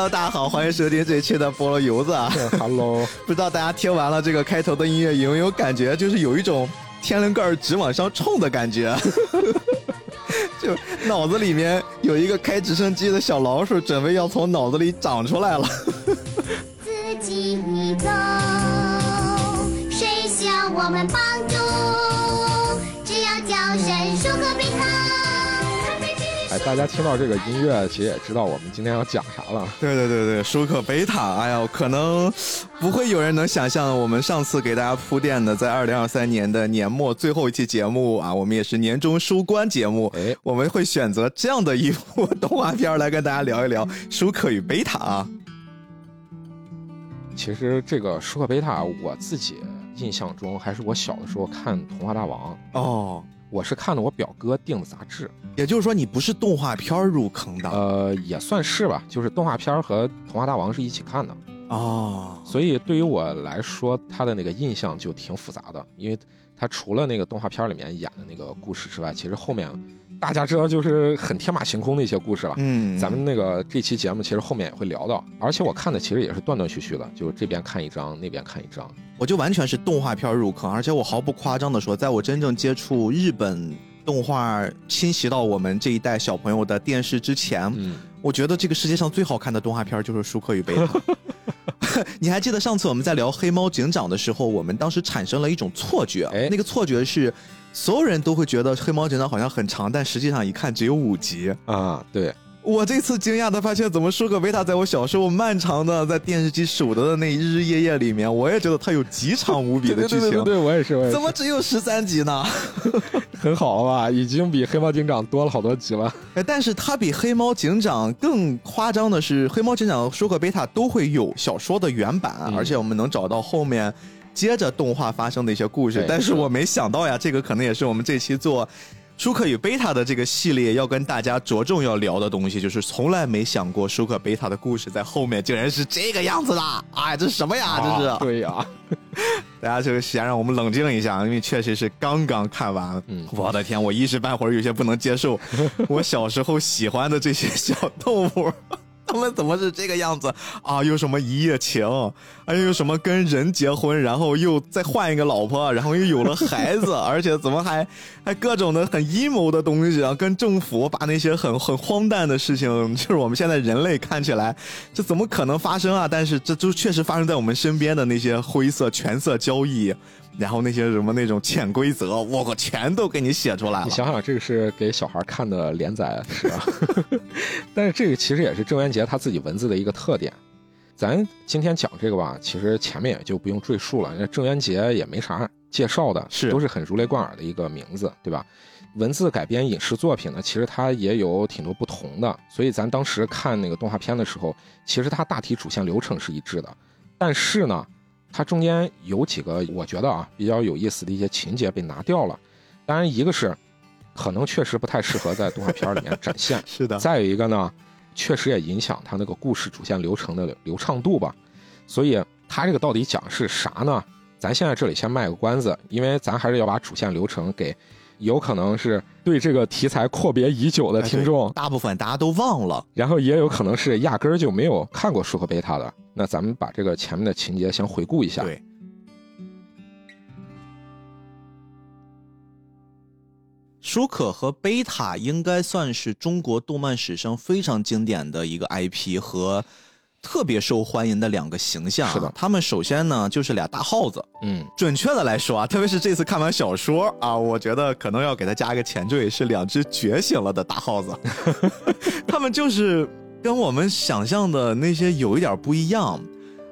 Hello，大家好，欢迎收听这一期的菠萝油子啊。Hello，不知道大家听完了这个开头的音乐有没有感觉，就是有一种天灵盖儿直往上冲的感觉，就脑子里面有一个开直升机的小老鼠，准备要从脑子里长出来了。自己走，谁向我们帮大家听到这个音乐，其实也知道我们今天要讲啥了。对对对对，舒克贝塔，哎呀，可能不会有人能想象，我们上次给大家铺垫的，在二零二三年的年末最后一期节目啊，我们也是年终收官节目，哎我们会选择这样的一部动画片来跟大家聊一聊舒克与贝塔啊。其实这个舒克贝塔，我自己印象中还是我小的时候看《童话大王》，哦，我是看的我表哥订的杂志，也就是说你不是动画片儿入坑的。呃，也算是吧，就是动画片儿和《童话大王》是一起看的，哦，所以对于我来说，他的那个印象就挺复杂的，因为他除了那个动画片里面演的那个故事之外，其实后面大家知道就是很天马行空的一些故事了。嗯，咱们那个这期节目其实后面也会聊到，而且我看的其实也是断断续续的，就是这边看一章，那边看一章。我就完全是动画片入坑，而且我毫不夸张的说，在我真正接触日本动画侵袭到我们这一代小朋友的电视之前，嗯，我觉得这个世界上最好看的动画片就是《舒克与贝塔》。你还记得上次我们在聊《黑猫警长》的时候，我们当时产生了一种错觉，哎那个错觉是所有人都会觉得《黑猫警长》好像很长，但实际上一看只有五集。啊，对，我这次惊讶的发现，怎么舒克贝塔在我小时候漫长的在电视机数着的那日日夜夜里面，我也觉得它有极长无比的剧情，对对对对，我也是，我也是怎么只有十三集呢？很好了吧？已经比黑猫警长多了好多集了。哎，但是它比黑猫警长更夸张的是，黑猫警长和舒克贝塔都会有小说的原版，嗯而且我们能找到后面接着动画发生的一些故事但是我没想到呀，这个可能也是我们这期做。舒克与贝塔的这个系列要跟大家着重要聊的东西，就是从来没想过舒克贝塔的故事在后面竟然是这个样子的！哎，这是什么呀？这是！啊对呀，大家这个先让我们冷静一下，因为确实是刚刚看完。嗯我的天，我一时半会儿有些不能接受，我小时候喜欢的这些小动物。他们怎么是这个样子啊？又什么一夜情，还有什么跟人结婚，然后又再换一个老婆，然后又有了孩子，而且怎么还还各种的很阴谋的东西啊？跟政府把那些很很荒诞的事情，就是我们现在人类看起来这怎么可能发生啊？但是这就确实发生在我们身边的那些灰色权色交易，然后那些什么那种潜规则，我靠，全都给你写出来了。你想想，这个是给小孩看的连载是吧？但是这个其实也是郑渊洁他自己文字的一个特点。咱今天讲这个吧，其实前面也就不用赘述了，那郑渊洁也没啥介绍的，是都是很如雷贯耳的一个名字，对吧？文字改编影视作品呢，其实它也有挺多不同的，所以咱当时看那个动画片的时候，其实它大体主线流程是一致的，但是呢，它中间有几个我觉得啊比较有意思的一些情节被拿掉了。当然，一个是可能确实不太适合在动画片里面展现，是的，再有一个呢，确实也影响它那个故事主线流程的流畅度吧。所以它这个到底讲是啥呢？咱现在这里先卖个关子，因为咱还是要把主线流程给有可能是对这个题材阔别已久的听众，大部分大家都忘了。然后也有可能是压根儿就没有看过舒克贝塔的。那咱们把这个前面的情节先回顾一下。对，舒克和贝塔应该算是中国动漫史上非常经典的一个 IP 和特别受欢迎的两个形象。是的他们首先呢就是俩大耗子。嗯，准确的来说啊，特别是这次看完小说啊，我觉得可能要给他加一个前缀，是两只觉醒了的大耗子。他们就是跟我们想象的那些有一点不一样。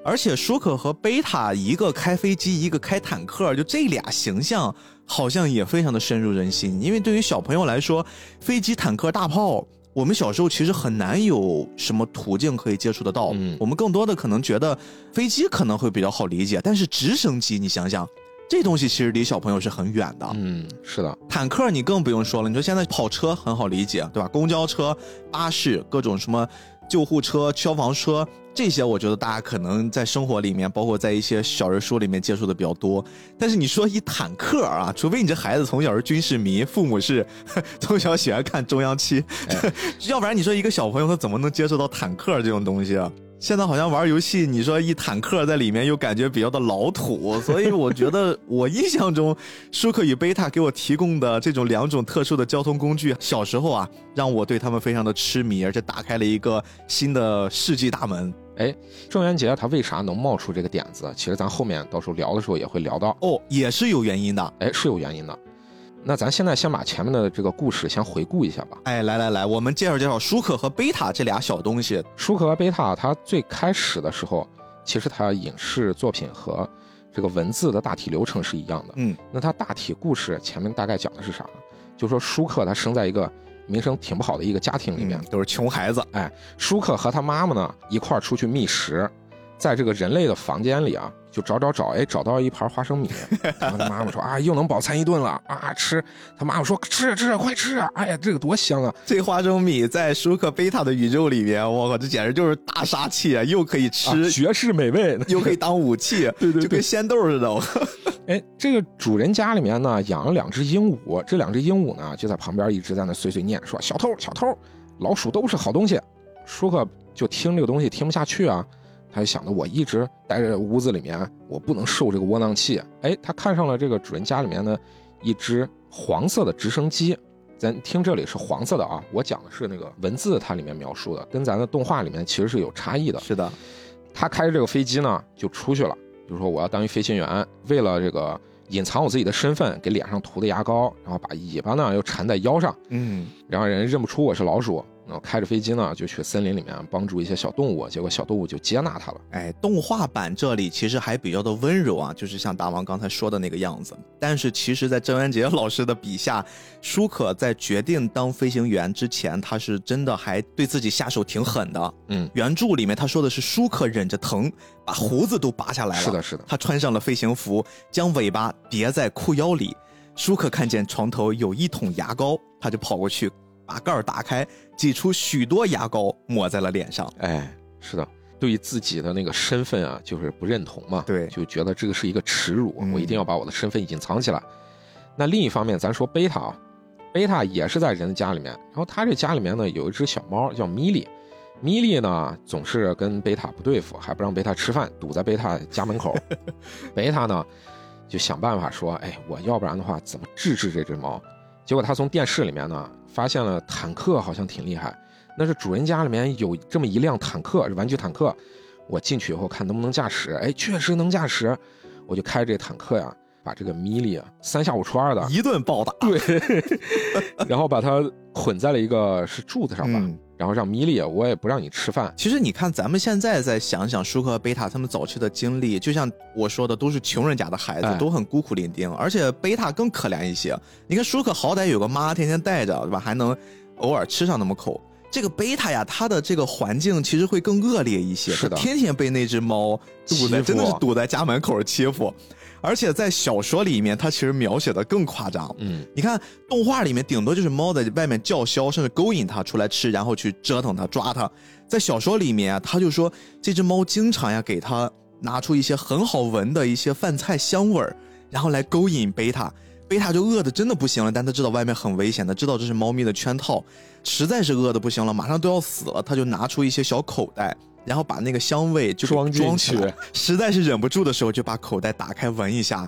而且舒克和贝塔一个开飞机，一个开坦克，就这俩形象好像也非常的深入人心。因为对于小朋友来说，飞机、坦克、大炮，我们小时候其实很难有什么途径可以接触得到。嗯我们更多的可能觉得飞机可能会比较好理解，但是直升机，你想想，这东西其实离小朋友是很远的。嗯，是的，坦克你更不用说了，你说现在跑车很好理解，对吧？公交车、巴士，各种什么救护车、消防车这些，我觉得大家可能在生活里面，包括在一些小人书里面接触的比较多。但是你说一坦克啊，除非你这孩子从小是军事迷，父母是 从小喜欢看中央七，要不然你说一个小朋友他怎么能接触到坦克这种东西啊？现在好像玩游戏，你说一坦克在里面又感觉比较的老土，所以我觉得我印象中，舒克与贝塔给我提供的这种两种特殊的交通工具，小时候啊，让我对他们非常的痴迷，而且打开了一个新的世纪大门。哎，郑渊洁他为啥能冒出这个点子？其实咱后面到时候聊的时候也会聊到。哦，也是有原因的。哎，是有原因的。那咱现在先把前面的这个故事先回顾一下吧。哎，来来来，我们介绍介绍舒克和贝塔这俩小东西。舒克和贝塔，它最开始的时候，其实它影视作品和这个文字的大体流程是一样的。嗯，那它大体故事前面大概讲的是啥呢？就说舒克他生在一个名声挺不好的一个家庭里面，都是穷孩子。哎，舒克和他妈妈呢一块儿出去觅食，在这个人类的房间里啊。就找找找，哎，找到一盘花生米。然后他妈妈说：“啊，又能饱餐一顿了啊，吃。”他妈妈说：“吃吃，快吃！哎呀，这个多香啊！这花生米在舒克贝塔的宇宙里面，我靠，这简直就是大杀器啊！又可以吃，绝世美味，又可以当武器，对对，就跟仙豆似的。哎，这个主人家里面呢养了两只鹦鹉，这两只鹦鹉呢就在旁边一直在那碎碎念，说：“小偷，小偷，老鼠都是好东西。”舒克就听这个东西听不下去啊。他就想着，我一直待在屋子里面，我不能受这个窝囊气。哎，他看上了这个主人家里面的一只黄色的直升机。咱听这里是黄色的啊，我讲的是那个文字，它里面描述的跟咱的动画里面其实是有差异的。是的，他开着这个飞机呢，就出去了。比如说，我要当一飞行员，为了这个隐藏我自己的身份，给脸上涂的牙膏，然后把尾巴呢又缠在腰上，嗯，然后人认不出我是老鼠。然后开着飞机呢，就去森林里面帮助一些小动物，结果小动物就接纳他了。哎，动画版这里其实还比较的温柔啊，就是像大王刚才说的那个样子。但是其实，在郑渊洁老师的笔下，舒可在决定当飞行员之前，他是真的还对自己下手挺狠的。嗯，原著里面他说的是舒可忍着疼把胡子都拔下来了。是的，是的。他穿上了飞行服，将尾巴别在裤腰里。舒可看见床头有一桶牙膏，他就跑过去。把盖儿打开，挤出许多牙膏，抹在了脸上。哎，是的，对于自己的那个身份啊，就是不认同嘛。对，就觉得这个是一个耻辱，我一定要把我的身份隐藏起来。那另一方面，咱说贝塔啊，贝塔也是在人的家里面，然后他这家里面呢有一只小猫叫米莉，米莉呢总是跟贝塔不对付，还不让贝塔吃饭，堵在贝塔家门口。贝塔呢就想办法说，哎，我要不然的话怎么治治这只猫？结果他从电视里面呢。发现了坦克好像挺厉害，那是主人家里面有这么一辆坦克，玩具坦克。我进去以后看能不能驾驶，哎，确实能驾驶，我就开这坦克呀，把这个米莉啊三下五除二的。一顿暴打，对，然后把它捆在了一个是柱子上吧，然后让米莉，我也不让你吃饭。其实你看，咱们现在再想想舒克和贝塔他们早期的经历，就像我说的，都是穷人家的孩子，都很孤苦伶仃，而且贝塔更可怜一些。你看舒克好歹有个妈天天带着，对吧？还能偶尔吃上那么口。这个贝塔呀，他的这个环境其实会更恶劣一些，是的，天天被那只猫堵在，真的是堵在家门口欺负。而且在小说里面，它其实描写的更夸张。嗯，你看动画里面，顶多就是猫在外面叫嚣，甚至勾引它出来吃，然后去折腾它、抓它。在小说里面，他就说这只猫经常呀给它拿出一些很好闻的一些饭菜香味儿，然后来勾引贝塔。贝塔就饿的真的不行了，但他知道外面很危险，的知道这是猫咪的圈套，实在是饿的不行了，马上都要死了，他就拿出一些小口袋。然后把那个香味就装装起来，实在是忍不住的时候，就把口袋打开闻一下，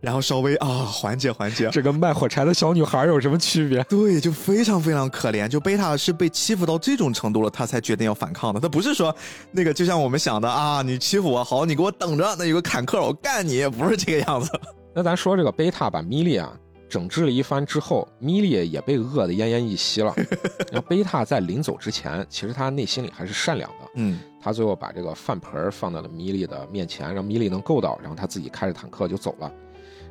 然后稍微啊缓解缓解。这跟卖火柴的小女孩有什么区别？对，就非常非常可怜。就贝塔是被欺负到这种程度了，他才决定要反抗的。他不是说那个就像我们想的啊，你欺负我好，你给我等着，那有个坎克我干你，不是这个样子。那咱说这个贝塔把米莉啊。整治了一番之后，米莉也被饿得奄奄一息了。然后贝塔在临走之前，其实他内心里还是善良的。嗯，他最后把这个饭盆放到了米莉的面前，让米莉能够到，然后他自己开着坦克就走了。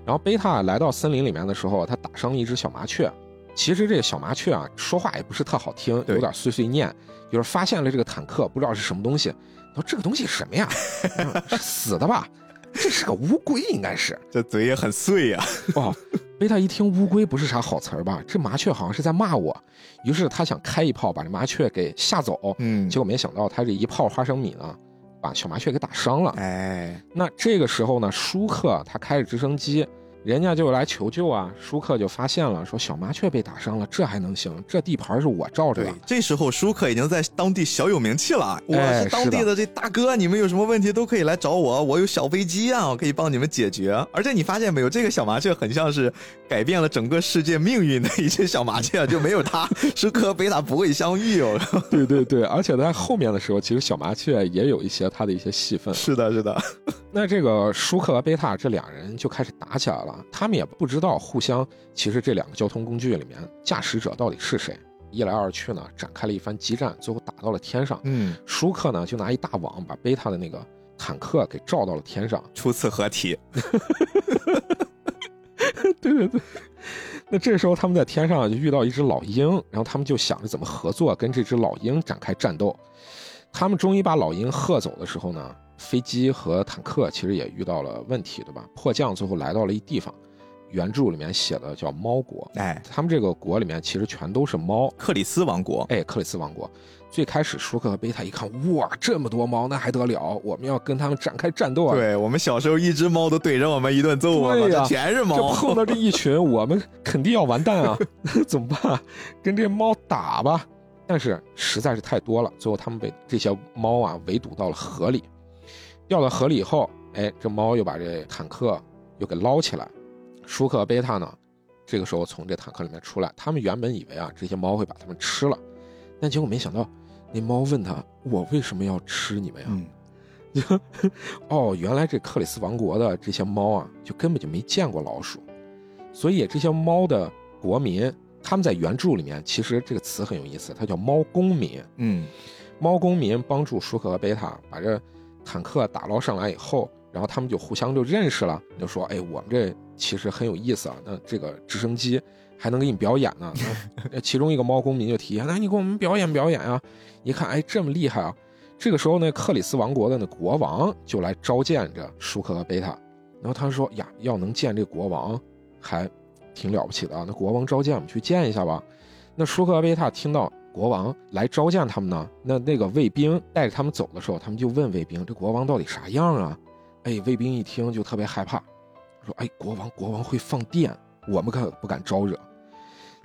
然后贝塔来到森林里面的时候，他打伤了一只小麻雀。其实这个小麻雀啊，说话也不是特好听，有点碎碎念。就是发现了这个坦克，不知道是什么东西。他说：“这个东西什么呀？是死的吧？这是个乌龟，应该是。这嘴也很碎呀。哦。贝塔一听乌龟不是啥好词儿吧，这麻雀好像是在骂我，于是他想开一炮把这麻雀给吓走，嗯结果没想到他这一炮花生米呢，把小麻雀给打伤了。哎，那这个时候呢，舒克他开着直升机，人家就来求救啊。舒克就发现了，说小麻雀被打伤了，这还能行？这地盘是我罩着对的。，这时候舒克已经在当地小有名气了。我哎是当地的这大哥，你们有什么问题都可以来找我，我有小飞机啊，我可以帮你们解决。而且你发现没有，这个小麻雀很像是改变了整个世界命运的一只小麻雀，就没有它，舒克和贝塔不会相遇哦。对对对，而且在后面的时候，其实小麻雀也有一些它的一些戏份。是的，是的，那这个舒克和贝塔这两人就开始打起来了，他们也不知道互相其实这两个交通工具里面驾驶者到底是谁。一来二去呢，展开了一番激战，最后打到了天上。嗯，舒克呢就拿一大网把贝塔的那个坦克给罩到了天上。初次合体，对对对。那这时候他们在天上就遇到一只老鹰，然后他们就想着怎么合作跟这只老鹰展开战斗。他们终于把老鹰喝走的时候呢，飞机和坦克其实也遇到了问题，对吧？迫降最后来到了一地方，原著里面写的叫猫国。哎，他们这个国里面其实全都是猫，克里斯王国，哎，克里斯王国。最开始舒克和贝塔一看，哇，这么多猫，那还得了？我们要跟他们展开战斗啊！对我们小时候一只猫都怼着我们一顿揍啊，这全是这猫。碰到这一群，我们肯定要完蛋啊！怎么办？跟这猫打吧。但是实在是太多了，最后他们被这些猫啊围堵到了河里。掉到河里以后，哎，这猫又把这坦克又给捞起来。舒克和贝塔呢，这个时候从这坦克里面出来，他们原本以为啊这些猫会把他们吃了，但结果没想到，那猫问他：“我为什么要吃你们呀？” 嗯，哦，原来这克里斯王国的这些猫啊，就根本就没见过老鼠，所以这些猫的国民，他们在原著里面其实这个词很有意思，它叫猫公民。嗯，猫公民帮助舒克和贝塔把这坦克打捞上来以后，然后他们就互相就认识了，就说：“哎，我们这其实很有意思啊，那这个直升机还能给你表演呢。那”其中一个猫公民就提议：“那你给我们表演表演啊！”一看，哎，这么厉害啊！这个时候呢，克里斯王国的那国王就来召见着舒克和贝塔，然后他说：“呀，要能见这国王，还挺了不起的啊。那国王召见，我们去见一下吧。”那舒克和贝塔听到国王来召见他们呢，那那个卫兵带着他们走的时候，他们就问卫兵：“这国王到底啥样啊？”哎，卫兵一听就特别害怕，说：“哎，国王，国王会放电，我们可不敢招惹。”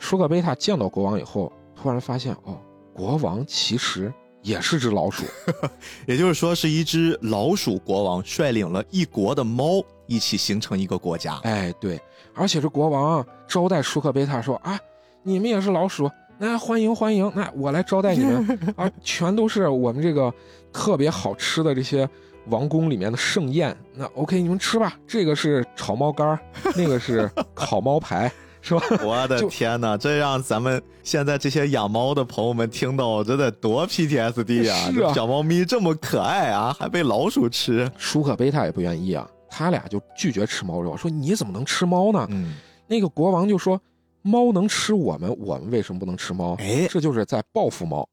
舒克贝塔见到国王以后，突然发现，哦，国王其实也是只老鼠。也就是说是一只老鼠国王率领了一国的猫一起形成一个国家。哎，对，而且这国王啊招待舒克贝塔说啊，你们也是老鼠，那欢迎欢迎，那我来招待你们 啊，全都是我们这个特别好吃的这些王宫里面的盛宴。那 OK，你们吃吧，这个是炒猫肝，那个是烤猫排，是吧？我的天哪，这让咱们现在这些养猫的朋友们听到，真得多 PTSD 啊！啊这小猫咪这么可爱啊，还被老鼠吃。舒克贝塔也不愿意啊，他俩就拒绝吃猫肉，说你怎么能吃猫呢？嗯，那个国王就说。猫能吃我们，我们为什么不能吃猫？哎这就是在报复猫。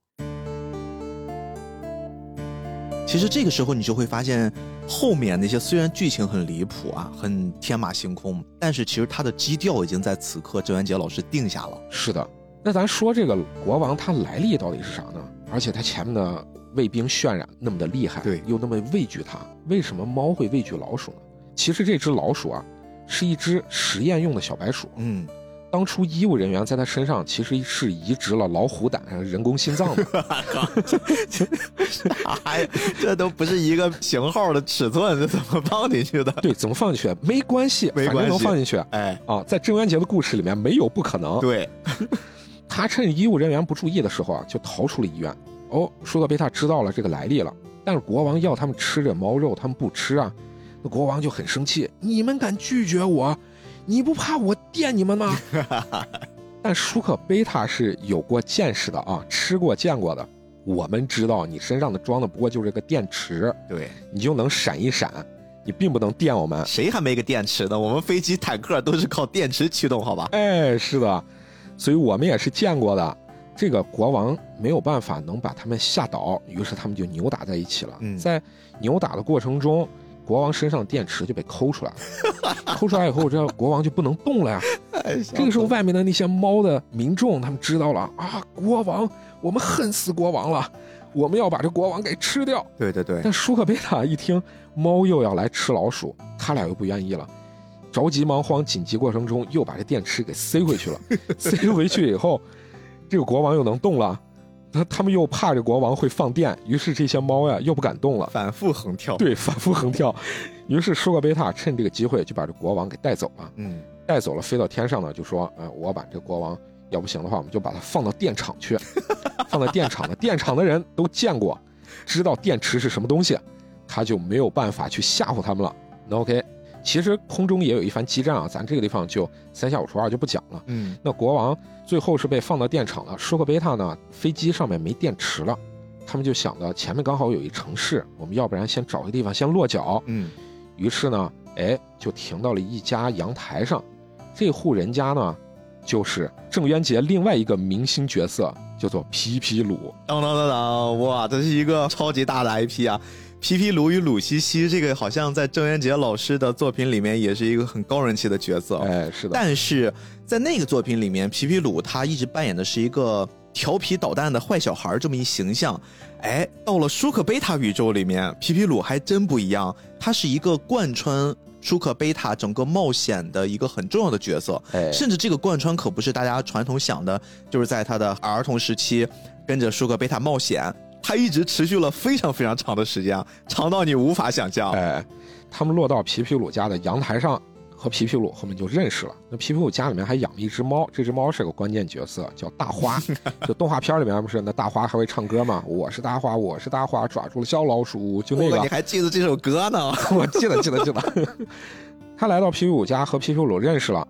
其实这个时候你就会发现，后面那些虽然剧情很离谱啊，很天马行空，但是其实它的基调已经在此刻郑渊洁老师定下了。是的，那咱说这个国王他来历到底是啥呢？而且他前面的卫兵渲染那么的厉害，对又那么畏惧他，为什么猫会畏惧老鼠呢？其实这只老鼠啊，是一只实验用的小白鼠。嗯，当初医务人员在他身上其实是移植了老虎胆、人工心脏的。哎，这都不是一个型号的尺寸，这怎么放进去的？对，怎么放进去没关系，反正没关系能放进去哎，啊。在郑渊洁的故事里面，没有不可能。对，他趁医务人员不注意的时候啊，就逃出了医院。哦，舒克贝塔知道了这个来历了，但是国王要他们吃这猫肉，他们不吃啊。那国王就很生气，你们敢拒绝我？你不怕我电你们吗？但舒克贝塔是有过见识的啊，吃过见过的。我们知道你身上的装的不过就是个电池，对，你就能闪一闪，你并不能电我们。谁还没个电池呢？我们飞机、坦克都是靠电池驱动，好吧？哎，是的，所以我们也是见过的。这个国王没有办法能把他们吓倒，于是他们就扭打在一起了。嗯在扭打的过程中，国王身上的电池就被抠出来了。抠出来以后，这国王就不能动了呀。这个时候，外面的那些猫的民众他们知道了啊，国王，我们恨死国王了，我们要把这国王给吃掉。对对对，但舒克贝塔一听猫又要来吃老鼠，他俩又不愿意了，着急忙慌，紧急过程中又把这电池给塞回去了。塞回去以后，这个国王又能动了。他他们又怕这国王会放电，于是这些猫呀又不敢动了，反复横跳。对，反复横跳。于是舒克贝塔趁这个机会就把这国王给带走了。嗯，带走了，飞到天上呢，就说：“呃，我把这国王要不行的话，我们就把它放到电厂去，放在电厂的电厂的人都见过，知道电池是什么东西，他就没有办法去吓唬他们了。那 OK。”其实空中也有一番激战啊，咱这个地方就三下五除二就不讲了。嗯，那国王最后是被放到电厂了。舒克贝塔呢，飞机上面没电池了，他们就想着前面刚好有一城市，我们要不然先找个地方先落脚。嗯，于是呢，哎，就停到了一家阳台上。这户人家呢，就是郑渊洁另外一个明星角色，叫做皮皮鲁。当当当当，哇，这是一个超级大的 IP 啊！皮皮鲁与鲁西西，这个好像在郑渊洁老师的作品里面也是一个很高人气的角色。哎，是的。但是在那个作品里面，皮皮鲁他一直扮演的是一个调皮捣蛋的坏小孩这么一形象。哎，到了舒克贝塔宇宙里面，皮皮鲁还真不一样，他是一个贯穿舒克贝塔整个冒险的一个很重要的角色。哎，甚至这个贯穿可不是大家传统想的，就是在他的儿童时期跟着舒克贝塔冒险。他一直持续了非常非常长的时间，长到你无法想象。哎，他们落到皮皮鲁家的阳台上，和皮皮鲁后面就认识了。那皮皮鲁家里面还养了一只猫，这只猫是个关键角色，叫大花。就动画片里面不是那大花还会唱歌吗？我是大花，我是大花，抓住了小老鼠。就那个，你还记得这首歌呢？我记得，记得，记得。他来到皮皮鲁家和皮皮鲁认识了。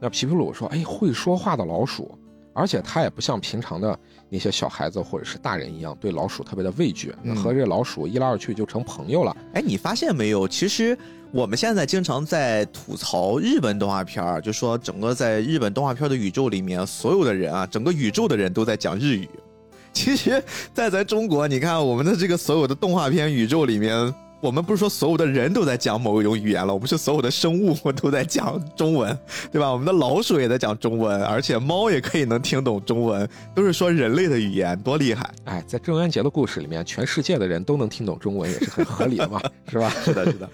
那皮皮鲁说：“哎，会说话的老鼠。”而且他也不像平常的那些小孩子或者是大人一样对老鼠特别的畏惧，和这老鼠一来二去就成朋友了。哎，你发现没有？其实我们现在经常在吐槽日本动画片儿，就说整个在日本动画片的宇宙里面，所有的人啊，整个宇宙的人都在讲日语。其实，在咱中国，你看我们的这个所有的动画片宇宙里面。我们不是说所有的人都在讲某一种语言了，我们是所有的生物都在讲中文，对吧？我们的老鼠也在讲中文，而且猫也可以能听懂中文，都是说人类的语言，多厉害！哎，在郑渊洁的故事里面，全世界的人都能听懂中文，也是很合理的嘛，是吧？是的，是的。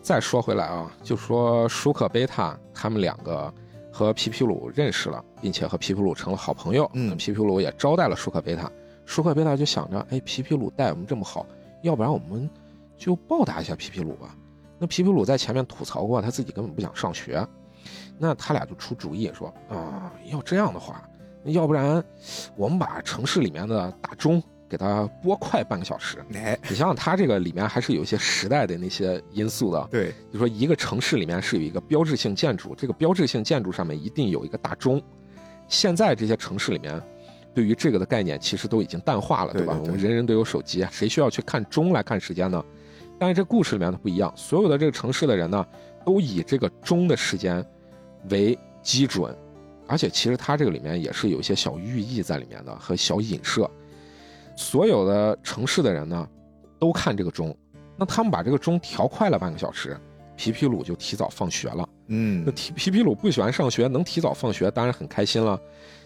再说回来啊，就说舒克贝塔他们两个和皮皮鲁认识了，并且和皮皮鲁成了好朋友。嗯，皮皮鲁也招待了舒克贝塔，舒克贝塔就想着，哎，皮皮鲁待我们这么好，要不然我们。就报答一下皮皮鲁吧。那皮皮鲁在前面吐槽过，他自己根本不想上学。那他俩就出主意说：“啊，要这样的话，要不然我们把城市里面的大钟给它拨快半个小时。哎，你想想，它这个里面还是有一些时代的那些因素的。对，就说一个城市里面是有一个标志性建筑，这个标志性建筑上面一定有一个大钟。现在这些城市里面，对于这个的概念其实都已经淡化了，对吧？我们人人都有手机，谁需要去看钟来看时间呢？”但是这故事里面它不一样，所有的这个城市的人呢，都以这个钟的时间为基准，而且其实它这个里面也是有一些小寓意在里面的和小影射。所有的城市的人呢，都看这个钟，那他们把这个钟调快了半个小时，皮皮鲁就提早放学了。嗯，那皮皮皮鲁不喜欢上学，能提早放学当然很开心了。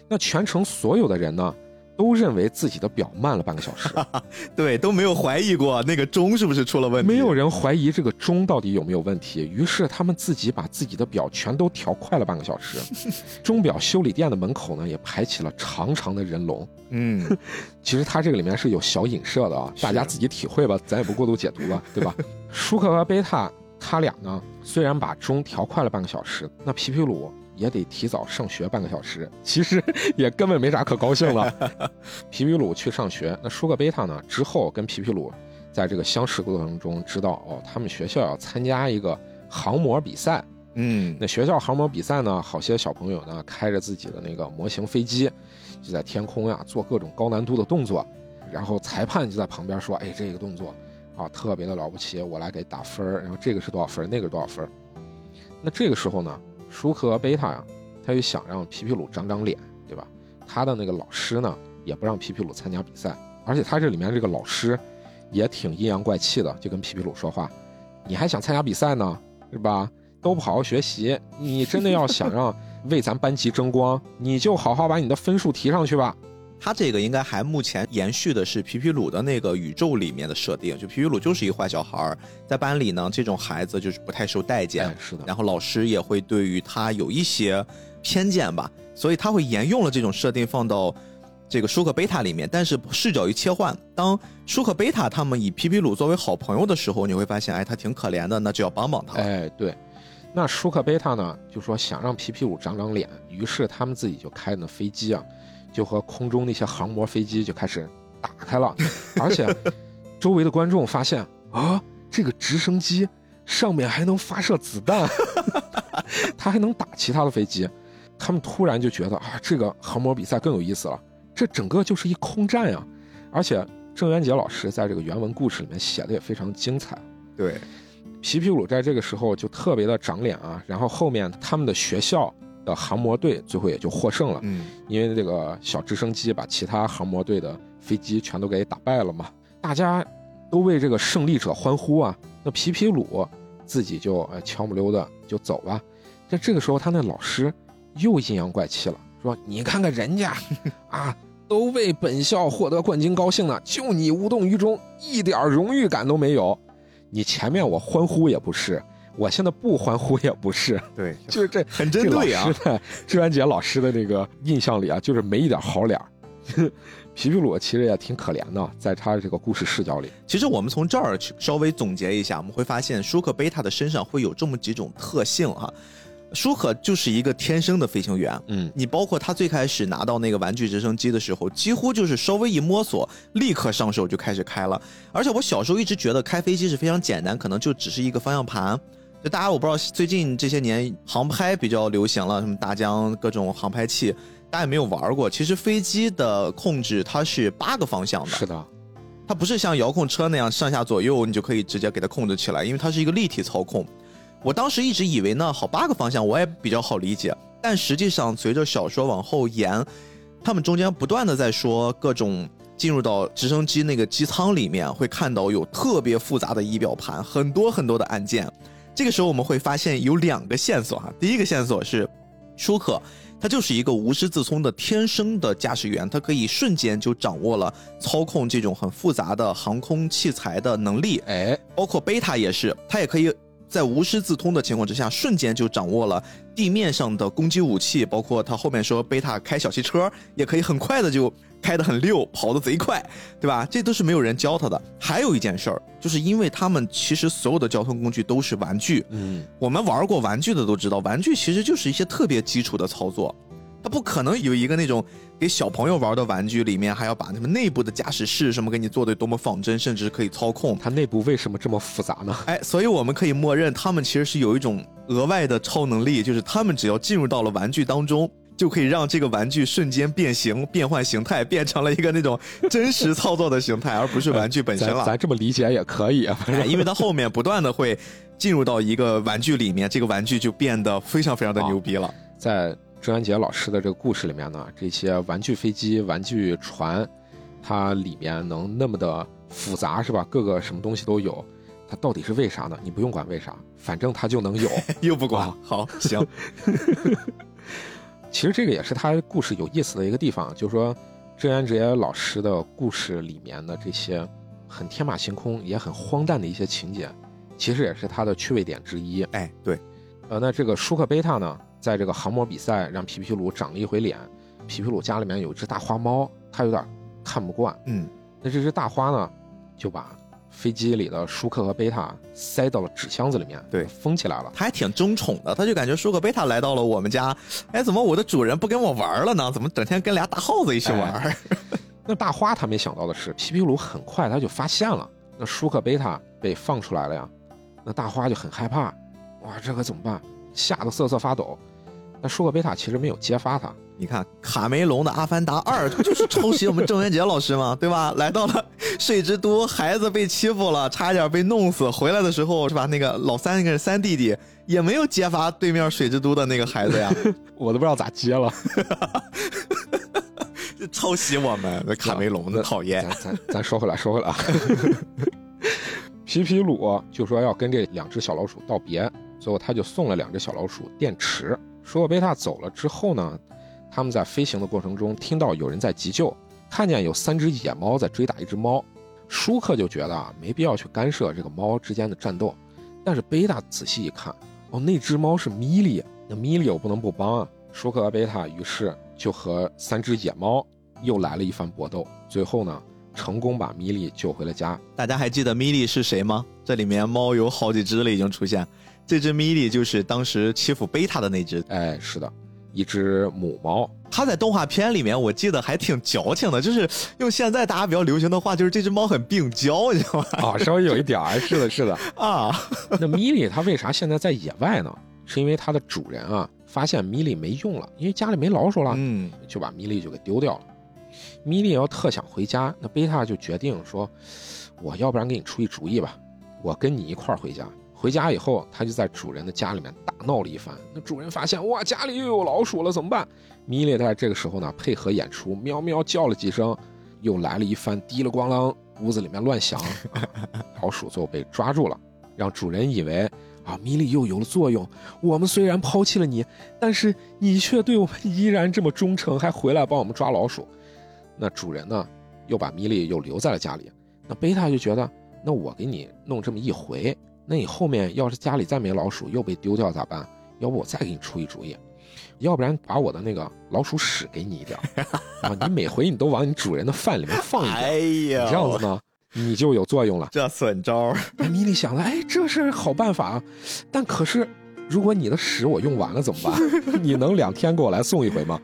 那全城所有的人呢？都认为自己的表慢了半个小时，对，都没有怀疑过那个钟是不是出了问题，没有人怀疑这个钟到底有没有问题。于是他们自己把自己的表全都调快了半个小时。钟表修理店的门口呢，也排起了长长的人龙。嗯，其实它这个里面是有小影射的啊，大家自己体会吧，咱也不过度解读了，对吧？舒克和贝塔他俩呢，虽然把钟调快了半个小时，那皮皮鲁。也得提早上学半个小时，其实 也根本没啥可高兴了。皮皮鲁去上学，那舒克贝塔呢？之后跟皮皮鲁在这个相识过程中，知道哦，他们学校要参加一个航模比赛。嗯，那学校航模比赛呢，好些小朋友呢，开着自己的那个模型飞机，就在天空呀做各种高难度的动作，然后裁判就在旁边说：“哎，这个动作啊特别的了不起，我来给打分然后这个是多少分，那个是多少分。那这个时候呢？舒克贝塔呀，他就想让皮皮鲁长长脸，对吧？他的那个老师呢，也不让皮皮鲁参加比赛，而且他这里面这个老师也挺阴阳怪气的，就跟皮皮鲁说话：“你还想参加比赛呢，是吧？都不好好学习，你真的要想让为咱班级争光，你就好好把你的分数提上去吧。他这个应该还目前延续的是皮皮鲁的那个宇宙里面的设定，就皮皮鲁就是一个坏小孩儿，在班里呢，这种孩子就是不太受待见，哎，是的，然后老师也会对于他有一些偏见吧，所以他会沿用了这种设定放到这个舒克贝塔里面，但是视角一切换，当舒克贝塔他们以皮皮鲁作为好朋友的时候，你会发现，哎，他挺可怜的，那就要帮帮他了。哎，对。那舒克贝塔呢，就说想让皮皮鲁长长脸，于是他们自己就开那飞机啊，就和空中那些航模飞机就开始打开了，而且周围的观众发现啊，这个直升机上面还能发射子弹，它还能打其他的飞机，他们突然就觉得啊，这个航模比赛更有意思了，这整个就是一空战呀，而且郑渊洁老师在这个原文故事里面写的也非常精彩。对，皮皮鲁在这个时候就特别的长脸啊，然后后面他们的学校的航模队最后也就获胜了，嗯，因为这个小直升机把其他航模队的飞机全都给打败了嘛，大家都为这个胜利者欢呼啊。那皮皮鲁自己就呃悄不溜的就走了。在这个时候，他那老师又阴阳怪气了，说：“你看看人家啊，都为本校获得冠军高兴呢，就你无动于衷，一点荣誉感都没有。你前面我欢呼也不是，我现在不欢呼也不是，对，就是这 很针对啊在志愿杰老师的这个印象里啊，就是没一点好脸儿。皮皮鲁其实也挺可怜的，在他这个故事视角里，其实我们从这儿去稍微总结一下，我们会发现舒克贝塔的身上会有这么几种特性哈。舒克就是一个天生的飞行员，嗯，你包括他最开始拿到那个玩具直升机的时候，几乎就是稍微一摸索，立刻上手就开始开了。而且我小时候一直觉得开飞机是非常简单，可能就只是一个方向盘。就大家我不知道最近这些年航拍比较流行了，什么大疆各种航拍器，大家也没有玩过。其实飞机的控制它是八个方向的，是的，它不是像遥控车那样上下左右你就可以直接给它控制起来，因为它是一个立体操控。我当时一直以为呢，好八个方向我也比较好理解，但实际上随着小说往后延，他们中间不断的在说各种进入到直升机那个机舱里面，会看到有特别复杂的仪表盘，很多很多的按键。这个时候我们会发现有两个线索哈，第一个线索是舒克。他就是一个无师自通的天生的驾驶员，他可以瞬间就掌握了操控这种很复杂的航空器材的能力。哎，包括贝塔也是，他也可以在无师自通的情况之下，瞬间就掌握了地面上的攻击武器，包括他后面说贝塔开小汽车也可以很快的就开得很溜，跑得贼快，对吧？这都是没有人教他的。还有一件事儿，就是因为他们其实所有的交通工具都是玩具，嗯，我们玩过玩具的都知道，玩具其实就是一些特别基础的操作，它不可能有一个那种给小朋友玩的玩具里面还要把他们内部的驾驶室什么给你做的多么仿真，甚至可以操控。它内部为什么这么复杂呢？哎，所以我们可以默认他们其实是有一种额外的超能力，就是他们只要进入到了玩具当中。就可以让这个玩具瞬间变形、变换形态，变成了一个那种真实操作的形态，而不是玩具本身了。咱 咱这么理解也可以啊，哎，因为它后面不断的会进入到一个玩具里面，这个玩具就变得非常非常的牛逼了。在郑渊洁老师的这个故事里面呢，这些玩具飞机、玩具船，它里面能那么的复杂是吧？各个什么东西都有，它到底是为啥呢？你不用管为啥，反正它就能有。又不管啊，好行，其实这个也是他故事有意思的一个地方，就是说郑渊洁老师的故事里面的这些很天马行空也很荒诞的一些情节，其实也是他的趣味点之一。哎，对，呃，那这个舒克贝塔呢，在这个航模比赛让皮皮鲁长了一回脸。皮皮鲁家里面有一只大花猫，他有点看不惯。嗯，那这只大花呢，就把飞机里的舒克和贝塔塞到了纸箱子里面，对封起来了。他还挺争宠的，他就感觉舒克贝塔来到了我们家，哎，怎么我的主人不跟我玩了呢？怎么整天跟俩大耗子一起玩？那大花他没想到的是，皮皮鲁很快他就发现了，那舒克贝塔被放出来了呀。那大花就很害怕，哇，这可怎么办？吓得瑟瑟发抖。那舒克贝塔其实没有揭发他，你看卡梅隆的《阿凡达二》，他就是抄袭我们郑渊洁老师嘛，对吧？来到了水之都，孩子被欺负了，差一点被弄死，回来的时候是吧？那个老三，那个三弟弟也没有揭发对面水之都的那个孩子呀，我都不知道咋接了。抄袭我们，那卡梅隆的讨厌。咱咱咱说回来，说回来啊。皮皮鲁就说要跟这两只小老鼠道别，最后他就送了两只小老鼠电池。舒克贝塔走了之后呢，他们在飞行的过程中听到有人在急救，看见有三只野猫在追打一只猫。舒克就觉得啊，没必要去干涉这个猫之间的战斗。但是贝塔仔细一看，哦，那只猫是米莉，那米莉我不能不帮啊。舒克和贝塔于是就和三只野猫又来了一番搏斗，最后呢，成功把米莉救回了家。大家还记得米莉是谁吗？这里面猫有好几只了，已经出现。这只米莉就是当时欺负贝塔的那只。哎，是的，一只母猫。它在动画片里面，我记得还挺矫情的，就是用现在大家比较流行的话，就是这只猫很病娇，你知道吗？啊，稍微有一点儿，是的，是的。啊，那米莉它为啥现在在野外呢？是因为它的主人啊发现米莉没用了，因为家里没老鼠了，嗯，就把米莉就给丢掉了。米莉要特想回家，那贝塔就决定说，我要不然给你出一主意吧，我跟你一块儿回家。回家以后，他就在主人的家里面大闹了一番。那主人发现哇，家里又有老鼠了，怎么办？米莉在这个时候呢，配合演出，喵喵叫了几声，又来了一番滴了咣啷，屋子里面乱响，啊老鼠最后被抓住了，让主人以为啊，米莉又有了作用。我们虽然抛弃了你，但是你却对我们依然这么忠诚，还回来帮我们抓老鼠。那主人呢，又把米莉又留在了家里。那贝塔就觉得，那我给你弄这么一回。那你后面要是家里再没老鼠又被丢掉咋办？要不我再给你出一主意，要不然把我的那个老鼠屎给你一点儿，啊，你每回你都往你主人的饭里面放一点，哎呀，这样子呢，你就有作用了。这损招，那米莉想了，哎，这是好办法啊，但可是如果你的屎我用完了怎么办？你能两天给我来送一回吗？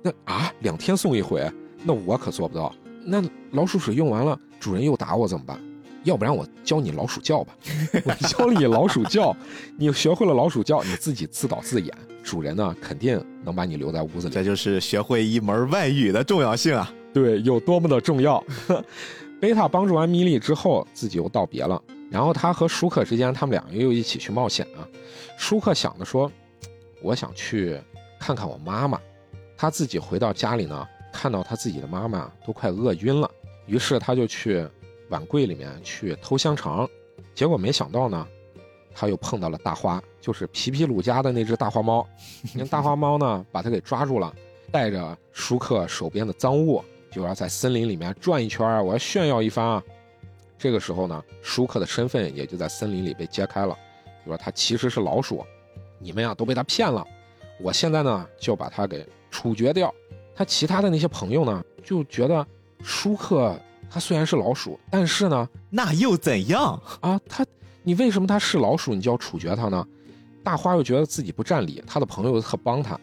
那啊，两天送一回，那我可做不到。那老鼠屎用完了，主人又打我怎么办？要不然我教你老鼠叫吧，我教你老鼠叫，你学会了老鼠叫，你自己自导自演，主人呢肯定能把你留在屋子里。这就是学会一门外语的重要性啊！对，有多么的重要。贝塔帮助完米莉之后，自己又道别了。然后他和舒克之间，他们两个又一起去冒险啊。舒克想着说，我想去看看我妈妈。他自己回到家里呢，看到他自己的妈妈都快饿晕了，于是他就去。碗柜里面去偷香肠，结果没想到呢，他又碰到了大花，就是皮皮鲁家的那只大花猫。那大花猫呢，把他给抓住了，带着舒克手边的赃物，就要在森林里面转一圈，我要炫耀一番啊。这个时候呢，舒克的身份也就在森林里被揭开了，就说他其实是老鼠，你们呀都被他骗了。我现在呢就把他给处决掉。他其他的那些朋友呢就觉得舒克。他虽然是老鼠，但是呢，那又怎样啊？他，你为什么他是老鼠，你就要处决他呢？大花又觉得自己不占理，他的朋友又特帮他，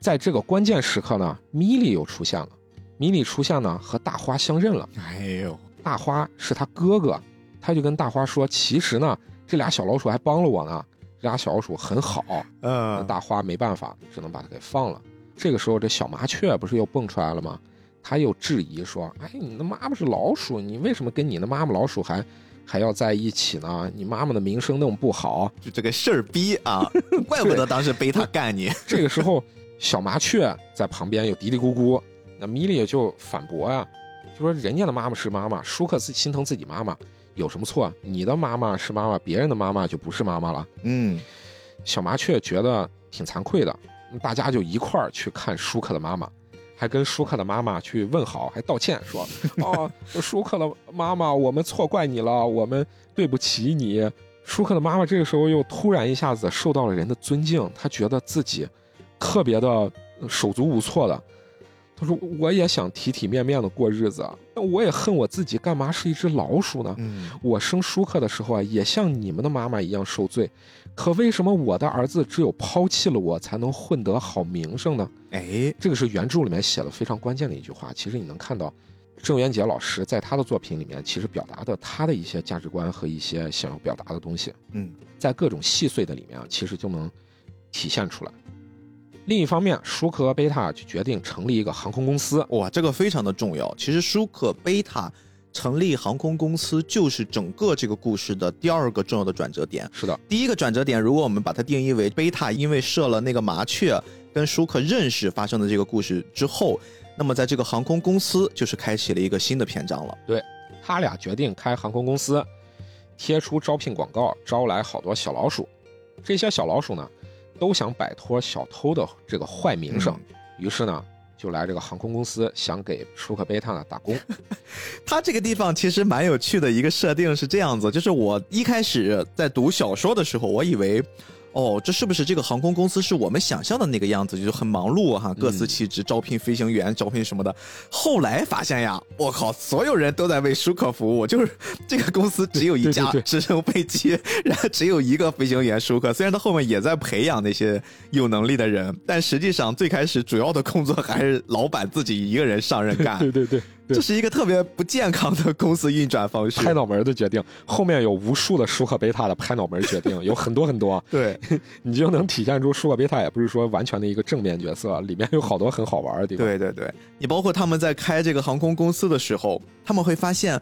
在这个关键时刻呢，米莉又出现了。米莉出现呢，和大花相认了。哎呦，大花是他哥哥，他就跟大花说，其实呢，这俩小老鼠还帮了我呢，这俩小老鼠很好。嗯，大花没办法，只能把它给放了。这个时候，这小麻雀不是又蹦出来了吗？他又质疑说：“哎，你的妈妈是老鼠，你为什么跟你的妈妈老鼠还还要在一起呢？你妈妈的名声那么不好，就这个事儿逼啊！怪不得当时背他干你。这个时候，小麻雀在旁边又嘀嘀咕咕，那米莉就反驳呀，就说人家的妈妈是妈妈，舒克自心疼自己妈妈有什么错？你的妈妈是妈妈，别人的妈妈就不是妈妈了。嗯，小麻雀觉得挺惭愧的，大家就一块儿去看舒克的妈妈。”还跟舒克的妈妈去问好，还道歉说：“哦，舒克的妈妈，我们错怪你了，我们对不起你。”舒克的妈妈这个时候又突然一下子受到了人的尊敬，她觉得自己特别的手足无措的。她说：“我也想体体面面的过日子，但我也恨我自己，干嘛是一只老鼠呢？我生舒克的时候啊，也像你们的妈妈一样受罪。”可为什么我的儿子只有抛弃了我才能混得好名声呢？哎，这个是原著里面写的非常关键的一句话。其实你能看到，郑渊洁老师在他的作品里面，其实表达的他的一些价值观和一些想要表达的东西，嗯，在各种细碎的里面啊，其实就能体现出来。另一方面，舒克和贝塔就决定成立一个航空公司。哇，这个非常的重要。其实舒克、贝塔。成立航空公司就是整个这个故事的第二个重要的转折点。是的，第一个转折点，如果我们把它定义为贝塔因为射了那个麻雀跟舒克认识发生的这个故事之后，那么在这个航空公司就是开启了一个新的篇章了。对他俩决定开航空公司，贴出招聘广告，招来好多小老鼠。这些小老鼠呢，都想摆脱小偷的这个坏名声，于是呢，就来这个航空公司，想给舒克贝塔呢打工。他这个地方其实蛮有趣的一个设定是这样子，就是我一开始在读小说的时候，我以为。哦，这是不是这个航空公司是我们想象的那个样子？就是很忙碌哈，各司其职，招聘飞行员，招聘什么的。后来发现呀，我靠，所有人都在为舒克服务，就是这个公司只有一架直升飞机，然后只有一个飞行员舒克。虽然他后面也在培养那些有能力的人，但实际上最开始主要的工作还是老板自己一个人上任干。对对对。这是一个特别不健康的公司运转方式，拍脑门的决定，后面有无数的舒克贝塔的拍脑门决定，有很多很多。对，你就能体现出舒克贝塔也不是说完全的一个正面角色，里面有好多很好玩的地方。对对对，你包括他们在开这个航空公司的时候，他们会发现，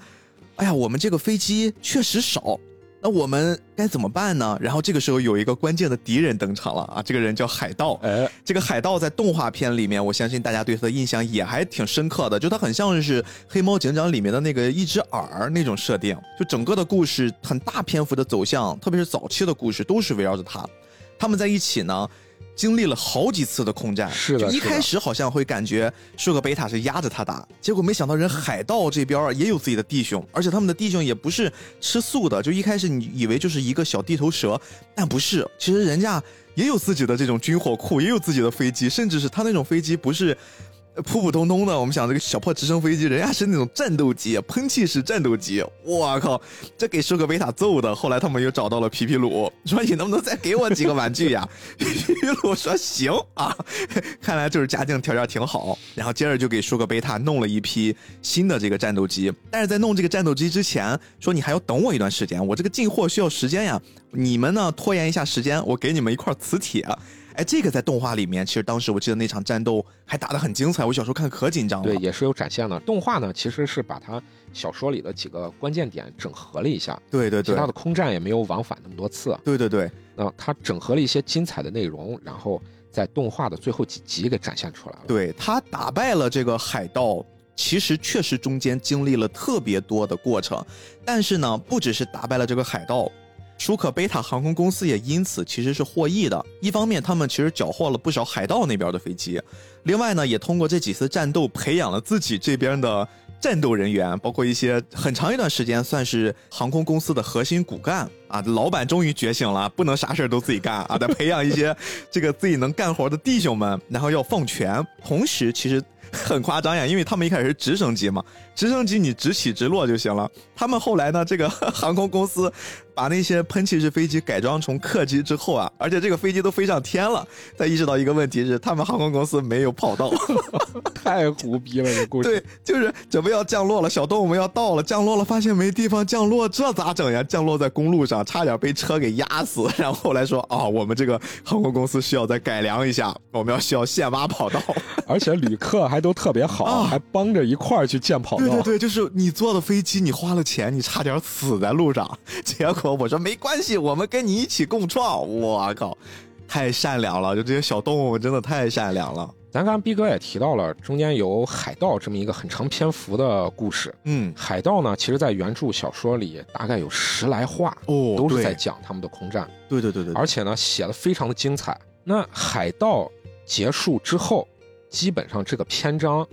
哎呀，我们这个飞机确实少。那我们该怎么办呢？然后这个时候有一个关键的敌人登场了啊！这个人叫海盗。哎，这个海盗在动画片里面，我相信大家对他的印象也还挺深刻的。就他很像是《黑猫警长》里面的那个一只耳那种设定。就整个的故事很大篇幅的走向，特别是早期的故事都是围绕着他。他们在一起呢。经历了好几次的空战，是的，一开始好像会感觉舒克贝塔是压着他打，结果没想到人海盗这边也有自己的弟兄，而且他们的弟兄也不是吃素的，就一开始你以为就是一个小地头蛇，但不是，其实人家也有自己的这种军火库，也有自己的飞机，甚至是他那种飞机不是。普普通通的，我们想这个小破直升飞机，人家是那种战斗机，喷气式战斗机。我靠，这给舒克贝塔揍的。后来他们又找到了皮皮鲁，说你能不能再给我几个玩具呀？皮皮鲁说行啊，看来就是家境条件挺好。然后接着就给舒克贝塔弄了一批新的这个战斗机。但是在弄这个战斗机之前，说你还要等我一段时间，我这个进货需要时间呀。你们呢拖延一下时间，我给你们一块磁铁。哎，这个在动画里面，其实当时我记得那场战斗还打得很精彩，我小时候看可紧张了。对，也是有展现的。动画呢，其实是把它小说里的几个关键点整合了一下。对对对。其他的空战也没有往返那么多次。对对对。那它整合了一些精彩的内容，然后在动画的最后几集给展现出来了。对他打败了这个海盗，其实确实中间经历了特别多的过程，但是呢，不只是打败了这个海盗。舒克贝塔航空公司也因此其实是获益的。一方面，他们其实缴获了不少海盗那边的飞机；另外呢，也通过这几次战斗培养了自己这边的战斗人员，包括一些很长一段时间算是航空公司的核心骨干啊。老板终于觉醒了，不能啥事儿都自己干啊，得培养一些这个自己能干活的弟兄们，然后要放权。同时，其实。很夸张呀，因为他们一开始是直升机嘛，直升机你直起直落就行了。他们后来呢，这个 航空公司把那些喷气式飞机改装成客机之后啊，而且这个飞机都飞上天了，才意识到一个问题是，他们航空公司没有跑道，太胡逼了这故事。对，就是准备要降落了，小动物们要到了，降落了，发现没地方降落，这咋整呀？降落在公路上，差点被车给压死。然后后来说啊，我们这个航空公司需要再改良一下，我们要需要现挖跑道，而且旅客还。都特别好，啊还帮着一块儿去建跑道。对对对，就是你坐的飞机，你花了钱，你差点死在路上。结果我说没关系，我们跟你一起共创。我靠，太善良了！就这些小动物真的太善良了。咱刚逼哥也提到了，中间有海盗这么一个很长篇幅的故事。嗯，海盗呢，其实在原著小说里大概有十来话，哦，都是在讲他们的空战。对对对对，而且呢，写的非常的精彩。那海盗结束之后。基本上这个篇章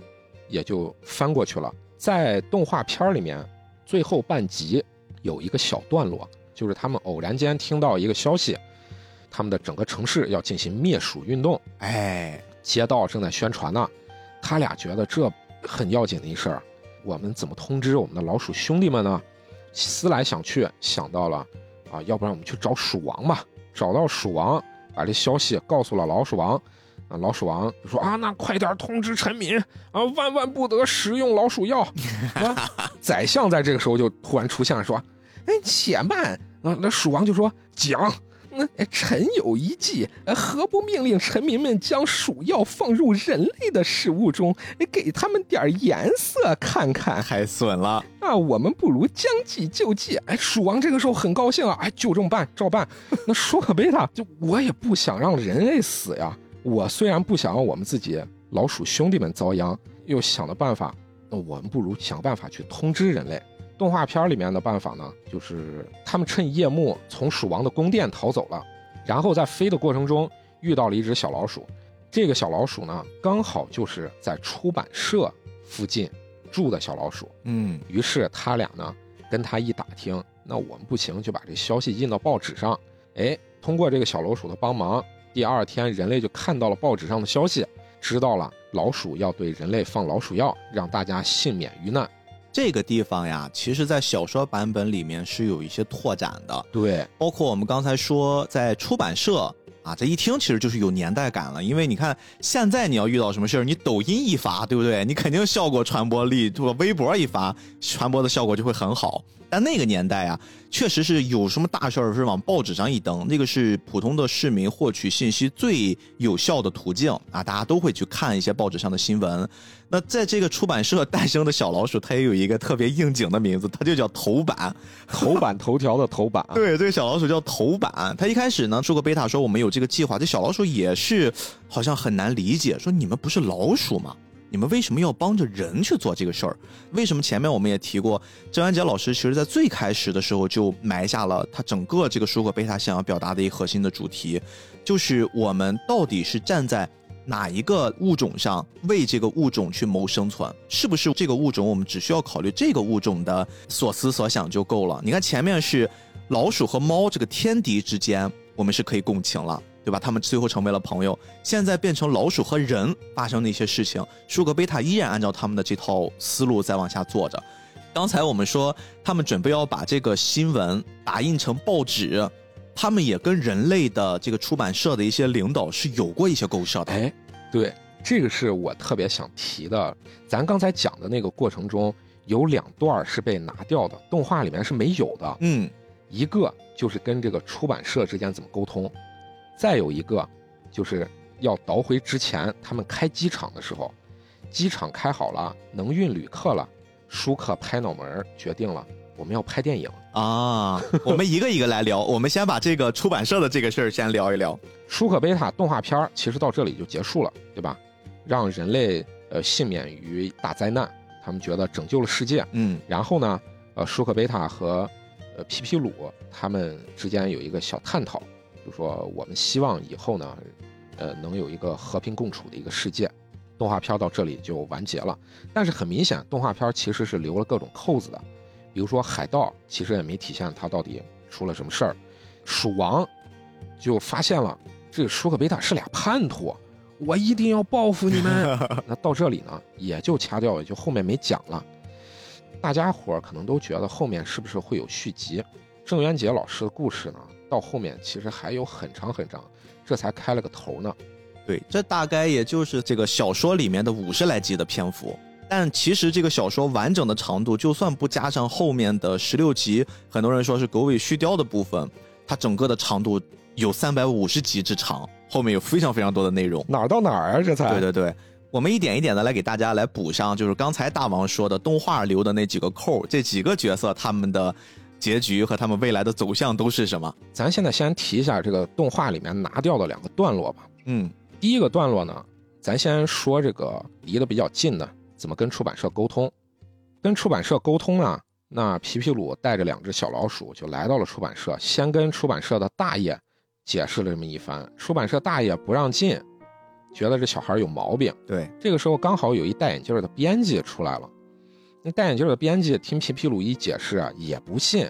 也就翻过去了。在动画片里面，最后半集有一个小段落，就是他们偶然间听到一个消息，他们的整个城市要进行灭鼠运动。哎，街道正在宣传呢。他俩觉得这很要紧的一事儿，我们怎么通知我们的老鼠兄弟们呢？思来想去，想到了啊，要不然我们去找鼠王吧。找到鼠王，把这消息告诉了老鼠王。啊，老鼠王就说啊，那快点通知臣民啊，万万不得食用老鼠药。宰相在这个时候就突然出现了，说：“哎，且慢！”啊，那鼠王就说：“讲，那臣有一计，何不命令臣民们将鼠药放入人类的食物中，给他们点颜色看看？太损了！那我们不如将计就计。哎，鼠王这个时候很高兴啊，哎，就这么办，照办。那舒克贝塔就我也不想让人类死呀。”我虽然不想让我们自己老鼠兄弟们遭殃，又想了办法，那我们不如想办法去通知人类，动画片里面的办法呢，就是他们趁夜幕从鼠王的宫殿逃走了，然后在飞的过程中遇到了一只小老鼠。这个小老鼠呢，刚好就是在出版社附近住的小老鼠。嗯于是他俩呢跟他一打听，那我们不行，就把这消息印到报纸上。哎，通过这个小老鼠的帮忙，第二天人类就看到了报纸上的消息，知道了老鼠要对人类放老鼠药，让大家幸免于难。这个地方呀，其实在小说版本里面是有一些拓展的，对，包括我们刚才说在出版社啊，这一听其实就是有年代感了。因为你看现在你要遇到什么事儿，你抖音一发，对不对？你肯定效果传播力，对吧？微博一发，传播的效果就会很好。但那个年代啊，确实是有什么大事儿是往报纸上一登，那个是普通的市民获取信息最有效的途径啊，大家都会去看一些报纸上的新闻。那在这个出版社诞生的小老鼠，它也有一个特别应景的名字，它就叫头版。头版头条的头版。对，这个小老鼠叫头版。它一开始呢，舒克贝塔说我们有这个计划，这小老鼠也是好像很难理解，说你们不是老鼠吗？你们为什么要帮着人去做这个事儿？为什么前面我们也提过，郑渊洁老师其实在最开始的时候就埋下了他整个这个舒克贝塔想要表达的一核心的主题，就是我们到底是站在哪一个物种上为这个物种去谋生存？是不是这个物种我们只需要考虑这个物种的所思所想就够了？你看前面是老鼠和猫这个天敌之间，我们是可以共情了。对吧？他们最后成为了朋友。现在变成老鼠和人发生的一些事情，舒格贝塔依然按照他们的这套思路在往下做着。刚才我们说，他们准备要把这个新闻打印成报纸，他们也跟人类的这个出版社的一些领导是有过一些勾涉的。哎，对，这个是我特别想提的。咱刚才讲的那个过程中，有两段是被拿掉的，动画里面是没有的。嗯，一个就是跟这个出版社之间怎么沟通。再有一个，就是要倒回之前他们开机场的时候，机场开好了，能运旅客了，舒克拍脑门决定了，我们要拍电影啊。我们 一个一个来聊，我们先把这个出版社的这个事儿先聊一聊。舒克贝塔动画片其实到这里就结束了，对吧？让人类呃幸免于大灾难，他们觉得拯救了世界。嗯，然后呢，呃，舒克贝塔和呃皮皮鲁他们之间有一个小探讨。就说我们希望以后呢，呃，能有一个和平共处的一个世界。动画片到这里就完结了，但是很明显，动画片其实是留了各种扣子的，比如说海盗其实也没体现他到底出了什么事儿，鼠王就发现了这个舒克贝塔是俩叛徒，我一定要报复你们。那到这里呢，也就掐掉，也就后面没讲了。大家伙可能都觉得后面是不是会有续集？郑渊洁老师的故事呢，到后面其实还有很长很长，这才开了个头呢。对，这大概也就是这个小说里面的五十来集的篇幅。但其实这个小说完整的长度，就算不加上后面的十六集，很多人说是狗尾续貂的部分，它整个的长度有三百五十集之长，后面有非常非常多的内容。哪儿到哪儿啊？这才对对对，我们一点一点的来给大家来补上，就是刚才大王说的动画留的那几个扣，这几个角色他们的结局和他们未来的走向都是什么？咱现在先提一下这个动画里面拿掉的两个段落吧。嗯，第一个段落呢，咱先说这个离得比较近的，怎么跟出版社沟通。跟出版社沟通啊，那皮皮鲁带着两只小老鼠就来到了出版社，先跟出版社的大爷解释了这么一番。出版社大爷不让进，觉得这小孩有毛病。对，这个时候刚好有一戴眼镜的编辑出来了。那戴眼镜的编辑听皮皮鲁一解释啊，也不信，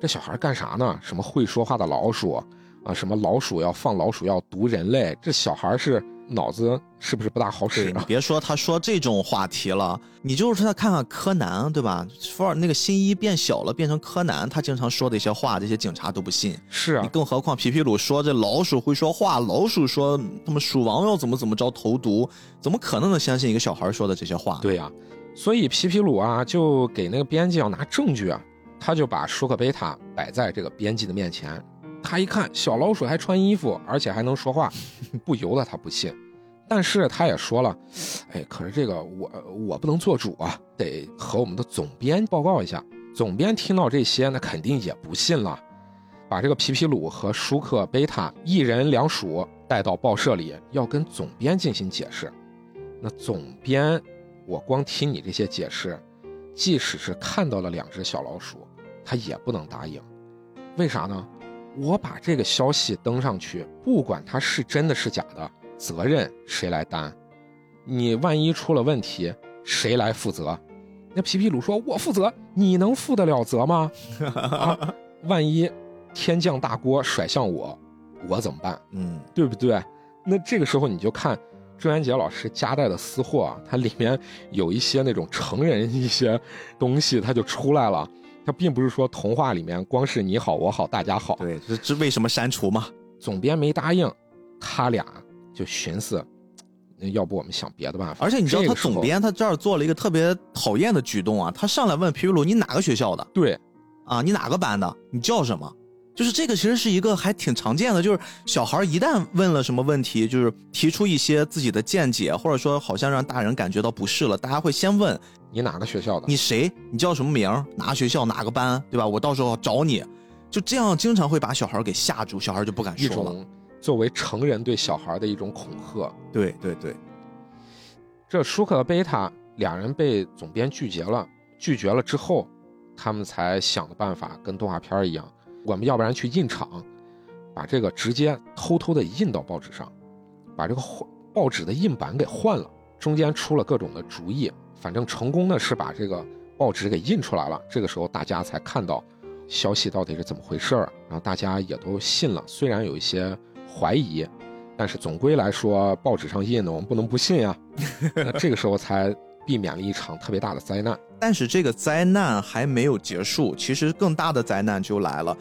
这小孩干啥呢？什么会说话的老鼠啊？什么老鼠要放老鼠药毒人类？这小孩是脑子是不是不大好使对你啊？别说他说这种话题了，你就是说他看看柯南，对吧？福尔那个新一变小了，变成柯南，他经常说的一些话，这些警察都不信。是啊你，更何况皮皮鲁说这老鼠会说话，老鼠说他们鼠王要怎么怎么着投毒，怎么可能能相信一个小孩说的这些话？对呀、所以皮皮鲁啊就给那个编辑要拿证据啊，他就把舒克贝塔摆在这个编辑的面前。他一看小老鼠还穿衣服，而且还能说话，不由得他不信。但是他也说了，哎，可是这个我我不能做主啊，得和我们的总编报告一下。总编听到这些，那肯定也不信了，把这个皮皮鲁和舒克贝塔一人两鼠带到报社里，要跟总编进行解释。那总编，我光听你这些解释，即使是看到了两只小老鼠，他也不能答应。为啥呢？我把这个消息登上去，不管它是真的是假的，责任谁来担？你万一出了问题，谁来负责？那皮皮鲁说：“我负责。”你能负得了责吗？啊，万一天降大锅甩向我，我怎么办？嗯，对不对？那这个时候你就看朱元杰老师夹带的私货啊，它里面有一些那种成人一些东西，它就出来了。它并不是说童话里面光是你好我好大家好。对，这这为什么删除嘛？总编没答应，他俩就寻思，那要不我们想别的办法。而且你知道，他总编他这儿做了一个特别讨厌的举动啊，他上来问皮皮鲁你哪个学校的对啊？你哪个班的？你叫什么？就是这个其实是一个还挺常见的，就是小孩一旦问了什么问题，就是提出一些自己的见解，或者说好像让大人感觉到不适了，大家会先问你哪个学校的？你谁？你叫什么名？哪个学校？哪个班？对吧？我到时候找你。就这样，经常会把小孩给吓住，小孩就不敢说了。作为成人对小孩的一种恐吓。对对对，这舒克和贝塔俩人被总编拒绝了，拒绝了之后，他们才想的办法跟动画片一样，我们要不然去印厂，把这个直接偷偷的印到报纸上，把这个报纸的印版给换了，中间出了各种的主意，反正成功的是把这个报纸给印出来了。这个时候大家才看到消息到底是怎么回事儿，然后大家也都信了，虽然有一些怀疑。但是总归来说，报纸上印的我们不能不信呀。那这个时候才避免了一场特别大的灾难。但是这个灾难还没有结束，其实更大的灾难就来了。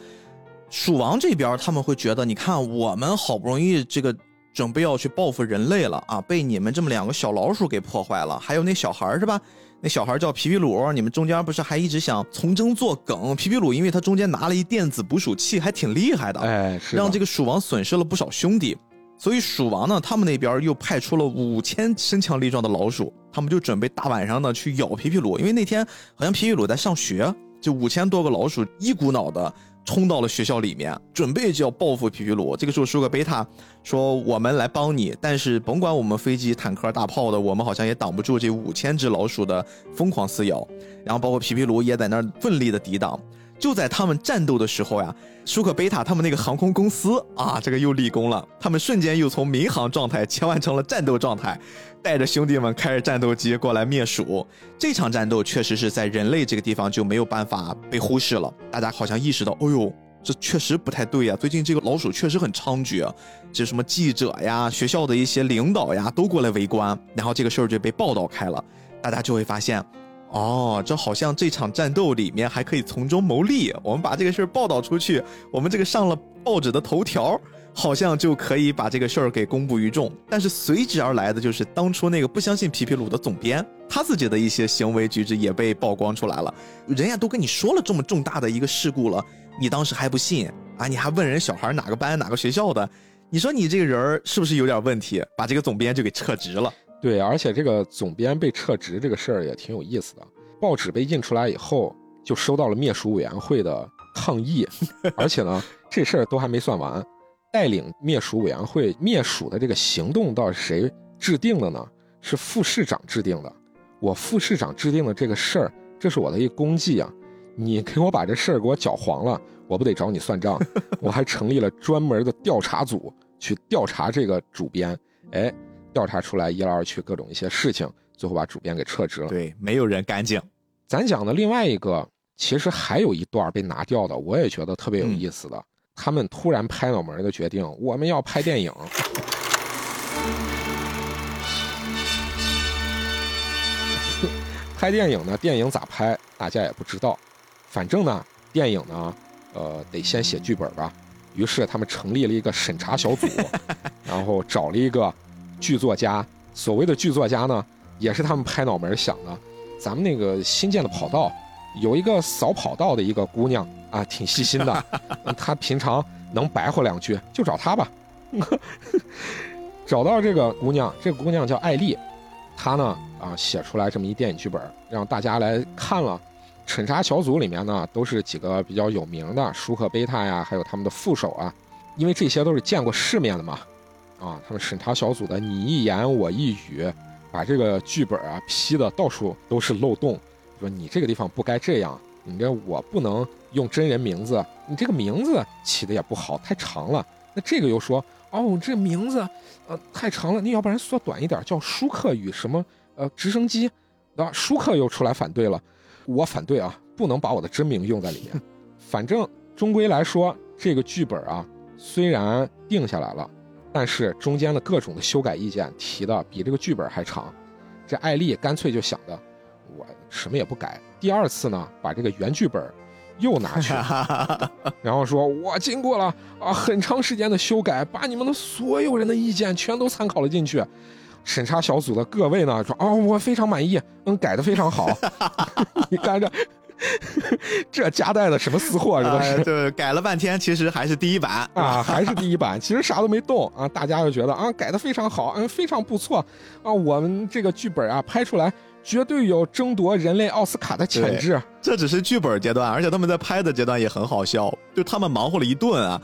鼠王这边他们会觉得，你看我们好不容易这个准备要去报复人类了啊，被你们这么两个小老鼠给破坏了，还有那小孩是吧？那小孩叫皮皮鲁，你们中间不是还一直想从中作梗？皮皮鲁因为他中间拿了一电子捕鼠器，还挺厉害的，哎，让这个鼠王损失了不少兄弟。所以鼠王呢，他们那边又派出了五千身强力壮的老鼠，他们就准备大晚上的去咬皮皮鲁，因为那天好像皮皮鲁在上学，就五千多个老鼠一股脑的冲到了学校里面，准备就要报复皮皮鲁。这个时候，舒克贝塔说：“我们来帮你，但是甭管我们飞机、坦克、大炮的，我们好像也挡不住这五千只老鼠的疯狂撕咬。然后包括皮皮鲁也在那儿奋力的抵挡。”就在他们战斗的时候呀，舒克贝塔他们那个航空公司啊，这个又立功了，他们瞬间又从民航状态切换成了战斗状态，带着兄弟们开着战斗机过来灭鼠。这场战斗确实是在人类这个地方就没有办法被忽视了，大家好像意识到，哦呦，这确实不太对呀，最近这个老鼠确实很猖獗，这什么记者呀、学校的一些领导呀都过来围观，然后这个事儿就被报道开了，大家就会发现。哦，这好像这场战斗里面还可以从中牟利。我们把这个事儿报道出去，我们这个上了报纸的头条，好像就可以把这个事儿给公布于众。但是随之而来的就是当初那个不相信皮皮鲁的总编，他自己的一些行为举止也被曝光出来了。人家都跟你说了这么重大的一个事故了，你当时还不信啊？你还问人小孩哪个班哪个学校的？你说你这个人是不是有点问题？把这个总编就给撤职了。对，而且这个总编被撤职这个事儿也挺有意思的。报纸被印出来以后，就收到了灭鼠委员会的抗议，而且呢，这事儿都还没算完。带领灭鼠委员会灭鼠的这个行动到底谁制定的呢？是副市长制定的。我副市长制定的这个事儿，这是我的一功绩啊！你给我把这事儿给我搅黄了，我不得找你算账？我还成立了专门的调查组去调查这个主编。哎。调查出来一来二去各种一些事情，最后把主编给撤职了。对，没有人干净。咱讲的另外一个，其实还有一段被拿掉的，我也觉得特别有意思的。他们突然拍脑门的决定，我们要拍电影。拍电影呢？电影咋拍？大家也不知道。反正呢，电影呢，呃，得先写剧本吧。于是他们成立了一个审查小组，然后找了一个。剧作家，所谓的剧作家呢，也是他们拍脑门想的。咱们那个新建的跑道，有一个扫跑道的一个姑娘啊，挺细心的。她平常能白活两句，就找她吧。找到这个姑娘，这个姑娘叫艾丽，她呢啊写出来这么一电影剧本，让大家来看了。审查小组里面呢，都是几个比较有名的，舒克贝塔呀，还有他们的副手啊，因为这些都是见过世面的嘛。啊，他们审查小组的你一言我一语，把这个剧本啊批的到处都是漏洞，说你这个地方不该这样，你这我不能用真人名字，你这个名字起的也不好，太长了。那这个又说，哦，这名字呃太长了，你要不然缩短一点，叫舒克与什么呃直升机，啊？舒克又出来反对了，我反对啊，不能把我的真名用在里面。反正终归来说，这个剧本啊，虽然定下来了，但是中间的各种的修改意见提的比这个剧本还长。这艾丽干脆就想着，我什么也不改。第二次呢，把这个原剧本又拿去，然后说，我经过了啊很长时间的修改，把你们的所有人的意见全都参考了进去。审查小组的各位呢说，哦，我非常满意，嗯，改的非常好。你看着。这夹带的什么私货？这都是对，改了半天，其实还是第一版啊，还是第一版，其实啥都没动啊。大家就觉得啊，改的非常好，嗯，非常不错啊。我们这个剧本啊，拍出来绝对有争夺人类奥斯卡的潜质。这只是剧本阶段，而且他们在拍的阶段也很好笑，就他们忙活了一顿啊。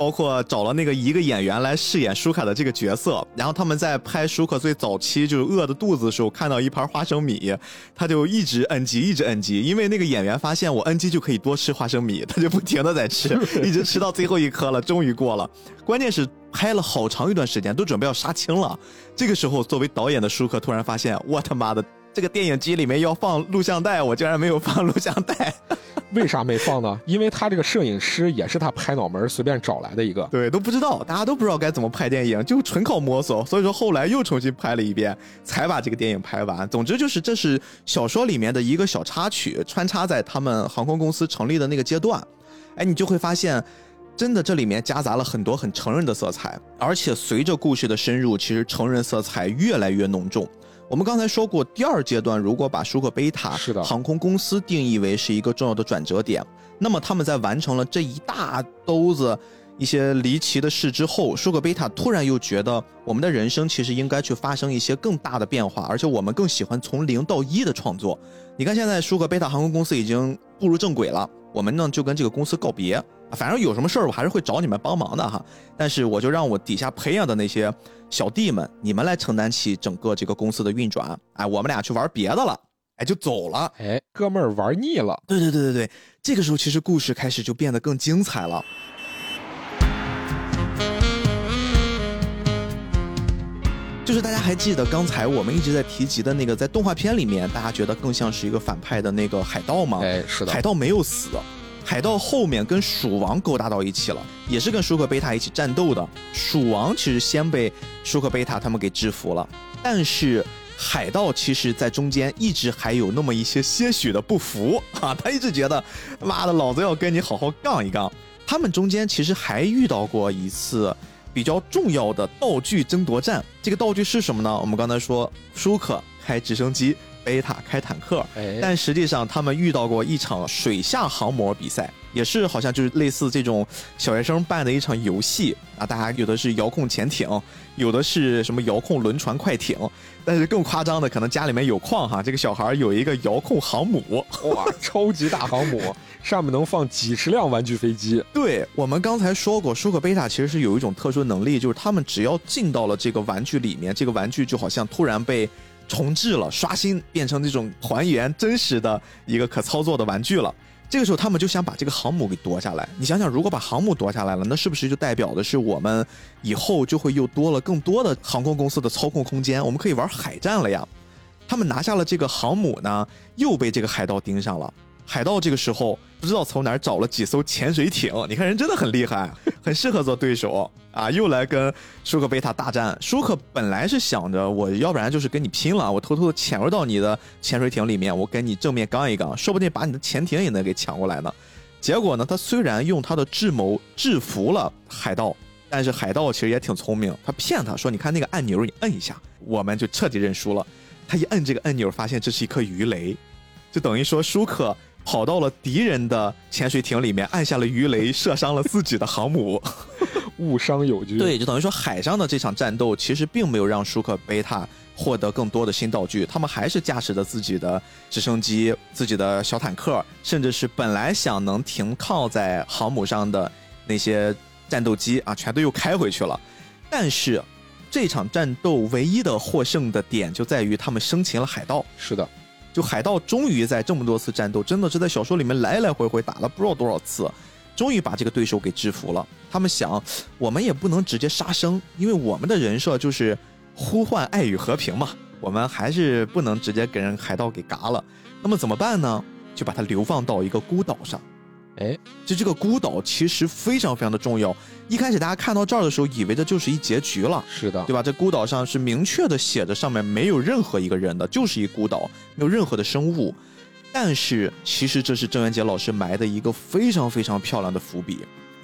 包括找了那个一个演员来饰演舒卡的这个角色，然后他们在拍舒克最早期就是饿的肚子的时候，看到一盘花生米，他就一直 NG，一直 NG，因为那个演员发现我 NG 就可以多吃花生米，他就不停的在吃，一直吃到最后一颗了，终于过了。关键是拍了好长一段时间，都准备要杀青了，这个时候作为导演的舒克突然发现，我他妈的这个电影机里面要放录像带，我竟然没有放录像带。为啥没放呢？因为他这个摄影师也是他拍脑门随便找来的一个，对，都不知道，大家都不知道该怎么拍电影，就纯靠摸索。所以说后来又重新拍了一遍，才把这个电影拍完。总之就是这是小说里面的一个小插曲，穿插在他们航空公司成立的那个阶段。哎，你就会发现，真的这里面夹杂了很多很成人的色彩，而且随着故事的深入，其实成人色彩越来越浓重。我们刚才说过，第二阶段如果把舒克贝塔是的航空公司定义为是一个重要的转折点，那么他们在完成了这一大兜子一些离奇的事之后，舒克贝塔突然又觉得我们的人生其实应该去发生一些更大的变化，而且我们更喜欢从零到一的创作。你看，现在舒克贝塔航空公司已经步入正轨了，我们呢就跟这个公司告别。反正有什么事儿，我还是会找你们帮忙的哈。但是我就让我底下培养的那些小弟们，你们来承担起整个这个公司的运转。哎，我们俩去玩别的了，哎，就走了。哎，哥们儿玩腻了。对对对对对，这个时候其实故事开始就变得更精彩了。就是大家还记得刚才我们一直在提及的那个，在动画片里面，大家觉得更像是一个反派的那个海盗吗？哎，是的，海盗没有死，海盗后面跟鼠王勾搭到一起了，也是跟舒克贝塔一起战斗的。鼠王其实先被舒克贝塔他们给制服了，但是海盗其实在中间一直还有那么一些些许的不服 啊，他一直觉得，妈的，老子要跟你好好杠一杠。他们中间其实还遇到过一次比较重要的道具争夺战，这个道具是什么呢？我们刚才说舒克开直升机。贝塔开坦克，但实际上他们遇到过一场水下航模比赛，也是好像就是类似这种小学生办的一场游戏啊。大家有的是遥控潜艇，有的是什么遥控轮船快艇，但是更夸张的，可能家里面有矿哈，这个小孩有一个遥控航母，哇，超级大航母，上面能放几十辆玩具飞机。对我们刚才说过，舒克贝塔其实是有一种特殊能力，就是他们只要进到了这个玩具里面，这个玩具就好像突然被。重置了，刷新，变成这种还原真实的一个可操作的玩具了。这个时候，他们就想把这个航母给夺下来。你想想，如果把航母夺下来了，那是不是就代表的是我们以后就会又多了更多的航空公司的操控空间？我们可以玩海战了呀。他们拿下了这个航母呢，又被这个海盗盯上了。海盗这个时候不知道从哪儿找了几艘潜水艇，你看人真的很厉害，很适合做对手啊！又来跟舒克贝塔大战。舒克本来是想着，我要不然就是跟你拼了，我偷偷的潜入到你的潜水艇里面，我跟你正面刚一刚，说不定把你的潜艇也能给抢过来呢。结果呢，他虽然用他的智谋制服了海盗，但是海盗其实也挺聪明，他骗他说：“你看那个按钮，你摁一下，我们就彻底认输了。”他一摁这个按钮，发现这是一颗鱼雷，就等于说舒克。跑到了敌人的潜水艇里面，按下了鱼雷，射伤了自己的航母，误伤友军。对，就等于说海上的这场战斗其实并没有让舒克贝塔获得更多的新道具，他们还是驾驶着自己的直升机、自己的小坦克，甚至是本来想能停靠在航母上的那些战斗机啊，全都又开回去了。但是这场战斗唯一的获胜的点就在于他们生擒了海盗。是的。就海盗终于在这么多次战斗，真的是在小说里面来来回回打了不知道多少次，终于把这个对手给制服了。他们想，我们也不能直接杀生，因为我们的人设就是呼唤爱与和平嘛，我们还是不能直接给人海盗给嘎了。那么怎么办呢？就把他流放到一个孤岛上。哎，就这个孤岛其实非常非常的重要。一开始大家看到这儿的时候，以为这就是一结局了，是的，对吧？这孤岛上是明确的写着，上面没有任何一个人的，就是一孤岛，没有任何的生物。但是其实这是郑渊洁老师埋的一个非常非常漂亮的伏笔，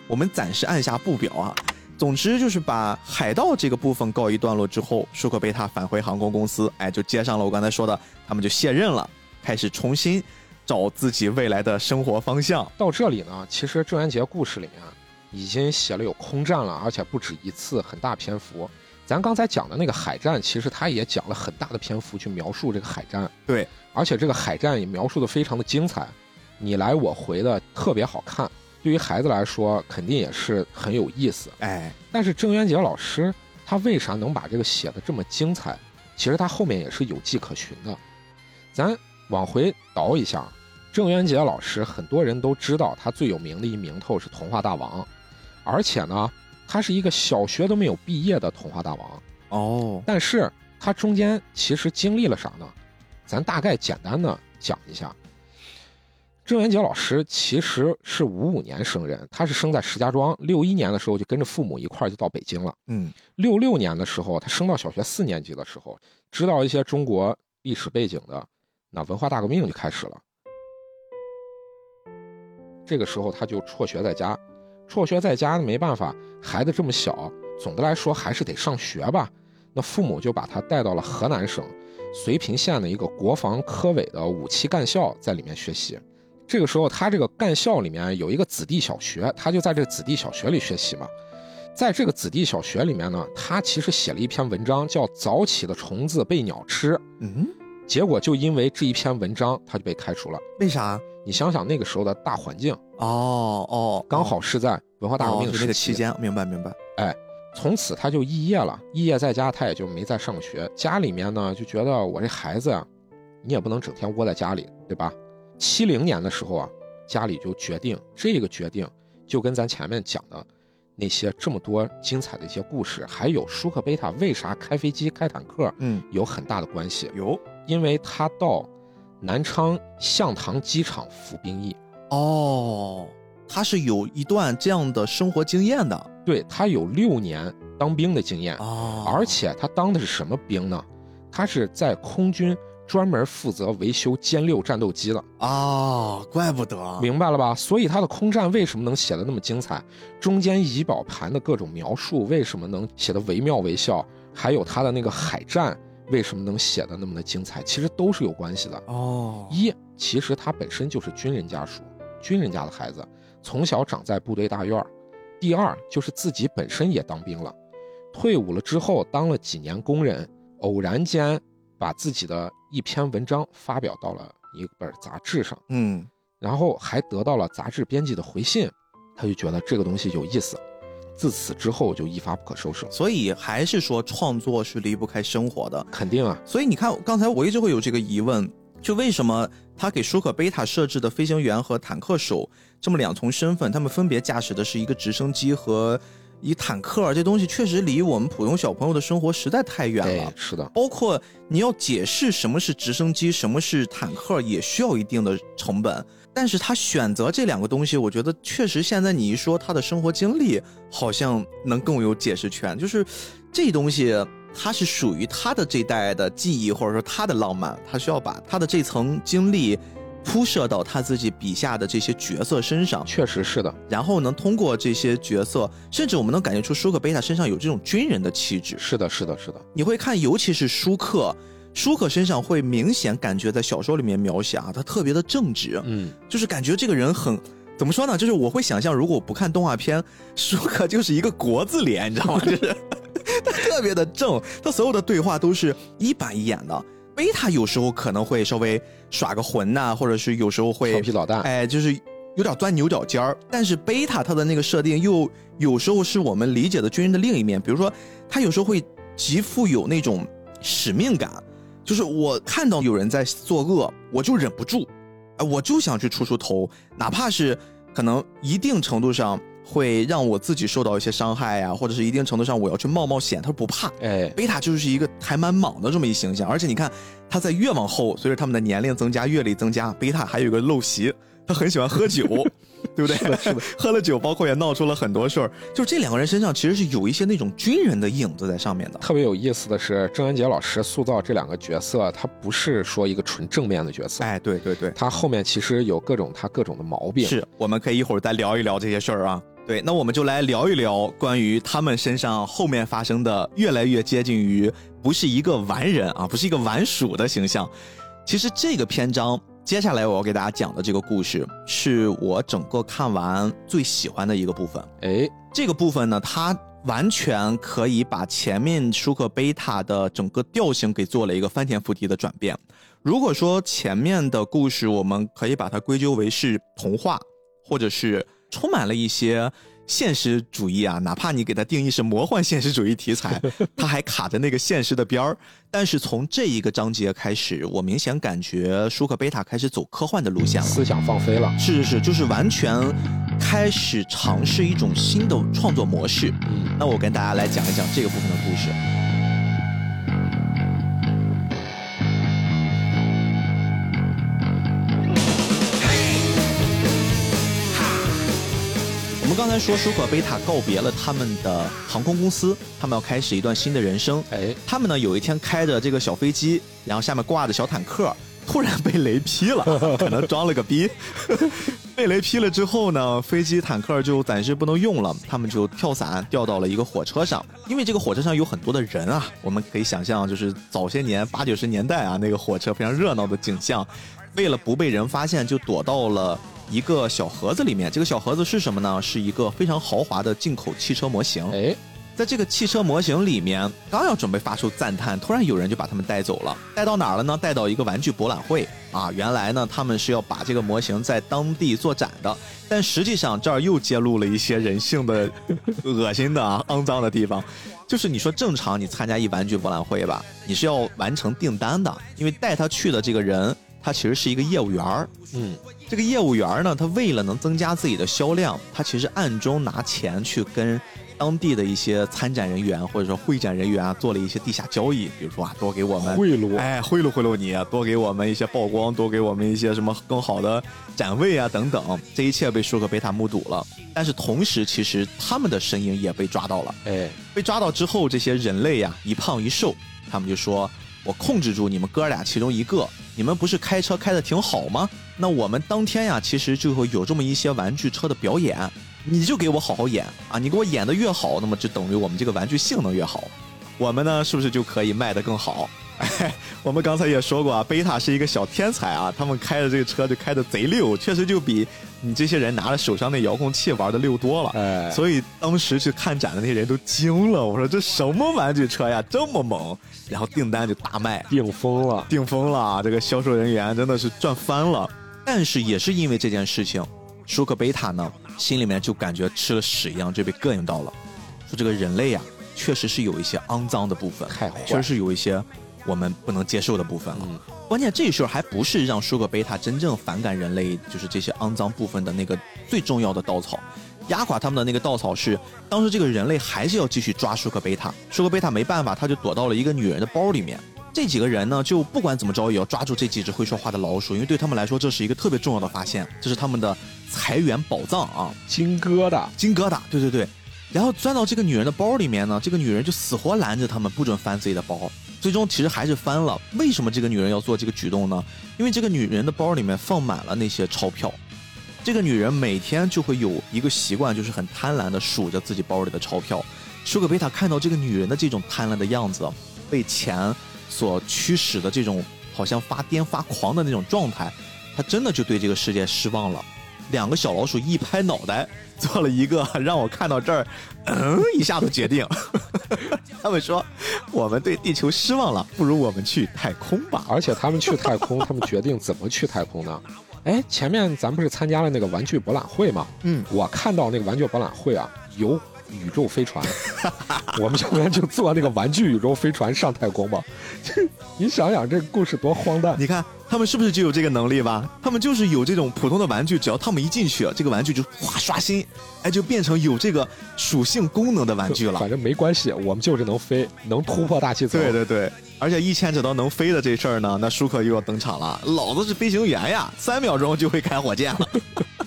我们暂时按下不表啊。总之就是把海盗这个部分告一段落之后，舒克贝塔返回航空公司，哎，就接上了我刚才说的，他们就卸任了，开始重新找自己未来的生活方向。到这里呢，其实郑渊洁故事里面已经写了有空战了，而且不止一次，很大篇幅。咱刚才讲的那个海战，其实他也讲了很大的篇幅去描述这个海战，对，而且这个海战也描述的非常的精彩，你来我回的特别好看。对于孩子来说，肯定也是很有意思。哎，但是郑渊洁老师他为啥能把这个写的这么精彩？其实他后面也是有迹可循的。咱往回倒一下，郑渊洁老师很多人都知道，他最有名的一名头是童话大王，而且呢，他是一个小学都没有毕业的童话大王。哦，但是他中间其实经历了啥呢？咱大概简单的讲一下。郑渊洁老师其实是五五年生人，他是生在石家庄，六一年的时候就跟着父母一块儿就到北京了。嗯，六六年的时候，他升到小学四年级的时候，知道一些中国历史背景的，那文化大革命就开始了。这个时候他就辍学在家，辍学在家呢没办法，孩子这么小，总的来说还是得上学吧。那父母就把他带到了河南省遂平县的一个国防科委的武器干校，在里面学习。这个时候，他这个干校里面有一个子弟小学，他就在这个子弟小学里学习嘛。在这个子弟小学里面呢，他其实写了一篇文章，叫《早起的虫子被鸟吃》。嗯，结果就因为这一篇文章，他就被开除了。为啥？你想想那个时候的大环境，哦哦，刚好是在文化大革命那个期间，明白明白。哎从此他就肄业了，肄业在家，他也就没再上学。家里面呢就觉得我这孩子啊，你也不能整天窝在家里，对吧？七零年的时候啊，家里就决定这个决定，就跟咱前面讲的那些这么多精彩的一些故事，还有舒克贝塔为啥开飞机、开坦克，嗯，有很大的关系。有因为他到南昌向塘机场服兵役，哦，他是有一段这样的生活经验的对他有六年当兵的经验。哦而且他当的是什么兵呢？他是在空军专门负责维修歼六战斗机的，哦，怪不得明白了吧？所以他的空战为什么能写的那么精彩？中间仪表盘的各种描述为什么能写的惟妙惟肖？还有他的那个海战为什么能写的那么的精彩？其实都是有关系的。哦，一，其实他本身就是军人家属，军人家的孩子，从小长在部队大院儿。第二，就是自己本身也当兵了，退伍了之后当了几年工人，偶然间把自己的一篇文章发表到了一本杂志上，嗯，然后还得到了杂志编辑的回信，他就觉得这个东西有意思，自此之后就一发不可收拾了。所以还是说创作是离不开生活的。肯定啊，所以你看，刚才我一直会有这个疑问，就为什么他给舒克贝塔设置的飞行员和坦克手这么两重身份，他们分别驾驶的是一个直升机和一坦克，这东西确实离我们普通小朋友的生活实在太远了。哎，是的，包括你要解释什么是直升机，什么是坦克，也需要一定的成本。但是他选择这两个东西，我觉得确实现在你一说他的生活经历，好像能更有解释权。就是这东西，它是属于他的这代的记忆，或者说他的浪漫，他需要把他的这层经历铺设到他自己笔下的这些角色身上。确实是的，然后能，通过这些角色，甚至我们能感觉出舒克贝塔身上有这种军人的气质。是的，是的，是的，你会看，尤其是舒克，舒克身上会明显感觉在小说里面描写啊，他特别的正直，嗯，就是感觉这个人很。怎么说呢？就是我会想象，如果我不看动画片，舒克就是一个国字脸，你知道吗？就是他特别的正，他所有的对话都是一板一眼的。贝塔有时候可能会稍微耍个混呐、或者是有时候会调皮捣蛋，哎，就是有点钻牛角尖儿。但是贝塔他的那个设定又有时候是我们理解的军人的另一面，比如说他有时候会极富有那种使命感，就是我看到有人在作恶，我就忍不住，哎，我就想去出出头，哪怕是可能一定程度上会让我自己受到一些伤害呀、或者是一定程度上我要去冒冒险，他不怕。哎，贝塔就是一个还蛮莽的这么一形象，而且你看他在越往后，随着他们的年龄增加、阅历增加，贝塔还有一个陋习，他很喜欢喝酒，对不对？是的，是的。喝了酒，包括也闹出了很多事儿。就这两个人身上其实是有一些那种军人的影子在上面的。特别有意思的是，郑渊洁老师塑造这两个角色，他不是说一个纯正面的角色，哎，对对对，他后面其实有各种他各种的毛病。是，我们可以一会儿再聊一聊这些事儿啊。对，那我们就来聊一聊关于他们身上后面发生的越来越接近于不是一个完人啊，不是一个完属的形象。其实这个篇章接下来我要给大家讲的这个故事，是我整个看完最喜欢的一个部分。哎，这个部分呢，它完全可以把前面舒克贝塔的整个调性给做了一个翻天覆地的转变。如果说前面的故事我们可以把它归咎为是童话，或者是充满了一些现实主义啊，哪怕你给它定义是魔幻现实主义题材，它还卡着那个现实的边儿。但是从这一个章节开始，我明显感觉舒克贝塔开始走科幻的路线了。思想放飞了。是是是，就是完全开始尝试一种新的创作模式。嗯，那我跟大家来讲一讲这个部分的故事。我们刚才说，舒克贝塔告别了他们的航空公司，他们要开始一段新的人生。哎，他们呢有一天开着这个小飞机，然后下面挂着小坦克，突然被雷劈了，可能装了个逼。被雷劈了之后呢，飞机坦克就暂时不能用了，他们就跳伞掉到了一个火车上，因为这个火车上有很多的人啊，我们可以想象，就是早些年八九十年代啊，那个火车非常热闹的景象。为了不被人发现，就躲到了一个小盒子里面。这个小盒子是什么呢？是一个非常豪华的进口汽车模型。哎，在这个汽车模型里面，刚要准备发出赞叹，突然有人就把他们带走了，带到哪儿了呢？带到一个玩具博览会啊！原来呢，他们是要把这个模型在当地做展的，但实际上这儿又揭露了一些人性的恶心的啊、肮脏的地方。就是你说正常，你参加一玩具博览会吧，你是要完成订单的，因为带他去的这个人，他其实是一个业务员儿。嗯，这个业务员呢，他为了能增加自己的销量，他其实暗中拿钱去跟当地的一些参展人员或者说会展人员啊做了一些地下交易，比如说啊，多给我们贿赂。哎，贿赂贿赂你，多给我们一些曝光，多给我们一些什么更好的展位啊等等，这一切被舒克贝塔目睹了。但是同时，其实他们的身影也被抓到了。哎，被抓到之后，这些人类呀、一胖一瘦，他们就说：“我控制住你们哥俩其中一个，你们不是开车开的挺好吗？那我们当天呀，其实就会有这么一些玩具车的表演，你就给我好好演啊！你给我演的越好，那么就等于我们这个玩具性能越好，我们呢是不是就可以卖得更好？”哎，我们刚才也说过啊，贝塔是一个小天才啊，他们开的这个车就开的贼溜，确实就比你这些人拿着手上那遥控器玩的溜多了。哎，所以当时去看展的那些人都惊了，我说这什么玩具车呀，这么猛！然后订单就大卖，订疯了。订疯了啊，这个销售人员真的是赚翻了。但是也是因为这件事情，舒克贝塔呢心里面就感觉吃了屎一样，就被膈应到了，说这个人类呀、确实是有一些肮脏的部分，太坏确实是有一些我们不能接受的部分了。嗯关键这事儿还不是让舒克贝塔真正反感人类，就是这些肮脏部分的那个最重要的稻草。压垮他们的那个稻草是，当时这个人类还是要继续抓舒克贝塔，舒克贝塔没办法，他就躲到了一个女人的包里面。这几个人呢，就不管怎么着也要抓住这几只会说话的老鼠，因为对他们来说这是一个特别重要的发现，这是他们的财源宝藏啊。金疙瘩，金疙瘩，对对对。然后钻到这个女人的包里面呢，这个女人就死活拦着他们，不准翻自己的包。最终其实还是翻了。为什么这个女人要做这个举动呢？因为这个女人的包里面放满了那些钞票。这个女人每天就会有一个习惯，就是很贪婪的数着自己包里的钞票。舒克贝塔看到这个女人的这种贪婪的样子，被钱所驱使的这种好像发癫发狂的那种状态，他真的就对这个世界失望了。两个小老鼠一拍脑袋，做了一个让我看到这儿，嗯，一下子决定。他们说，我们对地球失望了，不如我们去太空吧。而且他们去太空，他们决定怎么去太空呢？哎，前面咱不是参加了那个玩具博览会吗？嗯，我看到那个玩具博览会啊，有宇宙飞船，我们要不然就坐那个玩具宇宙飞船上太空吧。你想想这个故事多荒诞！你看他们是不是就有这个能力吧？他们就是有这种普通的玩具，只要他们一进去，这个玩具就哗刷新，哎，就变成有这个属性功能的玩具了反。正没关系，我们就是能飞，能突破大气层。对对对，而且一牵扯到能飞的这事儿呢，那舒克又要登场了。老子是飞行员呀，三秒钟就会开火箭了。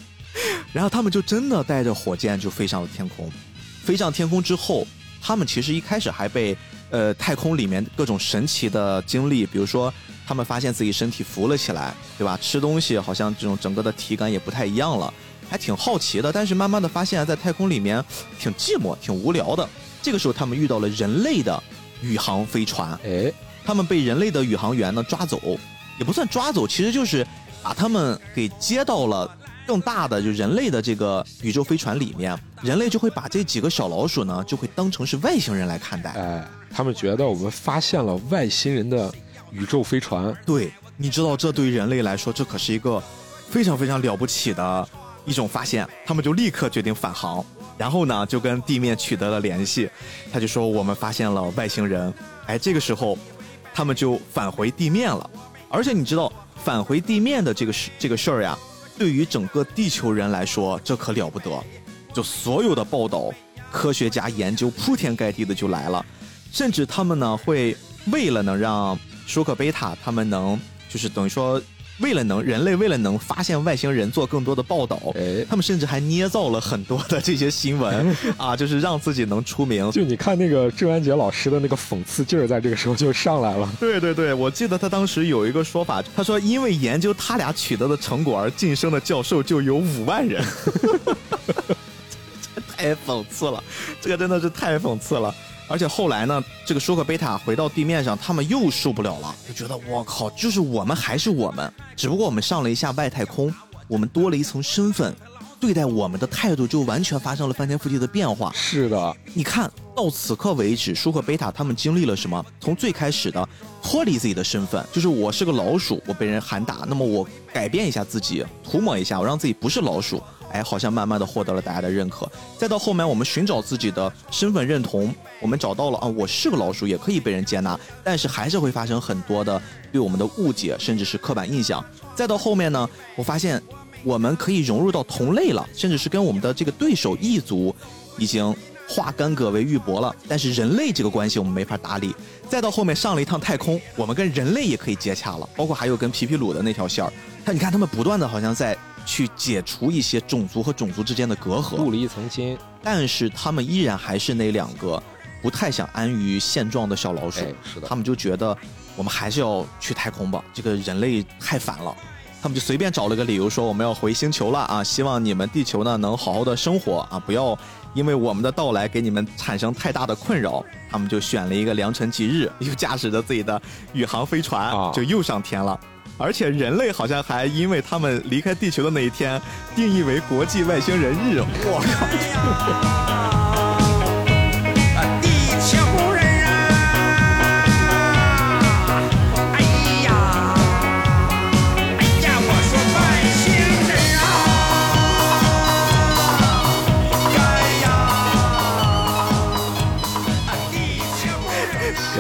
然后他们就真的带着火箭就飞上了天空。飞上天空之后，他们其实一开始还被呃太空里面各种神奇的经历，比如说他们发现自己身体浮了起来，对吧？吃东西好像这种整个的体感也不太一样了，还挺好奇的。但是慢慢的发现，在太空里面挺寂寞、挺无聊的。这个时候，他们遇到了人类的宇航飞船。哎，他们被人类的宇航员呢抓走，也不算抓走，其实就是把他们给接到了更大的就人类的这个宇宙飞船里面，人类就会把这几个小老鼠呢就会当成是外星人来看待。哎，他们觉得我们发现了外星人的宇宙飞船，对，你知道这对于人类来说，这可是一个非常非常了不起的一种发现，他们就立刻决定返航。然后呢，就跟地面取得了联系，他就说我们发现了外星人。哎，这个时候，他们就返回地面了。而且你知道，返回地面的这个事这个事儿呀，对于整个地球人来说，这可了不得。就所有的报道，科学家研究铺天盖地的就来了，甚至他们呢会为了能让舒克贝塔他们能，就是等于说，为了能人类为了能发现外星人做更多的报道，哎，他们甚至还捏造了很多的这些新闻啊，就是让自己能出名。就你看那个郑渊洁老师的那个讽刺劲儿，在这个时候就上来了。对对对，我记得他当时有一个说法，他说因为研究他俩取得的成果而晋升的教授就有五万人，这太讽刺了，这个真的是太讽刺了。而且后来呢，这个舒克贝塔回到地面上，他们又受不了了，就觉得我靠，就是我们还是我们，只不过我们上了一下外太空，我们多了一层身份，对待我们的态度就完全发生了翻天覆地的变化。是的，你看到此刻为止，舒克贝塔他们经历了什么？从最开始的脱离自己的身份，就是我是个老鼠，我被人喊打，那么我改变一下自己，涂抹一下，我让自己不是老鼠，哎，好像慢慢的获得了大家的认可。再到后面，我们寻找自己的身份认同，我们找到了啊，我是个老鼠，也可以被人接纳，但是还是会发生很多的对我们的误解，甚至是刻板印象。再到后面呢，我发现我们可以融入到同类了，甚至是跟我们的这个对手异族已经化干戈为玉帛了。但是人类这个关系我们没法打理。再到后面上了一趟太空，我们跟人类也可以接洽了，包括还有跟皮皮鲁的那条线儿。他你看，他们不断的好像在去解除一些种族和种族之间的隔阂，镀了一层金。但是他们依然还是那两个不太想安于现状的小老鼠。哎，是的，他们就觉得我们还是要去太空吧，这个人类太烦了。他们就随便找了个理由说我们要回星球了啊，希望你们地球呢能好好的生活啊，不要因为我们的到来给你们产生太大的困扰。他们就选了一个良辰吉日，又驾驶着自己的宇航飞船啊就又上天了。而且人类好像还因为他们离开地球的那一天，定义为国际外星人日。我靠！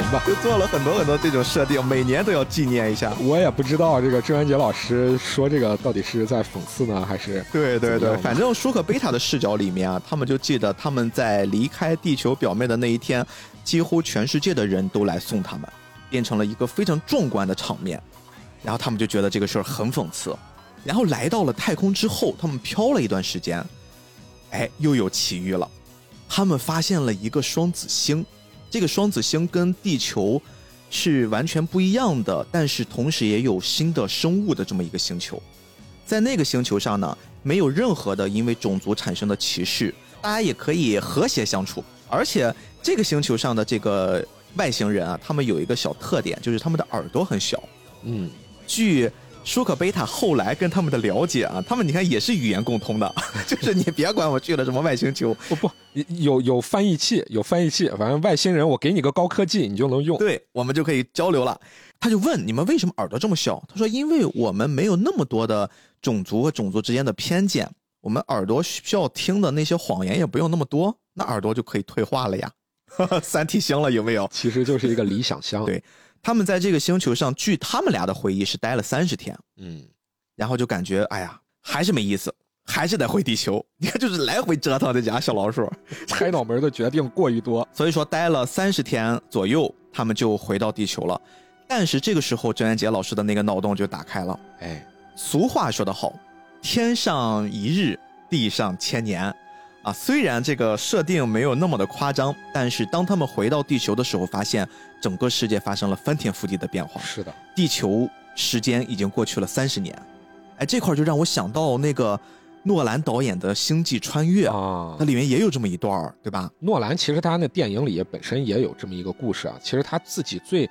吧。就做了很多很多这种设定，每年都要纪念一下。我也不知道这个郑渊洁老师说这个到底是在讽刺呢，还是对对对，反正舒克贝塔的视角里面啊，他们就记得他们在离开地球表面的那一天，几乎全世界的人都来送他们，变成了一个非常壮观的场面。然后他们就觉得这个事儿很讽刺。然后来到了太空之后，他们飘了一段时间，哎，又有奇遇了。他们发现了一个双子星，这个双子星跟地球是完全不一样的，但是同时也有新的生物的这么一个星球。在那个星球上呢，没有任何的因为种族产生的歧视，大家也可以和谐相处。而且这个星球上的这个外星人啊，他们有一个小特点，就是他们的耳朵很小。嗯，据舒克贝塔后来跟他们的了解啊，他们你看也是语言共通的，就是你别管我去了什么外星球，不不，有有翻译器，有翻译器，反正外星人我给你个高科技，你就能用。对我们就可以交流了。他就问你们为什么耳朵这么小？他说因为我们没有那么多的种族和种族之间的偏见，我们耳朵需要听的那些谎言也不用那么多。那耳朵就可以退化了呀。三体星了有没有？其实就是一个理想乡。对他们在这个星球上，据他们俩的回忆是待了三十天，嗯，然后就感觉哎呀，还是没意思，还是得回地球。你看，就是来回折腾这家小老鼠。拆脑门的决定过于多。所以说，待了三十天左右，他们就回到地球了。但是这个时候，郑渊洁老师的那个脑洞就打开了。哎，俗话说得好，天上一日，地上千年。啊，虽然这个设定没有那么的夸张，但是当他们回到地球的时候，发现整个世界发生了翻天覆地的变化。是的，地球时间已经过去了三十年，哎，这块就让我想到那个诺兰导演的《星际穿越》啊它，里面也有这么一段儿，对吧？诺兰其实他那电影里本身也有这么一个故事啊。其实他自己最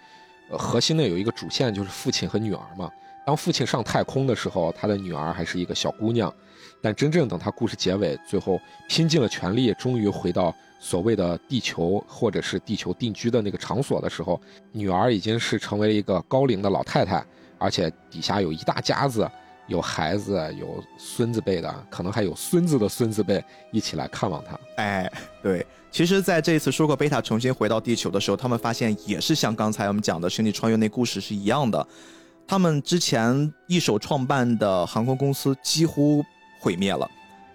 呃核心的有一个主线就是父亲和女儿嘛。当父亲上太空的时候，他的女儿还是一个小姑娘，但真正等他故事结尾，最后拼尽了全力，终于回到所谓的地球或者是地球定居的那个场所的时候，女儿已经是成为了一个高龄的老太太，而且底下有一大家子。有孩子，有孙子辈的，可能还有孙子的孙子辈一起来看望他。哎，对，其实在这一次舒克贝塔重新回到地球的时候，他们发现也是像刚才我们讲的《星际穿越》那故事是一样的，他们之前一手创办的航空公司几乎毁灭了。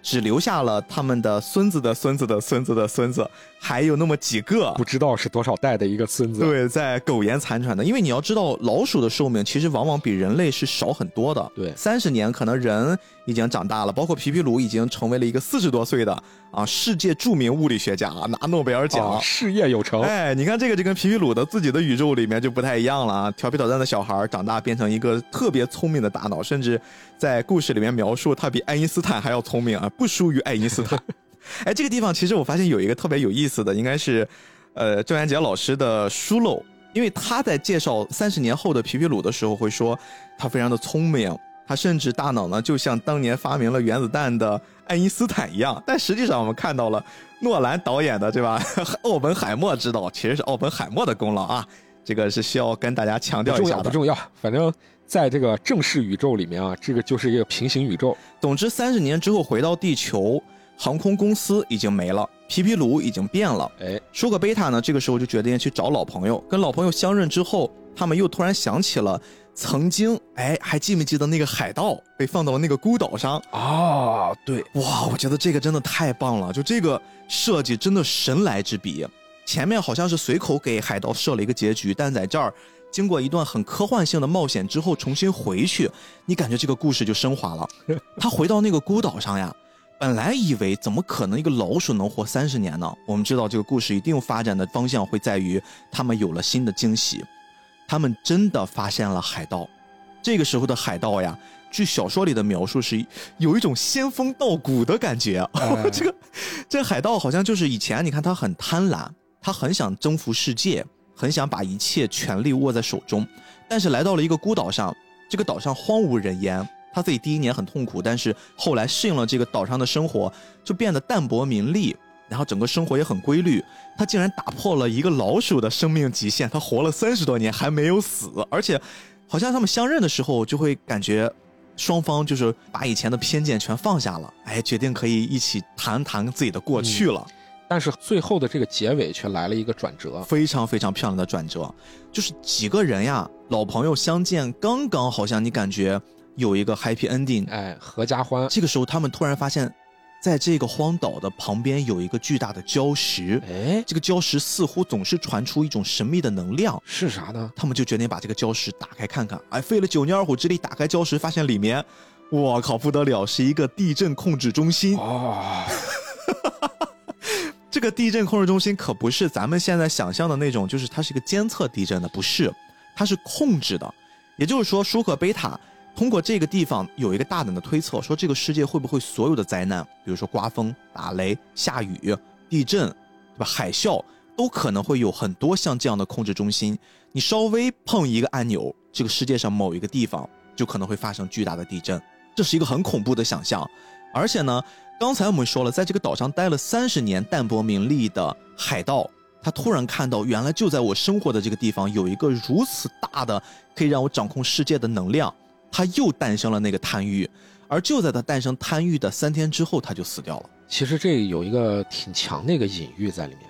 只留下了他们的孙子的孙子的孙子的孙子，还有那么几个不知道是多少代的一个孙子。对，在苟延残喘的。因为你要知道，老鼠的寿命其实往往比人类是少很多的。对三十年可能人已经长大了，包括皮皮鲁已经成为了一个四十多岁的啊世界著名物理学家，拿诺贝尔奖。啊，事业有成。哎，你看这个就跟皮皮鲁的自己的宇宙里面就不太一样了啊！调皮捣蛋的小孩长大变成一个特别聪明的大脑，甚至在故事里面描述他比爱因斯坦还要聪明啊，不输于爱因斯坦。哎，这个地方其实我发现有一个特别有意思的，应该是呃郑渊洁老师的疏漏，因为他在介绍三十年后的皮皮鲁的时候会说他非常的聪明，他甚至大脑呢就像当年发明了原子弹的爱因斯坦一样，但实际上我们看到了诺兰导演的对吧？奥本海默知道其实是奥本海默的功劳啊，这个是需要跟大家强调一下的。要不重要，反正在这个正式宇宙里面啊，这个就是一个平行宇宙。总之，三十年之后回到地球，航空公司已经没了，皮皮鲁已经变了。哎，舒克贝塔呢，这个时候就决定去找老朋友。跟老朋友相认之后，他们又突然想起了曾经，哎，还记没记得那个海盗被放到了那个孤岛上？哦，对，哇，我觉得这个真的太棒了，就这个设计真的神来之笔。前面好像是随口给海盗设了一个结局，但在这儿经过一段很科幻性的冒险之后，重新回去，你感觉这个故事就升华了。他回到那个孤岛上呀，本来以为怎么可能一个老鼠能活三十年呢？我们知道这个故事一定发展的方向会在于他们有了新的惊喜，他们真的发现了海盗。这个时候的海盗呀，据小说里的描述是有一种仙风道骨的感觉。哎 这个这海盗好像就是以前你看他很贪婪，他很想征服世界，很想把一切权力握在手中，但是来到了一个孤岛上，这个岛上荒无人烟。他自己第一年很痛苦，但是后来适应了这个岛上的生活，就变得淡泊名利，然后整个生活也很规律。他竟然打破了一个老鼠的生命极限，他活了三十多年还没有死，而且好像他们相认的时候就会感觉双方就是把以前的偏见全放下了，哎，决定可以一起谈谈自己的过去了。但是最后的这个结尾却来了一个转折。非常非常漂亮的转折，就是几个人呀，老朋友相见，刚刚好像你感觉有一个 happy ending，哎，合家欢。这个时候他们突然发现，在这个荒岛的旁边有一个巨大的礁石，哎，这个礁石似乎总是传出一种神秘的能量，是啥呢？他们就决定把这个礁石打开看看。哎，费了九牛二虎之力打开礁石，发现里面，我靠不得了，是一个地震控制中心。哦，这个地震控制中心可不是咱们现在想象的那种，就是它是一个监测地震的，不是，它是控制的。也就是说，舒克贝塔通过这个地方有一个大胆的推测，说这个世界会不会所有的灾难，比如说刮风、打雷、下雨、地震，对吧？海啸都可能会有很多像这样的控制中心。你稍微碰一个按钮，这个世界上某一个地方就可能会发生巨大的地震，这是一个很恐怖的想象。而且呢，刚才我们说了，在这个岛上待了三十年淡泊名利的海盗，他突然看到，原来就在我生活的这个地方有一个如此大的可以让我掌控世界的能量，他又诞生了那个贪欲。而就在他诞生贪欲的三天之后，他就死掉了。其实这有一个挺强的一个隐喻在里面。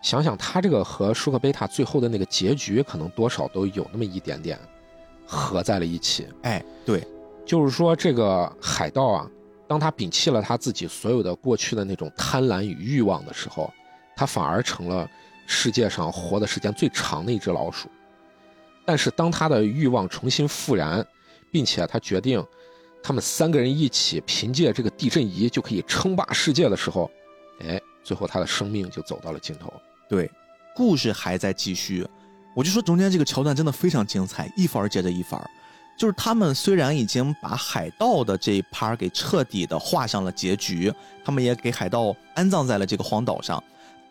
想想他这个和舒克贝塔最后的那个结局，可能多少都有那么一点点合在了一起。哎，对，就是说，这个海盗啊，当他摒弃了他自己所有的过去的那种贪婪与欲望的时候，他反而成了世界上活的时间最长的一只老鼠。但是，当他的欲望重新复燃，并且他决定他们三个人一起凭借这个地震仪就可以称霸世界的时候，哎，最后他的生命就走到了尽头。对，故事还在继续。我就说中间这个桥段真的非常精彩，一番接着一番。就是他们虽然已经把海盗的这一趴给彻底的画上了结局，他们也给海盗安葬在了这个荒岛上，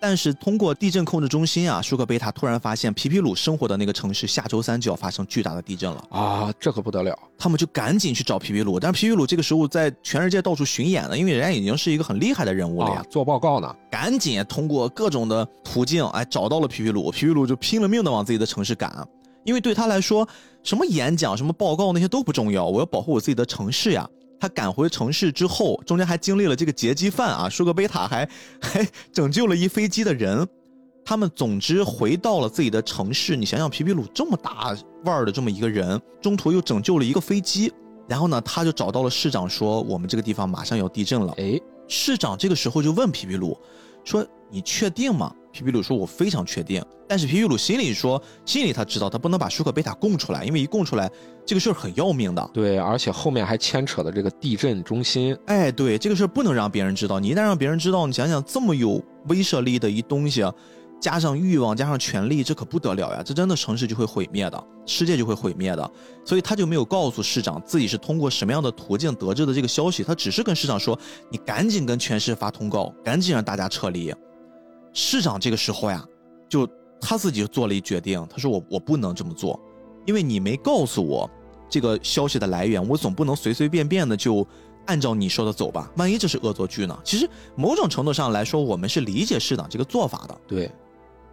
但是通过地震控制中心啊，舒克贝塔突然发现皮皮鲁生活的那个城市下周三就要发生巨大的地震了。啊，这可不得了！他们就赶紧去找皮皮鲁，但是皮皮鲁这个时候在全世界到处巡演呢，因为人家已经是一个很厉害的人物了呀。啊，做报告呢。赶紧通过各种的途径，哎，找到了皮皮鲁。皮皮鲁就拼了命的往自己的城市赶，因为对他来说，什么演讲、什么报告那些都不重要，我要保护我自己的城市呀。他赶回城市之后，中间还经历了这个劫机犯啊，舒格贝塔还还拯救了一飞机的人。他们总之回到了自己的城市。你想想，皮皮鲁这么大腕儿的这么一个人，中途又拯救了一个飞机，然后呢，他就找到了市长，说我们这个地方马上要地震了。哎，市长这个时候就问皮皮鲁说：“你确定吗？”皮皮鲁说：“我非常确定。”但是皮皮鲁心里说，心里他知道他不能把舒克贝塔供出来，因为一供出来，这个事儿很要命的。对，而且后面还牵扯了这个地震中心。哎，对，这个事儿不能让别人知道。你一旦让别人知道，你想想这么有威慑力的一东西，加上欲望，加上权力，这可不得了呀！这真的城市就会毁灭的，世界就会毁灭的。所以他就没有告诉市长自己是通过什么样的途径得知的这个消息，他只是跟市长说：“你赶紧跟全市发通告，赶紧让大家撤离。”市长这个时候呀，就他自己就做了一决定，他说：“我我不能这么做，因为你没告诉我这个消息的来源，我总不能随随便便的就按照你说的走吧？万一这是恶作剧呢？”其实某种程度上来说，我们是理解市长这个做法的，对，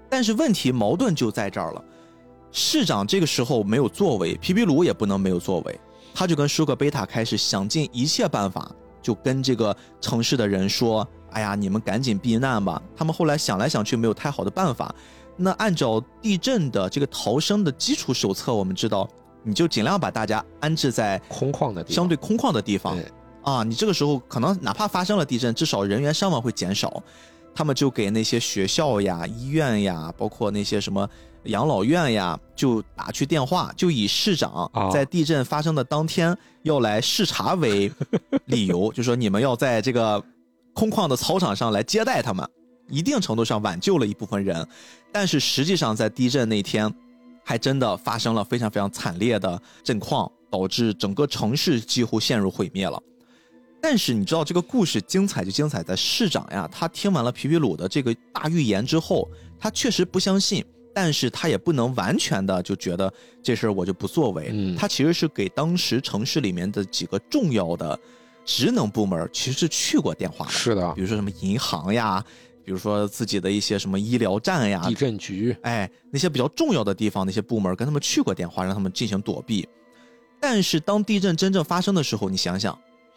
但是问题矛盾就在这儿了。市长这个时候没有作为，皮皮鲁也不能没有作为，他就跟舒克贝塔开始想尽一切办法，就跟这个城市的人说：“哎呀，你们赶紧避难吧。”他们后来想来想去，没有太好的办法。那按照地震的这个逃生的基础手册，我们知道，你就尽量把大家安置在空旷的相对空旷的地方对啊。你这个时候可能哪怕发生了地震，至少人员伤亡会减少。他们就给那些学校呀、医院呀，包括那些什么养老院呀，就打去电话，就以市长啊在地震发生的当天要来视察为理由，就说你们要在这个空旷的操场上来接待他们，一定程度上挽救了一部分人。但是实际上在地震那天，还真的发生了非常非常惨烈的震况，导致整个城市几乎陷入毁灭了。但是你知道这个故事精彩就精彩在市长呀，他听完了皮皮鲁的这个大预言之后，他确实不相信，但是他也不能完全的就觉得这事儿我就不作为。嗯他其实是给当时城市里面的几个重要的职能部门其实是去过电话的，是的。比，如说什么银行呀，比如说自己的一些什么医疗站呀，地震局。哎，那些比较重要的地方，那些部门跟他们去过电话，让他们进行躲避。但是当地震真正发生的时候，你想想，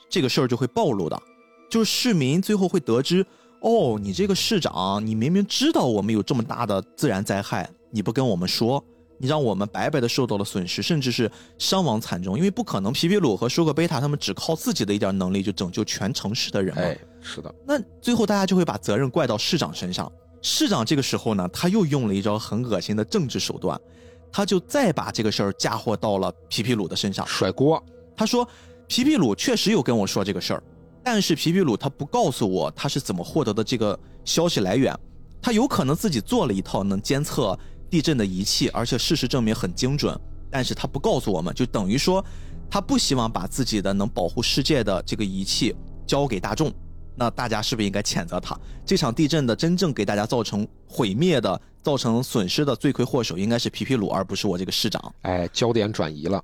这个事儿就会暴露的，就是市民最后会得知，哦，你这个市长，你明明知道我们有这么大的自然灾害，你不跟我们说，你让我们白白的受到了损失，甚至是伤亡惨重，因为不可能皮皮鲁和舒克贝塔他们只靠自己的一点能力就拯救全城市的人嘛。哎，是的，那最后大家就会把责任怪到市长身上。市长这个时候呢，他又用了一招很恶心的政治手段，他就再把这个事儿嫁祸到了皮皮鲁的身上。甩锅，他说，皮皮鲁确实有跟我说这个事儿，但是皮皮鲁他不告诉我他是怎么获得的这个消息来源。他有可能自己做了一套能监测地震的仪器，而且事实证明很精准，但是他不告诉我们，就等于说他不希望把自己的能保护世界的这个仪器交给大众。那大家是不是应该谴责他？这场地震的真正给大家造成毁灭的、造成损失的罪魁祸首应该是皮皮鲁，而不是我这个市长。哎，焦点转移了，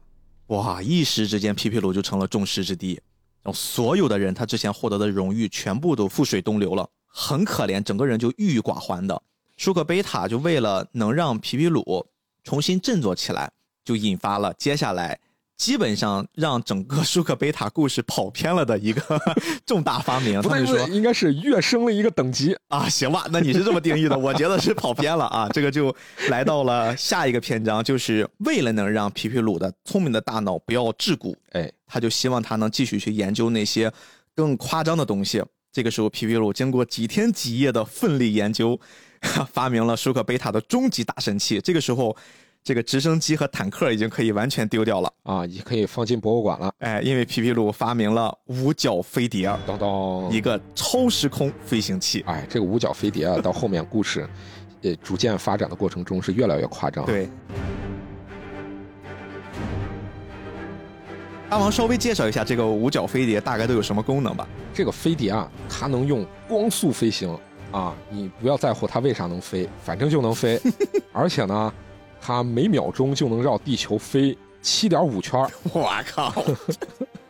哇！一时之间，皮皮鲁就成了众矢之的，然后所有的人他之前获得的荣誉全部都覆水东流了，很可怜，整个人就郁郁寡欢的。舒克贝塔就为了能让皮皮鲁重新振作起来，就引发了接下来基本上让整个舒克贝塔故事跑偏了的一个 重大发明。他们说应该是跃升了一个等级。啊，行吧，那你是这么定义的，我觉得是跑偏了啊。这个就来到了下一个篇章，就是为了能让皮皮鲁的聪明的大脑不要桎梏，哎，他就希望他能继续去研究那些更夸张的东西。这个时候，皮皮鲁经过几天几夜的奋力研究，发明了舒克贝塔的终极大神器。这个时候，这个直升机和坦克已经可以完全丢掉了。啊，也可以放进博物馆了。哎，因为皮皮鲁发明了五角飞碟，当当，一个超时空飞行器。哎，这个五角飞碟啊，到后面故事，呃，逐渐发展的过程中是越来越夸张。，对。大王稍微介绍一下这个五角飞碟大概都有什么功能吧？这个飞碟啊，它能用光速飞行啊，你不要在乎它为啥能飞，反正就能飞，而且呢，它每秒钟就能绕地球飞七点五圈儿，我靠，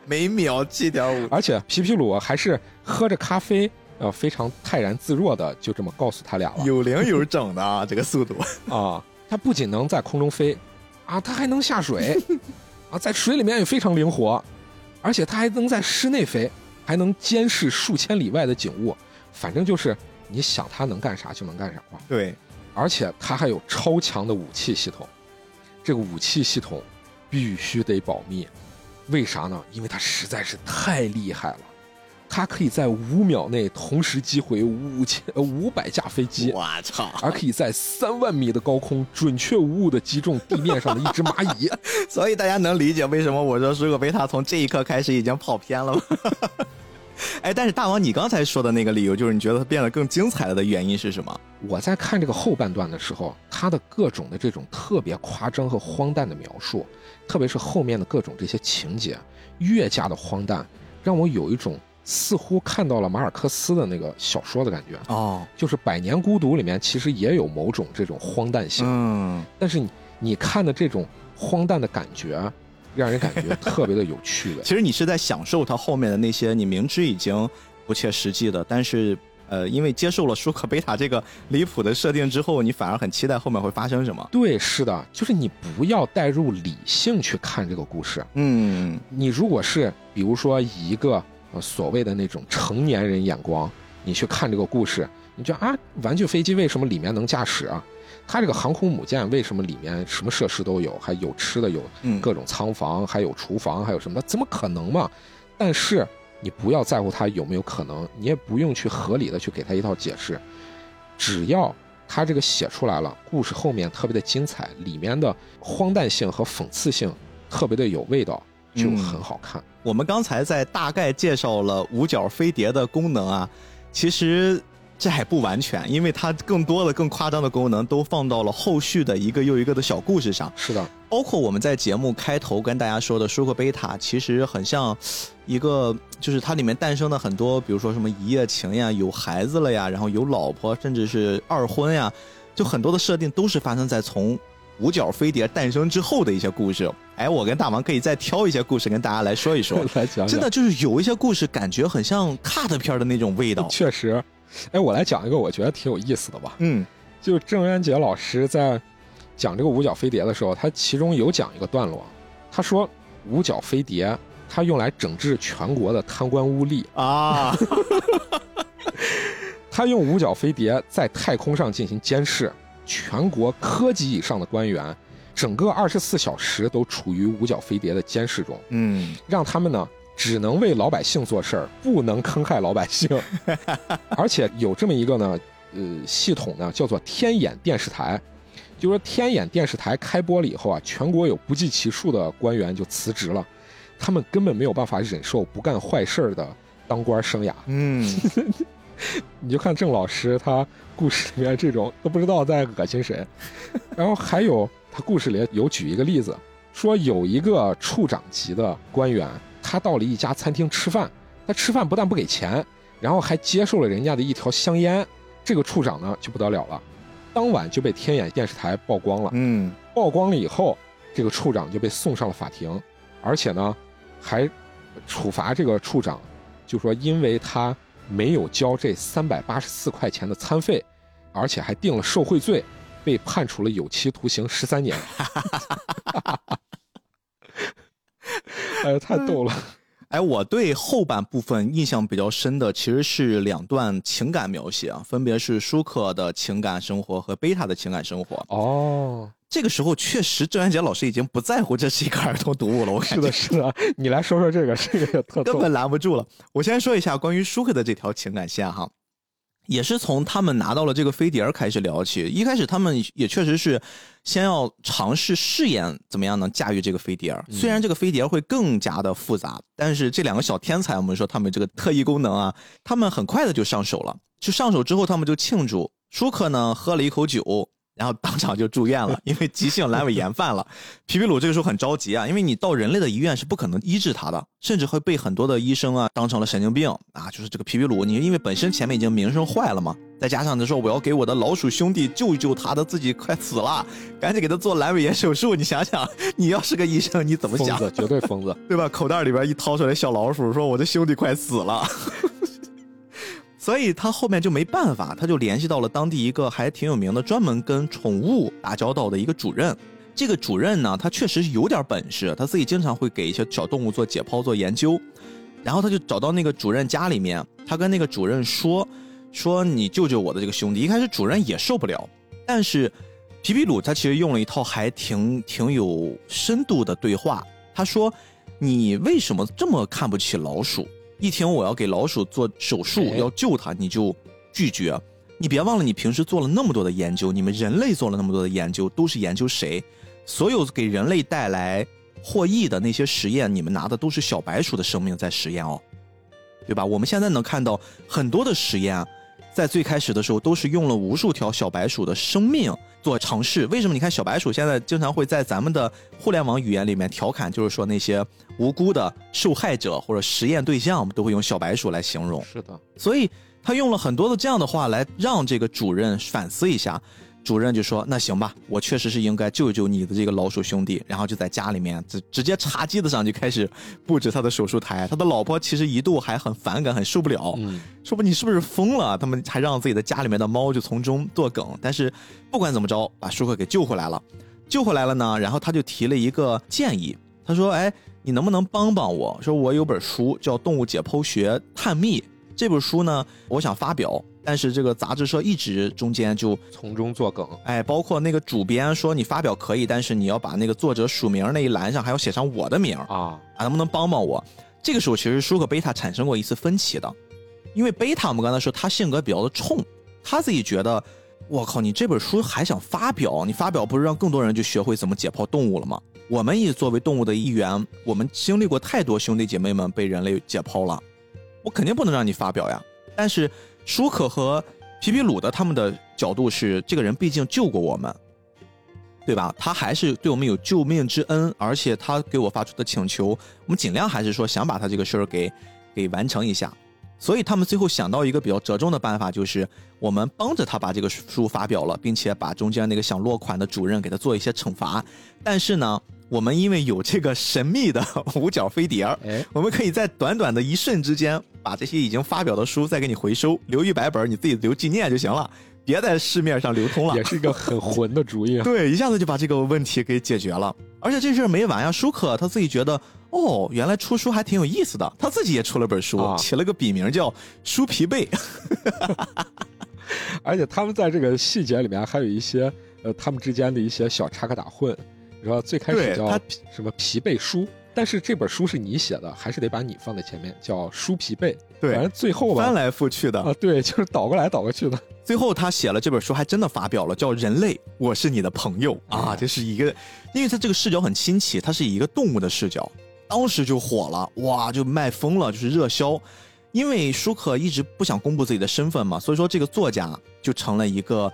每秒七点五，而且皮皮鲁还是喝着咖啡，呃，非常泰然自若的就这么告诉他俩了有零有整的啊，这个速度。啊，它不仅能在空中飞，啊，它还能下水，啊，在水里面也非常灵活，而且它还能在室内飞，还能监视数千里外的景物，反正就是你想它能干啥就能干啥吧。对，而且它还有超强的武器系统，这个武器系统必须得保密，为啥呢？因为它实在是太厉害了，它可以在五秒内同时击毁五千呃五百架飞机，我操！而可以在三万米的高空准确无误地击中地面上的一只蚂蚁。所以大家能理解为什么我说舒克贝塔从这一刻开始已经跑偏了吗？哎，但是大王，你刚才说的那个理由，就是你觉得它变得更精彩了的原因是什么？我在看这个后半段的时候，它的各种的这种特别夸张和荒诞的描述，特别是后面的各种这些情节，越加的荒诞，让我有一种似乎看到了马尔克斯的那个小说的感觉。哦，就是《百年孤独》里面其实也有某种这种荒诞性，嗯，但是你你看的这种荒诞的感觉，让人感觉特别的有趣味。其实你是在享受它后面的那些你明知已经不切实际的，但是呃，因为接受了舒克贝塔这个离谱的设定之后，你反而很期待后面会发生什么。对，是的，就是你不要带入理性去看这个故事。嗯，你如果是比如说以一个呃所谓的那种成年人眼光，你去看这个故事，你觉得啊，玩具飞机为什么里面能驾驶啊？它这个航空母舰为什么里面什么设施都有，还有吃的，有嗯各种仓房，还有厨房，还有什么？怎么可能嘛？但是你不要在乎它有没有可能，你也不用去合理的去给它一套解释，只要它这个写出来了，故事后面特别的精彩，里面的荒诞性和讽刺性特别的有味道，就嗯很好看。我们刚才在大概介绍了五角飞碟的功能啊，其实这还不完全，因为它更多的、更夸张的功能都放到了后续的一个又一个的小故事上。是的，包括我们在节目开头跟大家说的舒克贝塔，其实很像一个，就是它里面诞生的很多，比如说什么一夜情呀，有孩子了呀，然后有老婆，甚至是二婚呀，就很多的设定都是发生在从五角飞碟诞生之后的一些故事。哎，我跟大王可以再挑一些故事跟大家来说一说。来讲讲，真的就是有一些故事感觉很像 cut 片的那种味道。确实。哎，我来讲一个我觉得挺有意思的吧。嗯就郑渊洁老师在讲这个五角飞碟的时候，他其中有讲一个段落，他说五角飞碟它用来整治全国的贪官污吏，啊，他用五角飞碟在太空上进行监视，全国科级以上的官员，整个二十四小时都处于五角飞碟的监视中，嗯让他们呢只能为老百姓做事儿，不能坑害老百姓。而且有这么一个呢，呃，系统呢叫做天眼电视台，就说天眼电视台开播了以后啊，全国有不计其数的官员就辞职了，他们根本没有办法忍受不干坏事儿的当官生涯。嗯，你就看郑老师他故事里面这种都不知道在恶心谁，然后还有他故事里有举一个例子，说有一个处长级的官员，他到了一家餐厅吃饭，他吃饭不但不给钱，然后还接受了人家的一条香烟，这个处长呢就不得了了，当晚就被天眼电视台曝光了，嗯曝光了以后，这个处长就被送上了法庭，而且呢，还处罚这个处长，就说因为他没有交这三百八十四块钱的餐费，而且还定了受贿罪，被判处了有期徒刑十三年。哎，太逗了。哎，我对后半部分印象比较深的其实是两段情感描写啊，分别是舒克的情感生活和贝塔的情感生活。哦，这个时候确实郑渊洁老师已经不在乎这是一个儿童读物了，我感觉是的，是的。你来说说这个，这个也特。根本拦不住了。我先说一下关于舒克的这条情感线哈，也是从他们拿到了这个飞碟儿开始聊起。一开始他们也确实是先要尝试试验怎么样能驾驭这个飞碟儿。虽然这个飞碟儿会更加的复杂，但是这两个小天才，我们说他们这个特异功能啊，他们很快的就上手了。就上手之后，他们就庆祝。舒克呢喝了一口酒。然后当场就住院了，因为急性阑尾炎犯了。皮皮鲁这个时候很着急啊，因为你到人类的医院是不可能医治他的，甚至会被很多的医生啊当成了神经病啊。就是这个皮皮鲁，你因为本身前面已经名声坏了嘛，再加上他说我要给我的老鼠兄弟救一救他的自己快死了，赶紧给他做阑尾炎手术。你想想，你要是个医生，你怎么想？疯子，绝对疯子。对吧？口袋里边一掏出来小老鼠，说我的兄弟快死了。所以他后面就没办法，他就联系到了当地一个还挺有名的，专门跟宠物打交道的一个主任。这个主任呢，他确实是有点本事，他自己经常会给一些小动物做解剖、做研究。然后他就找到那个主任家里面，他跟那个主任说：“说你救救我的这个兄弟。”一开始主任也受不了，但是皮皮鲁他其实用了一套还挺挺有深度的对话。他说：“你为什么这么看不起老鼠？”一听我要给老鼠做手术，哎要救它，你就拒绝。你别忘了，你平时做了那么多的研究，你们人类做了那么多的研究，都是研究谁？所有给人类带来获益的那些实验，你们拿的都是小白鼠的生命在实验哦，对吧？我们现在能看到很多的实验，在最开始的时候都是用了无数条小白鼠的生命做尝试。为什么？你看小白鼠现在经常会在咱们的互联网语言里面调侃，就是说那些无辜的受害者或者实验对象，我们都会用小白鼠来形容。是的，所以他用了很多的这样的话来让这个主任反思一下。主任就说：“那行吧，我确实是应该救一救你的这个老鼠兄弟。”然后就在家里面直直接茶几子上就开始布置他的手术台。他的老婆其实一度还很反感，很受不了，嗯，说不你是不是疯了？他们还让自己的家里面的猫就从中作梗。但是不管怎么着，把舒克给救回来了。救回来了呢，然后他就提了一个建议，他说：“哎，你能不能帮帮我？说我有本书叫《动物解剖学探秘》，这本书呢，我想发表，但是这个杂志社一直中间就从中作梗。哎，包括那个主编说你发表可以，但是你要把那个作者署名那一栏上还要写上我的名儿啊，啊，能不能帮帮我？这个时候其实舒克贝塔产生过一次分歧的，因为贝塔我们刚才说他性格比较的冲，他自己觉得，我靠，你这本书还想发表？你发表不是让更多人就学会怎么解剖动物了吗？我们也作为动物的一员，我们经历过太多兄弟姐妹们被人类解剖了，我肯定不能让你发表呀。但是舒克和皮皮鲁的他们的角度是，这个人毕竟救过我们，对吧？他还是对我们有救命之恩，而且他给我发出的请求，我们尽量还是说想把他这个事儿给给完成一下。所以他们最后想到一个比较折中的办法，就是我们帮着他把这个书发表了，并且把中间那个想落款的主任给他做一些惩罚。但是呢，我们因为有这个神秘的 五角飞碟儿，哎，我们可以在短短的一瞬之间，把这些已经发表的书再给你回收，留一百本，你自己留纪念就行了，别在市面上流通了也。是一个很混的主意。对，一下子就把这个问题给解决了。而且这事儿没完呀，舒克他自己觉得，哦，原来出书还挺有意思的，他自己也出了本书，啊起了个笔名叫《书皮贝》。而且他们在这个细节里面还有一些呃，他们之间的一些小插科打诨。你说最开始叫他什么疲惫书，但是这本书是你写的，还是得把你放在前面，叫书疲惫。对反正最后吧翻，来覆去的，啊，对，就是倒过来倒过去的。最后他写了这本书，还真的发表了，叫《人类，我是你的朋友》啊，这是一个，因为他这个视角很新奇，它是以一个动物的视角，当时就火了，哇，就卖疯了，就是热销。因为舒克一直不想公布自己的身份嘛，所以说这个作家就成了一个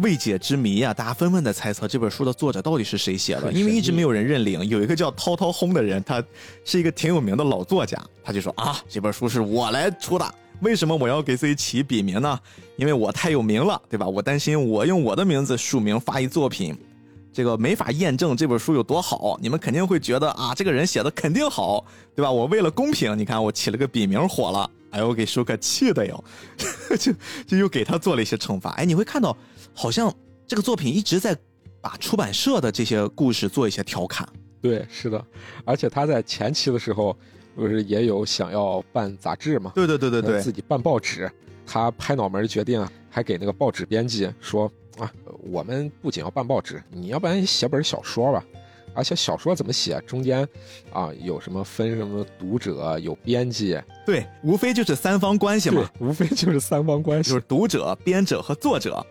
未解之谜啊！大家纷纷的猜测这本书的作者到底是谁写的，因为一直没有人认领。有一个叫涛涛轰的人，他是一个挺有名的老作家，他就说啊，这本书是我来出的。为什么我要给自己起笔名呢？因为我太有名了，对吧？我担心我用我的名字署名发一作品，这个没法验证这本书有多好。你们肯定会觉得啊，这个人写的肯定好，对吧？我为了公平，你看我起了个笔名火了，哎呦，我给舒克气的哟，就就又给他做了一些惩罚。哎，你会看到，好像这个作品一直在把出版社的这些故事做一些调侃。对，是的，而且他在前期的时候，不是也有想要办杂志嘛，对对对对对自，己办报纸，他拍脑门决定啊，还给那个报纸编辑说啊，我们不仅要办报纸，你要不然写本小说吧。而且小说怎么写，中间啊有什么分什么读者，有编辑，对，无非就是三方关系嘛，无非就是三方关系就是。读者、编者和作者。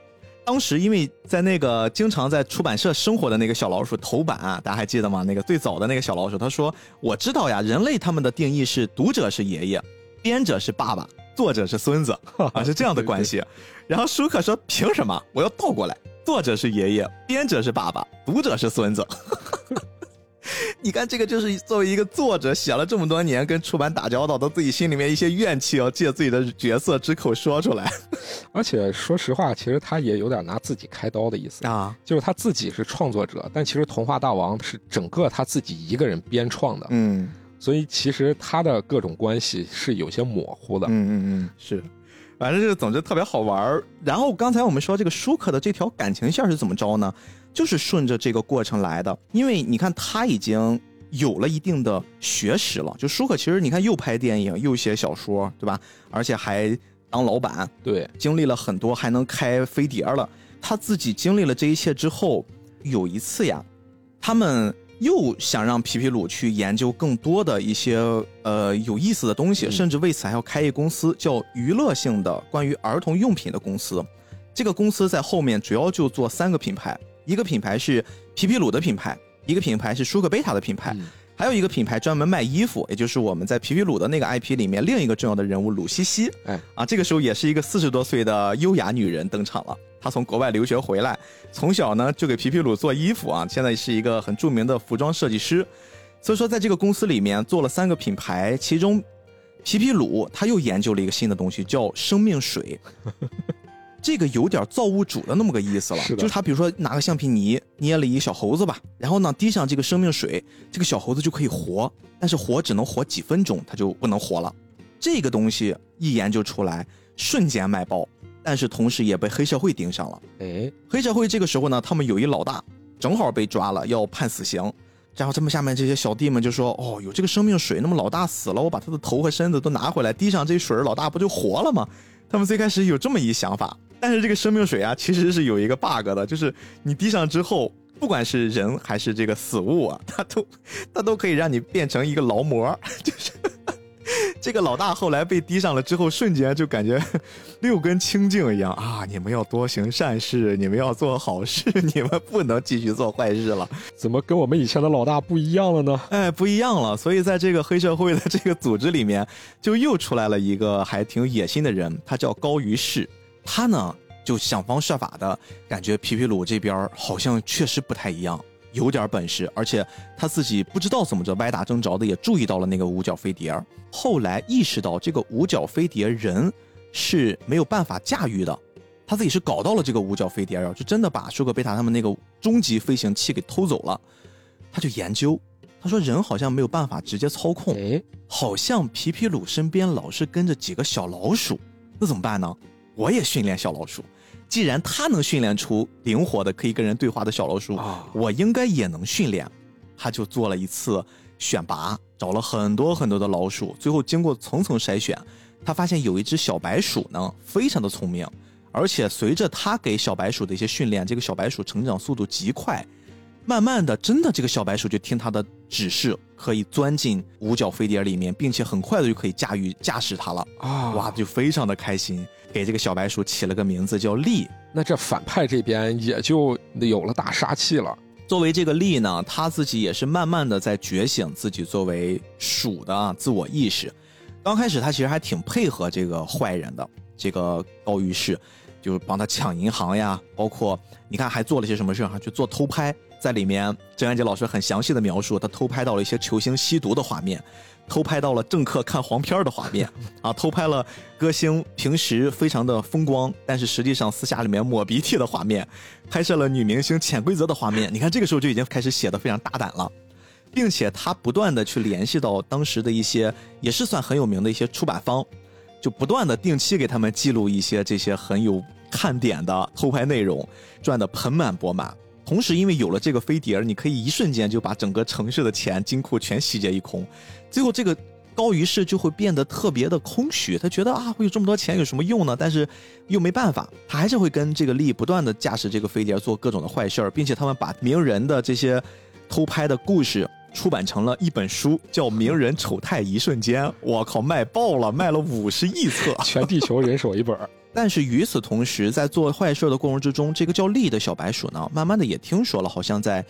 当时因为在那个经常在出版社生活的那个小老鼠头版啊，大家还记得吗？那个最早的那个小老鼠，他说：“我知道呀，人类他们的定义是读者是爷爷，编者是爸爸，作者是孙子啊，是这样的关系。”然后舒克说：“凭什么？我要倒过来，作者是爷爷，编者是爸爸，读者是孙子。” 你看，这个就是作为一个作者写了这么多年，跟出版打交道，都自己心里面一些怨气，要借自己的角色之口说出来 而且说实话，其实他也有点拿自己开刀的意思，啊。就是他自己是创作者，但其实《童话大王》是整个他自己一个人编创的，嗯所以其实他的各种关系是有些模糊的。嗯嗯嗯，是，反正就是总之特别好玩儿。然后刚才我们说这个舒克的这条感情线是怎么着呢？就是顺着这个过程来的。因为你看他已经有了一定的学识了，就舒克其实你看又拍电影又写小说，对吧？而且还当老板，对，经历了很多，还能开飞碟了。他自己经历了这一切之后，有一次呀，他们又想让皮皮鲁去研究更多的一些呃有意思的东西，嗯甚至为此还要开一公司，叫娱乐性的关于儿童用品的公司。这个公司在后面主要就做三个品牌，一个品牌是皮皮鲁的品牌，一个品牌是舒克贝塔的品牌，嗯还有一个品牌专门卖衣服，也就是我们在皮皮鲁的那个 IP 里面另一个重要的人物鲁西西。哎，啊，这个时候也是一个四十多岁的优雅女人登场了。她从国外留学回来，从小呢就给皮皮鲁做衣服啊，现在是一个很著名的服装设计师。所以说，在这个公司里面做了三个品牌，其中皮皮鲁他又研究了一个新的东西，叫生命水。这个有点造物主的那么个意思了，是的就是他比如说拿个橡皮泥捏了一个小猴子吧，然后呢滴上这个生命水，这个小猴子就可以活，但是活只能活几分钟，它就不能活了。这个东西一研究出来，瞬间卖爆，但是同时也被黑社会盯上了。哎，黑社会这个时候呢，他们有一老大正好被抓了，要判死刑。然后他们下面这些小弟们就说：“哦，有这个生命水，那么老大死了，我把他的头和身子都拿回来，滴上这水，老大不就活了吗？”他们最开始有这么一想法，但是这个生命水啊，其实是有一个 bug 的，就是你滴上之后，不管是人还是这个死物啊，它都它都可以让你变成一个劳模，就是。这个老大后来被滴上了之后，瞬间就感觉六根清净一样啊！你们要多行善事，你们要做好事，你们不能继续做坏事了。怎么跟我们以前的老大不一样了呢？哎，不一样了。所以在这个黑社会的这个组织里面，就又出来了一个还挺有野心的人，他叫高于世。他呢就想方设法的感觉皮皮鲁这边好像确实不太一样，有点本事，而且他自己不知道怎么着歪打正着的也注意到了那个五角飞碟。后来意识到这个五角飞碟人是没有办法驾驭的，他自己是搞到了这个五角飞碟儿啊，就真的把舒克贝塔他们那个终极飞行器给偷走了。他就研究，他说人好像没有办法直接操控，哎，好像皮皮鲁身边老是跟着几个小老鼠，那怎么办呢？我也训练小老鼠，既然他能训练出灵活的可以跟人对话的小老鼠，啊我应该也能训练。他就做了一次选拔，找了很多很多的老鼠，最后经过层层筛选，他发现有一只小白鼠呢，非常的聪明，而且随着他给小白鼠的一些训练，这个小白鼠成长速度极快。慢慢的，真的这个小白鼠就听他的指示，可以钻进五角飞碟里面，并且很快的就可以驾驭驾驶它了。啊，哇，就非常的开心，给这个小白鼠起了个名字叫利。那这反派这边也就有了大杀器了。作为这个利呢，他自己也是慢慢的在觉醒自己作为鼠的啊自我意识。刚开始他其实还挺配合这个坏人的，这个高于世，就是帮他抢银行呀，包括你看还做了些什么事儿哈，去做偷拍，在里面郑渊洁老师很详细的描述，他偷拍到了一些球星吸毒的画面，偷拍到了政客看黄片儿的画面 啊，偷拍了歌星平时非常的风光，但是实际上私下里面抹鼻涕的画面，拍摄了女明星潜规则的画面。你看这个时候就已经开始写的非常大胆了，并且他不断的去联系到当时的一些也是算很有名的一些出版方，就不断的定期给他们记录一些这些很有看点的偷拍内容，赚得盆满钵满。同时因为有了这个飞碟儿，你可以一瞬间就把整个城市的钱金库全洗劫一空，最后这个。高于是就会变得特别的空虚，他觉得啊，我有这么多钱有什么用呢？但是又没办法，他还是会跟这个利不断的驾驶这个飞碟做各种的坏事儿，并且他们把名人的这些偷拍的故事出版成了一本书，叫《名人丑态一瞬间》。我靠，卖爆了，卖了五十亿册。全地球人手一本。但是与此同时，在做坏事的过程之中，这个叫利的小白鼠呢，慢慢的也听说了，好像在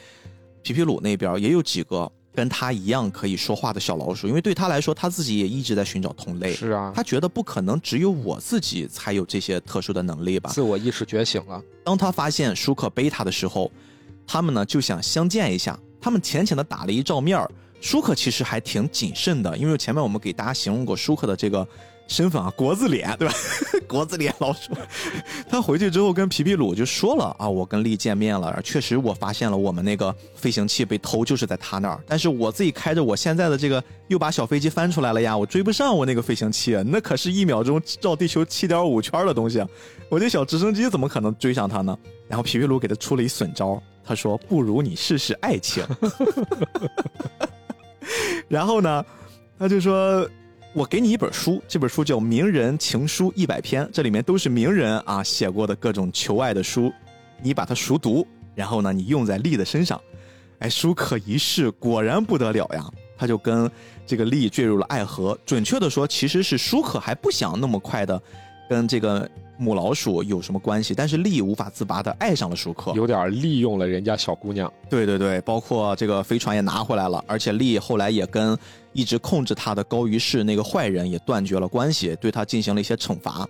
皮皮鲁那边也有几个跟他一样可以说话的小老鼠，因为对他来说，他自己也一直在寻找同类。是啊，他觉得不可能只有我自己才有这些特殊的能力吧？自我意识觉醒了。当他发现舒克背他的时候，他们呢就想相见一下。他们浅浅的打了一照面儿。舒克其实还挺谨慎的，因为前面我们给大家形容过舒克的这个身份啊，国字脸，对吧？国字脸老鼠。他回去之后跟皮皮鲁就说了啊，我跟丽见面了，确实我发现了我们那个飞行器被偷就是在他那儿，但是我自己开着我现在的这个又把小飞机翻出来了呀，我追不上我那个飞行器，那可是一秒钟绕地球七点五圈的东西，我这小直升机怎么可能追上他呢？然后皮皮鲁给他出了一损招，他说不如你试试爱情。然后呢，他就说：“我给你一本书，这本书叫《名人情书一百篇》，这里面都是名人啊写过的各种求爱的书，你把它熟读，然后呢，你用在丽的身上。”哎，舒克一试，果然不得了呀，他就跟这个丽坠入了爱河。准确的说，其实是舒克还不想那么快的跟这个母老鼠有什么关系，但是丽无法自拔的爱上了舒克。有点利用了人家小姑娘。对对对，包括这个飞船也拿回来了，而且丽后来也跟一直控制他的高于士那个坏人也断绝了关系，对他进行了一些惩罚。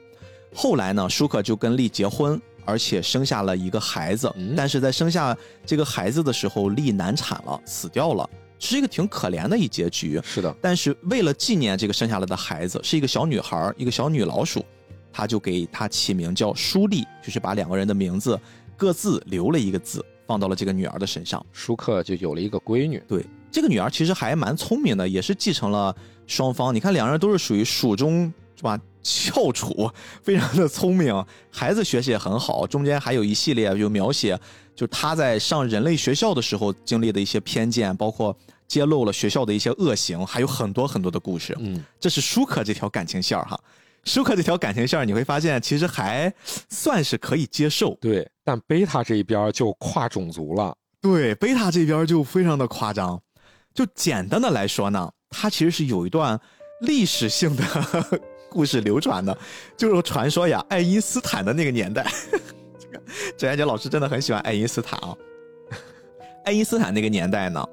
后来呢，舒克就跟丽结婚，而且生下了一个孩子。嗯但是在生下这个孩子的时候，丽难产了，死掉了，是一个挺可怜的一结局。是的，但是为了纪念这个生下来的孩子，是一个小女孩，一个小女老鼠，他就给他起名叫舒丽，就是把两个人的名字各自留了一个字，放到了这个女儿的身上。舒克就有了一个闺女。对，这个女儿其实还蛮聪明的，也是继承了双方。你看，两人都是属于蜀中是吧？翘楚，非常的聪明，孩子学习也很好。中间还有一系列就描写，就他在上人类学校的时候经历的一些偏见，包括揭露了学校的一些恶行，还有很多很多的故事。嗯，这是舒克这条感情线儿哈。舒克这条感情线，你会发现其实还算是可以接受。对。但贝塔这一边就跨种族了。对，贝塔这边就非常的夸张。就简单的来说呢，它其实是有一段历史性的 故事流传的，就是传说呀，爱因斯坦的那个年代。这个郑渊洁老师真的很喜欢爱因斯坦啊。爱因斯坦那个年代呢，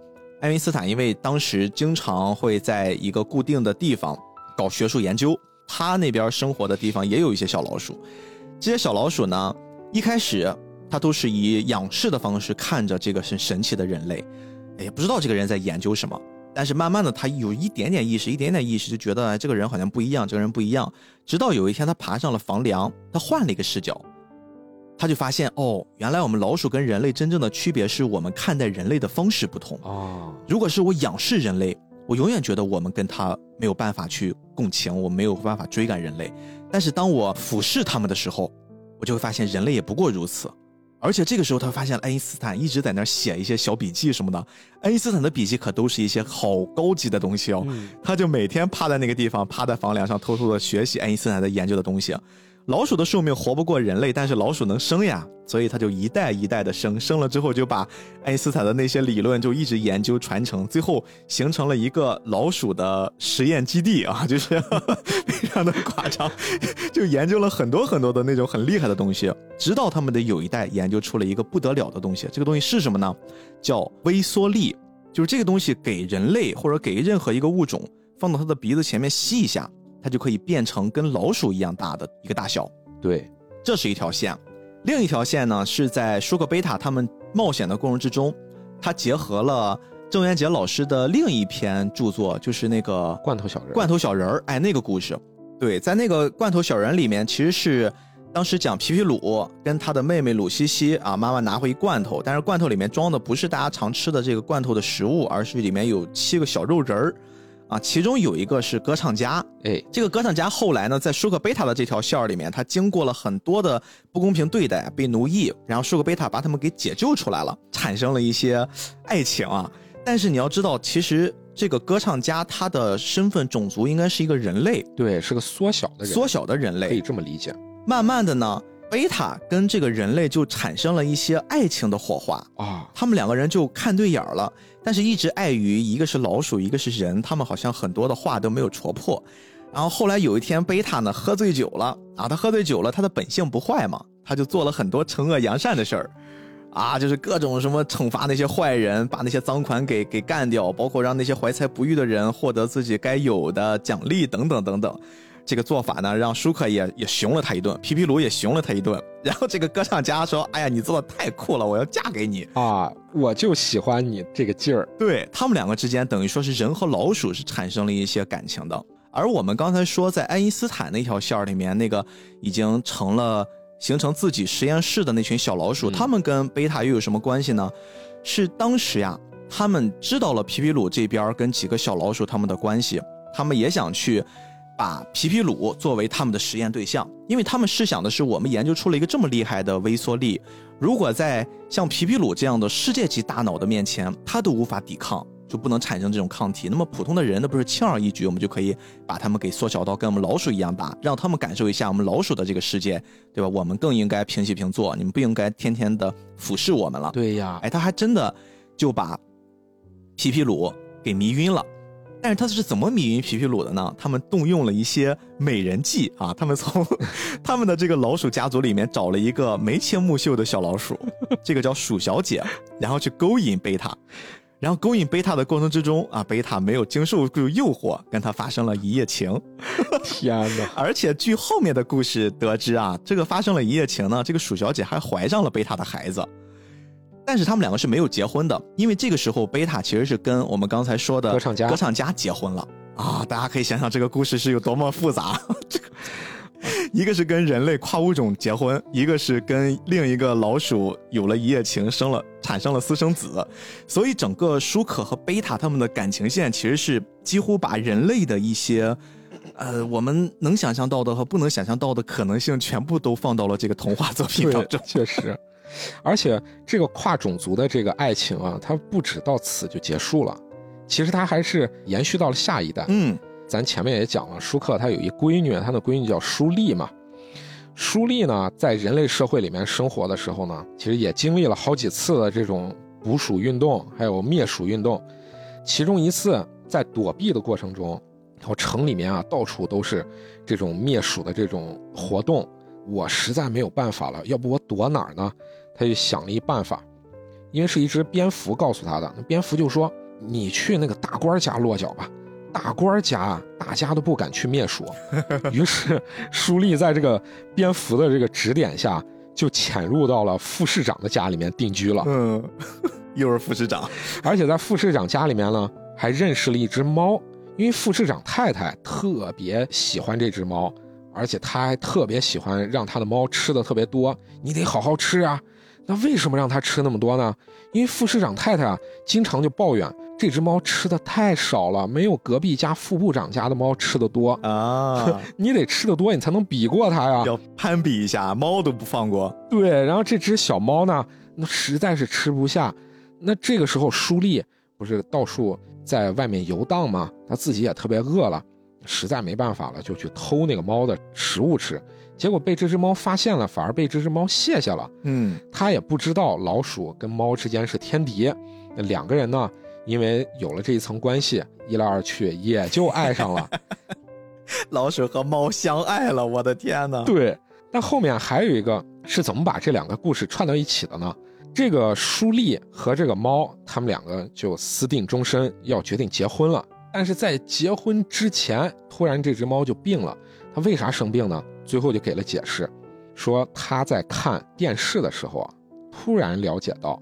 爱因斯坦因为当时经常会在一个固定的地方搞学术研究，他那边生活的地方也有一些小老鼠。这些小老鼠呢，一开始它都是以仰视的方式看着这个神神奇的人类，哎也不知道这个人在研究什么。但是慢慢的，他有一点点意识，一点点意识，就觉得哎这个人好像不一样，这个人不一样。直到有一天，他爬上了房梁，他换了一个视角，他就发现哦，原来我们老鼠跟人类真正的区别是我们看待人类的方式不同。哦，如果是我仰视人类，我永远觉得我们跟他没有办法去共情，我没有办法追赶人类。但是当我俯视他们的时候，我就会发现人类也不过如此。而且这个时候，他发现爱因斯坦一直在那儿写一些小笔记什么的。爱因斯坦的笔记可都是一些好高级的东西哦。嗯他就每天趴在那个地方，趴在房梁上，偷偷的学习爱因斯坦在研究的东西。老鼠的寿命活不过人类，但是老鼠能生呀，所以它就一代一代的生，生了之后就把爱因斯坦的那些理论就一直研究传承，最后形成了一个老鼠的实验基地啊，就是 非常的夸张，就研究了很多很多的那种很厉害的东西，直到他们的有一代研究出了一个不得了的东西，这个东西是什么呢？叫微缩力，就是这个东西给人类或者给任何一个物种放到它的鼻子前面吸一下，它就可以变成跟老鼠一样大的一个大小。对，这是一条线。另一条线呢，是在舒克贝塔他们冒险的过程之中，它结合了郑渊洁老师的另一篇著作，就是那个罐头小人。罐头小人儿，哎，那个故事，对，在那个罐头小人里面，其实是当时讲皮皮鲁跟他的妹妹鲁西西啊，妈妈拿回一罐头，但是罐头里面装的不是大家常吃的这个罐头的食物，而是里面有七个小肉人儿，啊，其中有一个是歌唱家。哎，这个歌唱家后来呢，在舒克贝塔的这条线儿里面，他经过了很多的不公平对待，被奴役，然后舒克贝塔把他们给解救出来了，产生了一些爱情啊。但是你要知道，其实这个歌唱家他的身份种族应该是一个人类，对，是个缩小的人，缩小的人类可以。这么理解。慢慢的呢，贝塔跟这个人类就产生了一些爱情的火花。啊，他们两个人就看对眼儿了，但是一直碍于一个是老鼠，一个是人，他们好像很多的话都没有戳破。然后后来有一天，贝塔呢喝醉酒了啊，他喝醉酒了，他的本性不坏嘛，他就做了很多惩恶扬善的事儿，啊，就是各种什么惩罚那些坏人，把那些赃款给给干掉，包括让那些怀才不遇的人获得自己该有的奖励等等等等。这个做法呢，让舒克也也熊了他一顿，皮皮鲁也熊了他一顿。然后这个歌唱家说：“哎呀，你做的太酷了，我要嫁给你。”啊，我就喜欢你这个劲儿。对他们两个之间，等于说是人和老鼠是产生了一些感情的。而我们刚才说，在爱因斯坦那条线儿里面，那个已经成了形成自己实验室的那群小老鼠，嗯他们跟贝塔又有什么关系呢？是当时呀，他们知道了皮皮鲁这边跟几个小老鼠他们的关系，他们也想去把皮皮鲁作为他们的实验对象，因为他们试想的是，我们研究出了一个这么厉害的微缩力，如果在像皮皮鲁这样的世界级大脑的面前，他都无法抵抗，就不能产生这种抗体。那么普通的人，那不是轻而易举，我们就可以把他们给缩小到跟我们老鼠一样大，让他们感受一下我们老鼠的这个世界，对吧？我们更应该平起平坐，你们不应该天天的俯视我们了。对呀，哎，他还真的就把皮皮鲁给迷晕了。但是他是怎么迷晕皮皮鲁的呢？他们动用了一些美人计啊！他们从 他们的这个老鼠家族里面找了一个眉清目秀的小老鼠，这个叫鼠小姐，然后去勾引贝塔。然后勾引贝塔的过程之中啊，贝塔没有经受住诱惑，跟他发生了一夜情。天哪！而且据后面的故事得知啊，这个发生了一夜情呢，这个鼠小姐还怀上了贝塔的孩子。但是他们两个是没有结婚的，因为这个时候贝塔其实是跟我们刚才说的歌唱家歌唱家结婚了啊！大家可以想想这个故事是有多么复杂。这个一个是跟人类跨物种结婚，一个是跟另一个老鼠有了一夜情，生了产生了私生子，所以整个舒可和贝塔他们的感情线其实是几乎把人类的一些。呃，我们能想象到的和不能想象到的可能性，全部都放到了这个童话作品当中对，。确实。而且这个跨种族的这个爱情啊，它不止到此就结束了，其实它还是延续到了下一代。嗯咱前面也讲了，舒克他有一闺女，他的闺女叫舒丽嘛。舒丽呢，在人类社会里面生活的时候呢，其实也经历了好几次的这种捕鼠运动，还有灭鼠运动。其中一次在躲避的过程中，然后城里面啊到处都是这种灭鼠的这种活动，我实在没有办法了，要不我躲哪儿呢？他就想了一办法，因为是一只蝙蝠告诉他的，那蝙蝠就说：“你去那个大官家落脚吧。”大官家，大家都不敢去灭鼠。于是，舒立在这个蝙蝠的这个指点下，就潜入到了副市长的家里面定居了。嗯，又是副市长。而且在副市长家里面呢，还认识了一只猫，因为副市长太太特别喜欢这只猫，而且他还特别喜欢让他的猫吃的特别多。你得好好吃啊！那为什么让他吃那么多呢？因为副市长太太啊，经常就抱怨这只猫吃的太少了，没有隔壁家副部长家的猫吃的多。啊，你得吃的多，你才能比过它呀。要攀比一下，猫都不放过。对，然后这只小猫呢，那实在是吃不下。那这个时候，舒丽不是到处在外面游荡吗？他自己也特别饿了，实在没办法了，就去偷那个猫的食物吃。结果被这只猫发现了，反而被这只猫卸下了。嗯，他也不知道老鼠跟猫之间是天敌，那两个人呢，因为有了这一层关系，一来二去也就爱上了。老鼠和猫相爱了，我的天哪！对，但后面还有一个是怎么把这两个故事串到一起的呢？这个舒丽和这个猫，他们两个就私定终身，要决定结婚了。但是在结婚之前，突然这只猫就病了。它为啥生病呢？最后就给了解释，说他在看电视的时候啊，突然了解到，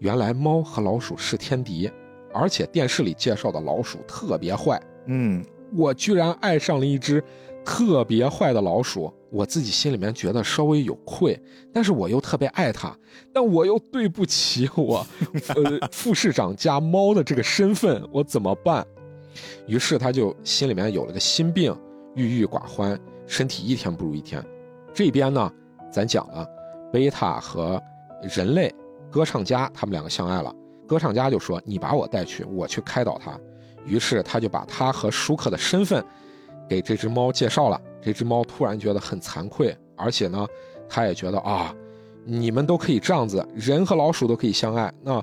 原来猫和老鼠是天敌，而且电视里介绍的老鼠特别坏。嗯，我居然爱上了一只特别坏的老鼠，我自己心里面觉得稍微有愧，但是我又特别爱它，但我又对不起我，呃，副市长家猫的这个身份，我怎么办？于是他就心里面有了个心病，郁郁寡欢，身体一天不如一天。这边呢，咱讲了，贝塔和人类歌唱家他们两个相爱了。歌唱家就说：“你把我带去，我去开导他。”于是他就把他和舒克的身份给这只猫介绍了。这只猫突然觉得很惭愧，而且呢，他也觉得啊，你们都可以这样子，人和老鼠都可以相爱，那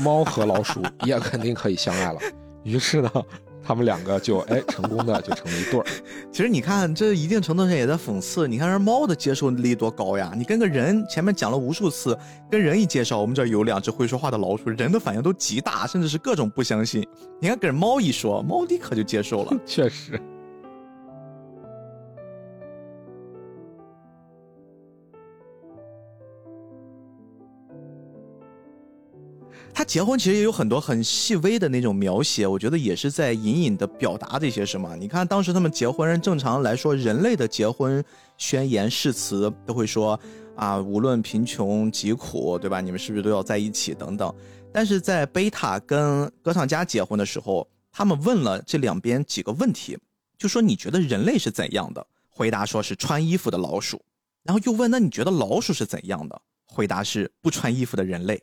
猫和老鼠也肯定可以相爱了。于是呢，他们两个就哎成功的就成了一对儿。其实你看，这一定程度上也在讽刺。你看人猫的接受力多高呀！你跟个人前面讲了无数次，跟人一介绍，我们这儿有两只会说话的老鼠，人的反应都极大，甚至是各种不相信。你看跟猫一说，猫立刻就接受了。确实，他结婚其实也有很多很细微的那种描写，我觉得也是在隐隐的表达这些什么。你看当时他们结婚，正常来说，人类的结婚宣言誓词都会说啊，无论贫穷疾苦，对吧？你们是不是都要在一起等等。但是在贝塔跟歌唱家结婚的时候，他们问了这两边几个问题，就说你觉得人类是怎样的？回答说是穿衣服的老鼠。然后又问那你觉得老鼠是怎样的？回答是不穿衣服的人类。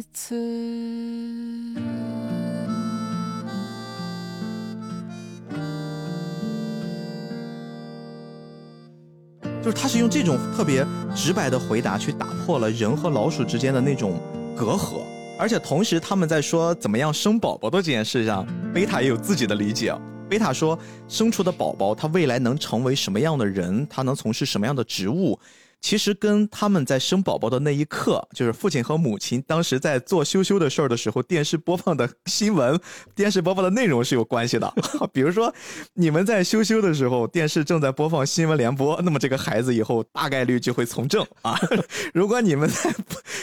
一次。就是他是用这种特别直白的回答去打破了人和老鼠之间的那种隔阂，而且同时他们在说怎么样生宝宝的这件事上，贝塔也有自己的理解。贝塔说，生出的宝宝他未来能成为什么样的人，他能从事什么样的职务，其实跟他们在生宝宝的那一刻，就是父亲和母亲当时在做羞羞的事儿的时候，电视播放的新闻、电视播放的内容是有关系的。比如说，你们在羞羞的时候，电视正在播放新闻联播，那么这个孩子以后大概率就会从政啊。如果你们在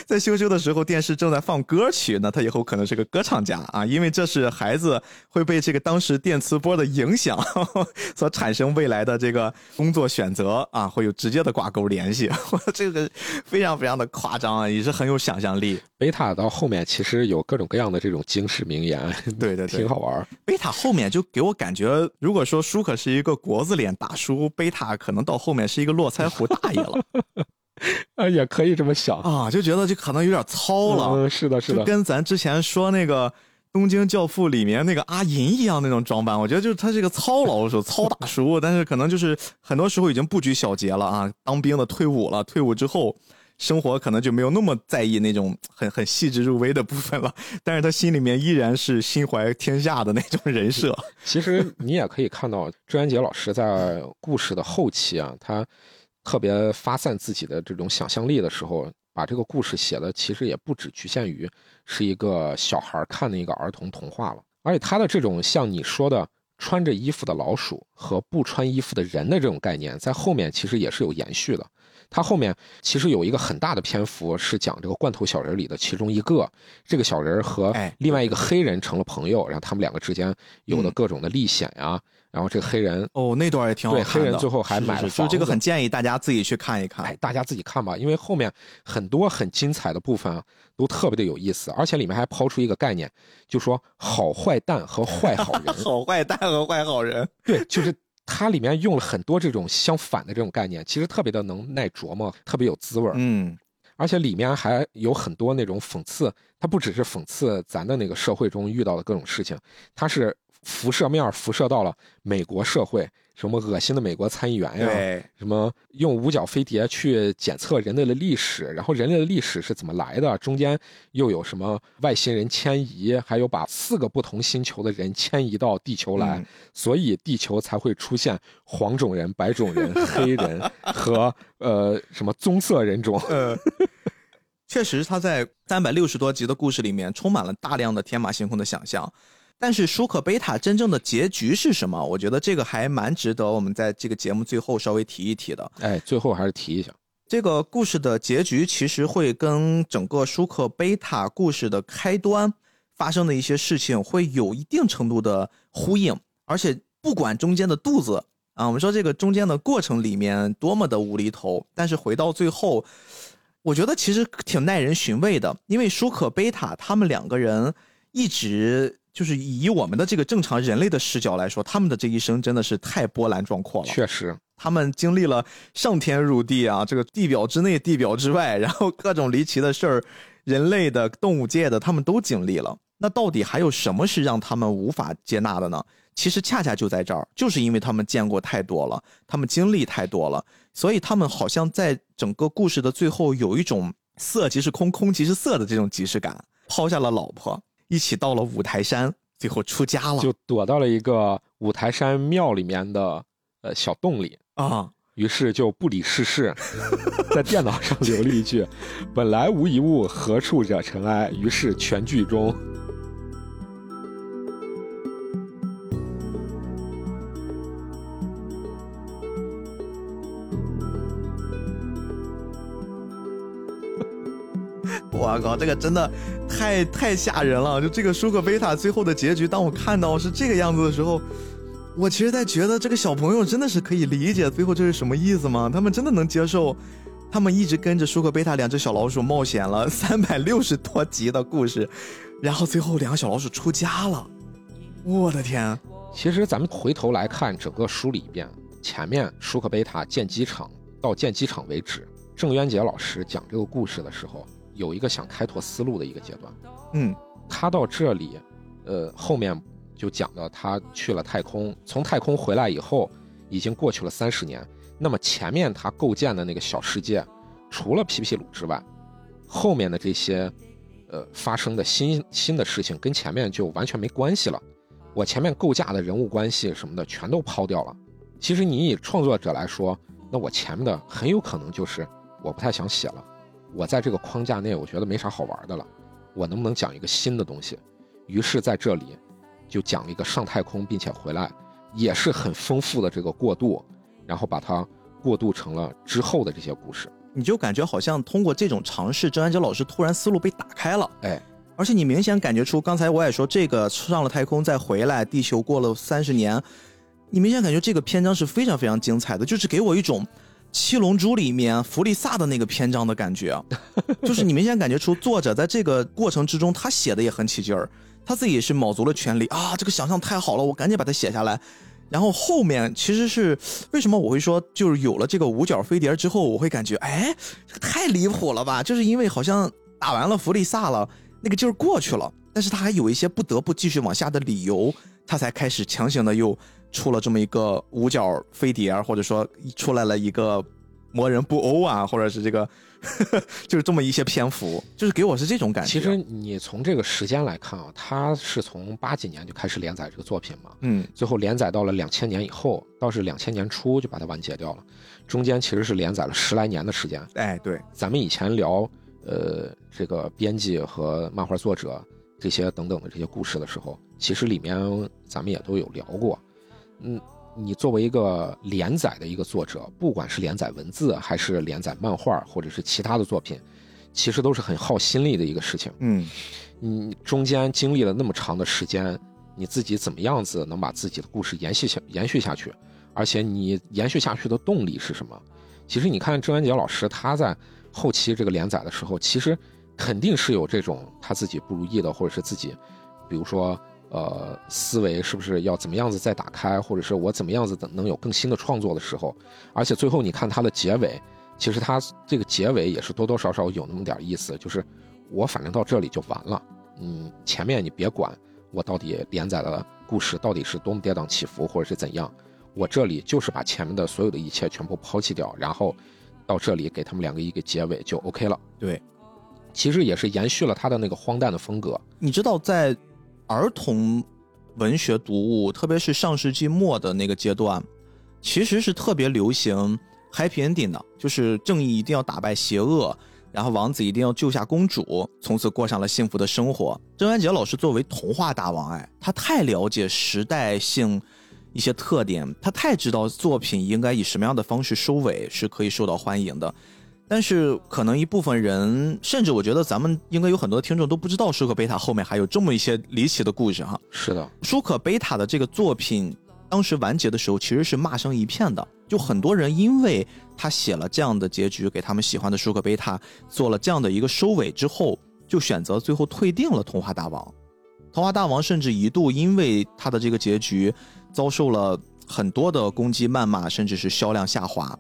在羞羞的时候，电视正在放歌曲，那他以后可能是个歌唱家啊，因为这是孩子会被这个当时电磁波的影响 所产生未来的这个工作选择啊，会有直接的挂钩联系。这个非常非常的夸张啊，也是很有想象力。贝塔到后面其实有各种各样的这种惊世名言，对对对挺好玩。贝塔后面就给我感觉，如果说舒克是一个国字脸大叔，贝塔可能到后面是一个络腮胡大爷了啊，也可以这么想。啊，就觉得就可能有点糙了。嗯，是的，是的，就跟咱之前说那个《东京教父》里面那个阿银一样那种装扮，我觉得就是他是个糙老手、糙大叔，但是可能就是很多时候已经不拘小节了啊。当兵的退伍了，退伍之后生活可能就没有那么在意那种很很细致入微的部分了，但是他心里面依然是心怀天下的那种人设。其实你也可以看到，朱元杰老师在故事的后期啊，他特别发散自己的这种想象力的时候，把这个故事写的其实也不只局限于是一个小孩看的一个儿童童话了，而且他的这种像你说的穿着衣服的老鼠和不穿衣服的人的这种概念，在后面其实也是有延续的。他后面其实有一个很大的篇幅是讲这个罐头小人里的其中一个，这个小人和哎。另外一个黑人成了朋友，然后他们两个之间有了嗯。各种的历险呀，然后这个黑人哦，那段也挺好对看的。黑人最后还买了是是是就这个很建议大家自己去看一看。哎，大家自己看吧，因为后面很多很精彩的部分啊，都特别的有意思，而且里面还抛出一个概念，就说好坏蛋和坏好人，好坏蛋和坏好人，对，就是它里面用了很多这种相反的这种概念，其实特别的能耐琢磨，特别有滋味儿。嗯，而且里面还有很多那种讽刺，它不只是讽刺咱的那个社会中遇到的各种事情，它是辐射面儿辐射到了美国社会，什么恶心的美国参议员呀，对，什么用五角飞碟去检测人类的历史，然后人类的历史是怎么来的？中间又有什么外星人迁移，还有把四个不同星球的人迁移到地球来，嗯所以地球才会出现黄种人、白种人、黑人 和呃什么棕色人种。呃，确实他在三百六十多集的故事里面充满了大量的天马行空的想象。但是舒克贝塔真正的结局是什么？我觉得这个还蛮值得我们在这个节目最后稍微提一提的。哎，最后还是提一下，这个故事的结局其实会跟整个舒克贝塔故事的开端发生的一些事情会有一定程度的呼应，而且不管中间的肚子啊，我们说这个中间的过程里面多么的无厘头，但是回到最后，我觉得其实挺耐人寻味的，因为舒克贝塔他们两个人一直。就是以我们的这个正常人类的视角来说，他们的这一生真的是太波澜壮阔了。确实，他们经历了上天入地啊，这个地表之内、地表之外，然后各种离奇的事儿，人类的、动物界的，他们都经历了。那到底还有什么是让他们无法接纳的呢？其实恰恰就在这儿，就是因为他们见过太多了，他们经历太多了，所以他们好像在整个故事的最后有一种色即是空，空即是色的这种即视感，抛下了老婆。一起到了五台山，最后出家了，就躲到了一个五台山庙里面的呃小洞里啊，于是就不理世事，在电脑上留了一句：“本来无一物，何处惹尘埃。”于是全剧终。我靠，这个真的太太吓人了！就这个舒克贝塔最后的结局，当我看到是这个样子的时候，我其实在觉得这个小朋友真的是可以理解最后这是什么意思吗？他们真的能接受？他们一直跟着舒克贝塔两只小老鼠冒险了三百六十多集的故事，然后最后两个小老鼠出家了。我的天！其实咱们回头来看整个梳理一遍，前面舒克贝塔建机场到建机场为止，郑渊洁老师讲这个故事的时候。有一个想开拓思路的一个阶段，嗯，他到这里，呃，后面就讲到他去了太空，从太空回来以后，已经过去了三十年。那么前面他构建的那个小世界，除了皮皮鲁之外，后面的这些，呃，发生的新新的事情跟前面就完全没关系了。我前面构架的人物关系什么的全都抛掉了。其实你以创作者来说，那我前面的很有可能就是我不太想写了。我在这个框架内，我觉得没啥好玩的了。我能不能讲一个新的东西？于是在这里，就讲了一个上太空并且回来，也是很丰富的这个过渡，然后把它过渡成了之后的这些故事。你就感觉好像通过这种尝试，郑安杰老师突然思路被打开了。哎，而且你明显感觉出，刚才我也说这个上了太空再回来，地球过了三十年，你明显感觉这个篇章是非常非常精彩的，就是给我一种。七龙珠里面弗利萨的那个篇章的感觉，就是你明显感觉出作者在这个过程之中，他写的也很起劲儿，他自己也是卯足了全力啊！这个想象太好了，我赶紧把它写下来。然后后面其实是为什么我会说，就是有了这个五角飞碟之后，我会感觉哎，这个太离谱了吧？就是因为好像打完了弗利萨了，那个劲儿过去了，但是他还有一些不得不继续往下的理由，他才开始强行的又。出了这么一个五角飞碟，或者说出来了一个魔人布欧啊，或者是这个，就是这么一些篇幅，就是给我是这种感觉。其实你从这个时间来看啊，他是从八几年就开始连载这个作品嘛，嗯，最后连载到了两千年以后，倒是两千年初就把它完结掉了，中间其实是连载了十来年的时间。哎，对，咱们以前聊呃这个编辑和漫画作者这些等等的这些故事的时候，其实里面咱们也都有聊过。嗯，你作为一个连载的一个作者，不管是连载文字，还是连载漫画，或者是其他的作品，其实都是很耗心力的一个事情。嗯，你中间经历了那么长的时间，你自己怎么样子能把自己的故事延续下延续下去？而且你延续下去的动力是什么？其实你看郑渊洁老师他在后期这个连载的时候，其实肯定是有这种他自己不如意的，或者是自己，比如说。呃，思维是不是要怎么样子再打开，或者是我怎么样子能有更新的创作的时候？而且最后你看它的结尾，其实它这个结尾也是多多少少有那么点意思，就是我反正到这里就完了，嗯，前面你别管我到底连载的故事到底是多么跌宕起伏，或者是怎样，我这里就是把前面的所有的一切全部抛弃掉，然后到这里给他们两个一个结尾就 OK 了。对，其实也是延续了他的那个荒诞的风格。你知道在。儿童文学读物，特别是上世纪末的那个阶段，其实是特别流行 happy ending 的，就是正义一定要打败邪恶，然后王子一定要救下公主，从此过上了幸福的生活。郑渊洁老师作为童话大王，哎，他太了解时代性一些特点，他太知道作品应该以什么样的方式收尾是可以受到欢迎的。但是可能一部分人，甚至我觉得咱们应该有很多听众都不知道舒克贝塔后面还有这么一些离奇的故事哈。是的，舒克贝塔的这个作品，当时完结的时候其实是骂声一片的，就很多人因为他写了这样的结局，给他们喜欢的舒克贝塔做了这样的一个收尾之后，就选择最后退订了童话大王。童话大王甚至一度因为他的这个结局，遭受了很多的攻击、谩骂，甚至是销量下滑。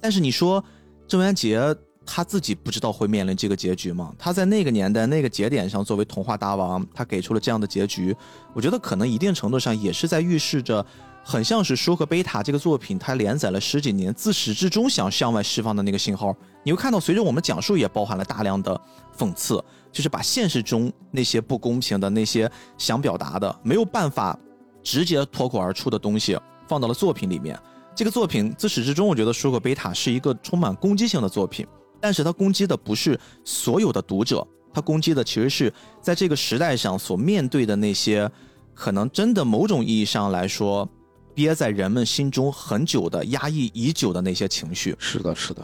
但是你说郑渊洁他自己不知道会面临这个结局吗？他在那个年代、那个节点上，作为童话大王，他给出了这样的结局，我觉得可能一定程度上也是在预示着，很像是《舒克贝塔》这个作品，它连载了十几年，自始至终想向外释放的那个信号。你会看到，随着我们讲述，也包含了大量的讽刺，就是把现实中那些不公平的、那些想表达的、没有办法直接脱口而出的东西，放到了作品里面。这个作品自始至终，我觉得《舒克贝塔》是一个充满攻击性的作品，但是它攻击的不是所有的读者，它攻击的其实是在这个时代上所面对的那些可能真的某种意义上来说，憋在人们心中很久的、压抑已久的那些情绪。是的，是的。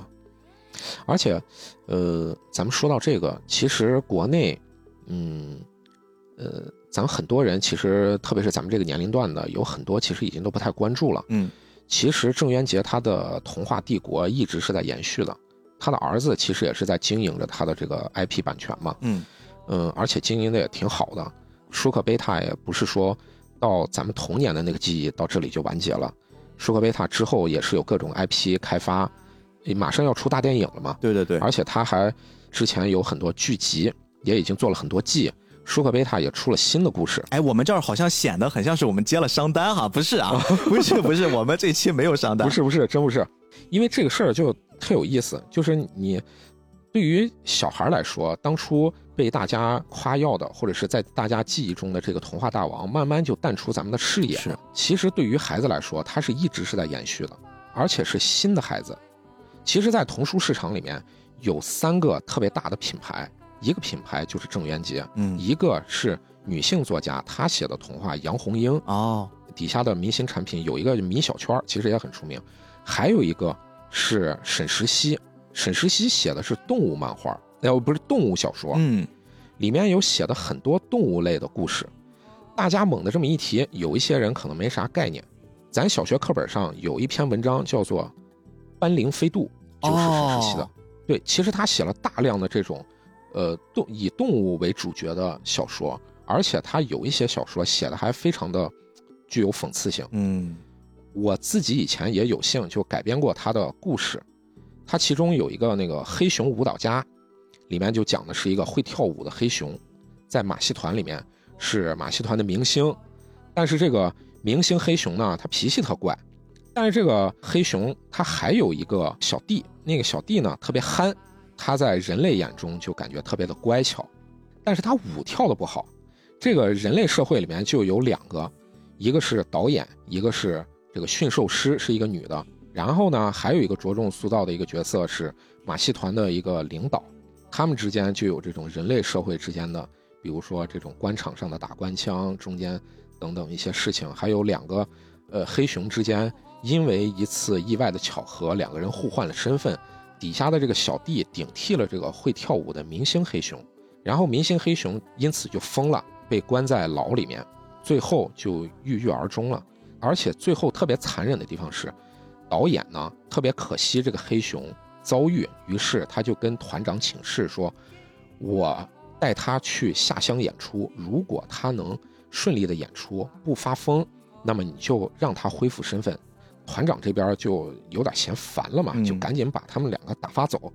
而且，呃，咱们说到这个，其实国内，嗯，呃，咱们很多人其实，特别是咱们这个年龄段的，有很多其实已经都不太关注了。嗯，其实郑渊洁他的童话帝国一直是在延续的，他的儿子其实也是在经营着他的这个 IP 版权嘛。嗯嗯，而且经营的也挺好的。舒克贝塔也不是说到咱们童年的那个记忆到这里就完结了，舒克贝塔之后也是有各种 IP 开发，马上要出大电影了嘛。对对对，而且他还之前有很多剧集，也已经做了很多季。舒克贝塔也出了新的故事，哎，我们这儿好像显得很像是我们接了商单哈，不是啊，不是不是，我们这期没有商单，不是不是，真不是，因为这个事儿就特有意思，就是你对于小孩来说，当初被大家夸耀的，或者是在大家记忆中的这个童话大王，慢慢就淡出咱们的视野是。其实对于孩子来说，他是一直是在延续的，而且是新的孩子。其实，在童书市场里面有三个特别大的品牌，一个品牌就是郑渊洁，嗯一个是女性作家她写的童话杨红樱，哦，底下的明星产品有一个米小圈，其实也很出名，还有一个是沈石溪，沈石溪写的是动物漫画，呃，不是动物小说，嗯里面有写的很多动物类的故事。大家猛地这么一提，有一些人可能没啥概念。咱小学课本上有一篇文章叫做《斑羚飞渡》，就是沈石溪的。哦对，其实他写了大量的这种，呃，动以动物为主角的小说，而且他有一些小说写的还非常的具有讽刺性。嗯我自己以前也有幸就改编过他的故事，他其中有一个那个黑熊舞蹈家，里面就讲的是一个会跳舞的黑熊，在马戏团里面是马戏团的明星，但是这个明星黑熊呢，他脾气特怪，但是这个黑熊他还有一个小弟，那个小弟呢特别憨，他在人类眼中就感觉特别的乖巧，但是他舞跳的不好。这个人类社会里面就有两个，一个是导演，一个是这个驯兽师，是一个女的。然后呢，还有一个着重塑造的一个角色是马戏团的一个领导，他们之间就有这种人类社会之间的，比如说这种官场上的打官腔，中间等等一些事情，还有两个呃黑熊之间因为一次意外的巧合，两个人互换了身份，底下的这个小弟顶替了这个会跳舞的明星黑熊，然后明星黑熊因此就疯了，被关在牢里面，最后就郁郁而终了。而且最后特别残忍的地方是，导演呢特别可惜这个黑熊遭遇，于是他就跟团长请示说：“我带他去下乡演出，如果他能顺利的演出，不发疯，那么你就让他恢复身份。”团长这边就有点嫌烦了嘛，嗯就赶紧把他们两个打发走。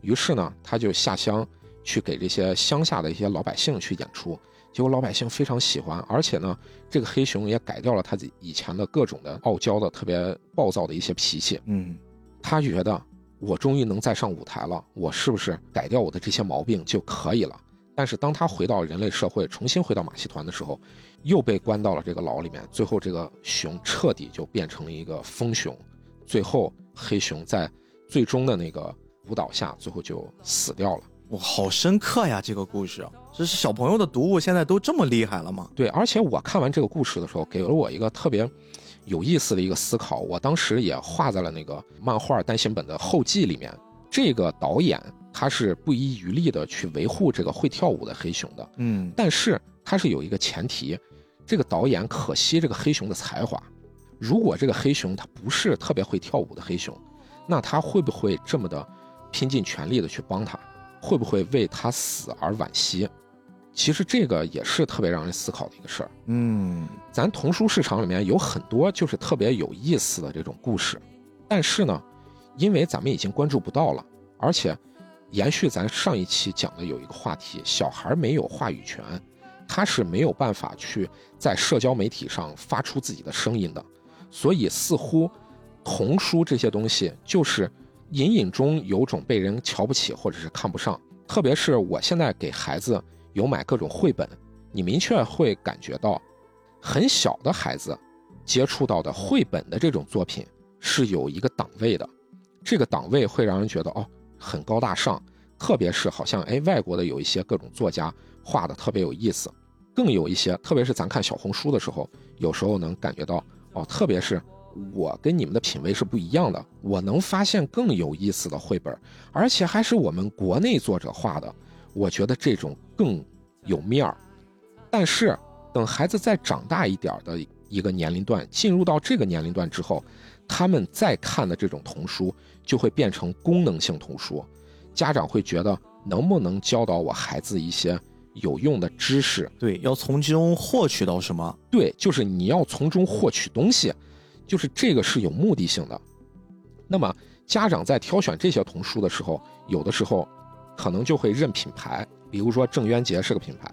于是呢，他就下乡去给这些乡下的一些老百姓去演出。结果老百姓非常喜欢，而且呢，这个黑熊也改掉了他以前的各种的傲娇的、特别暴躁的一些脾气。嗯他觉得我终于能再上舞台了，我是不是改掉我的这些毛病就可以了？但是当他回到人类社会，重新回到马戏团的时候，又被关到了这个牢里面。最后，这个熊彻底就变成了一个疯熊。最后，黑熊在最终的那个舞蹈下，最后就死掉了。哇，好深刻呀！这个故事，这是小朋友的读物，现在都这么厉害了吗？对，而且我看完这个故事的时候，给了我一个特别有意思的一个思考。我当时也画在了那个漫画单行本的后记里面。这个导演他是不遗余力的去维护这个会跳舞的黑熊的，嗯，但是他是有一个前提，这个导演可惜这个黑熊的才华。如果这个黑熊他不是特别会跳舞的黑熊，那他会不会这么的拼尽全力的去帮他？会不会为他死而惋惜？其实这个也是特别让人思考的一个事儿。嗯，咱童书市场里面有很多就是特别有意思的这种故事，但是呢，因为咱们已经关注不到了，而且延续咱上一期讲的有一个话题，小孩没有话语权，他是没有办法去在社交媒体上发出自己的声音的，所以似乎童书这些东西就是隐隐中有种被人瞧不起或者是看不上，特别是我现在给孩子有买各种绘本，你明确会感觉到，很小的孩子接触到的绘本的这种作品是有一个档位的，这个档位会让人觉得哦很高大上，特别是好像哎外国的有一些各种作家画的特别有意思，更有一些，特别是咱看小红书的时候，有时候能感觉到哦，特别是我跟你们的品味是不一样的，我能发现更有意思的绘本，而且还是我们国内作者画的，我觉得这种更有面儿。但是等孩子再长大一点的一个年龄段，进入到这个年龄段之后，他们再看的这种童书就会变成功能性童书，家长会觉得能不能教导我孩子一些有用的知识，对，要从中获取到什么？对，就是你要从中获取东西，就是这个是有目的性的。那么家长在挑选这些童书的时候，有的时候可能就会认品牌，比如说郑渊洁是个品牌，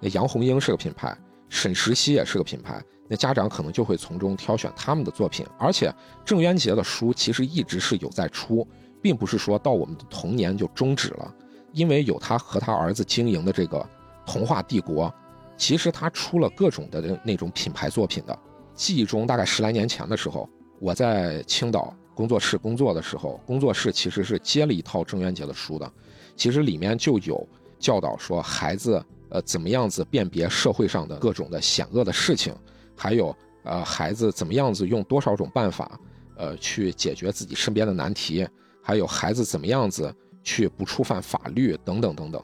那杨红樱是个品牌，沈石溪也是个品牌，那家长可能就会从中挑选他们的作品。而且郑渊洁的书其实一直是有在出，并不是说到我们的童年就终止了，因为有他和他儿子经营的这个童话帝国，其实他出了各种的那种品牌作品的。记忆中大概十来年前的时候，我在青岛工作室工作的时候，工作室其实是接了一套郑渊洁的书的，其实里面就有教导说孩子呃怎么样子辨别社会上的各种的险恶的事情，还有呃孩子怎么样子用多少种办法呃去解决自己身边的难题，还有孩子怎么样子去不触犯法律等等等等。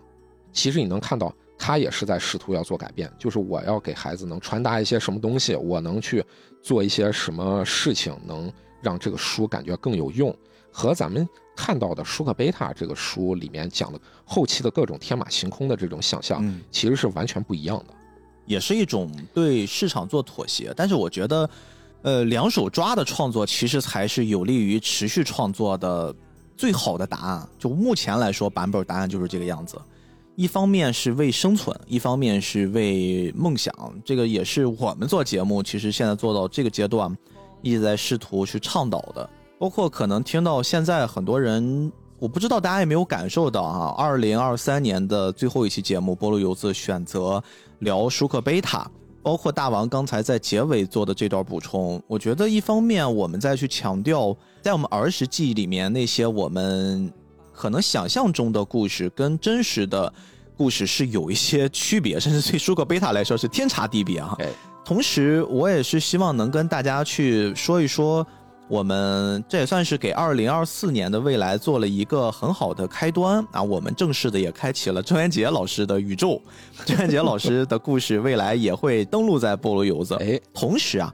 其实你能看到，他也是在试图要做改变，就是我要给孩子能传达一些什么东西，我能去做一些什么事情，能让这个书感觉更有用，和咱们看到的舒克贝塔这个书里面讲的后期的各种天马行空的这种想象，嗯，其实是完全不一样的。也是一种对市场做妥协。但是我觉得，呃，两手抓的创作其实才是有利于持续创作的最好的答案。就目前来说，版本答案就是这个样子。一方面是为生存，一方面是为梦想。这个也是我们做节目，其实现在做到这个阶段，一直在试图去倡导的。包括可能听到现在很多人，我不知道大家有没有感受到啊？二零二三年的最后一期节目，波罗游子选择聊舒克贝塔，包括大王刚才在结尾做的这段补充，我觉得一方面我们再去强调，在我们儿时记忆里面那些我们可能想象中的故事跟真实的故事是有一些区别，甚至对舒克贝塔来说是天差地别啊。哎，同时，我也是希望能跟大家去说一说，我们这也算是给二零二四年的未来做了一个很好的开端啊！我们正式的也开启了郑渊洁老师的宇宙，郑渊洁老师的故事未来也会登录在菠萝油子。哎，同时啊，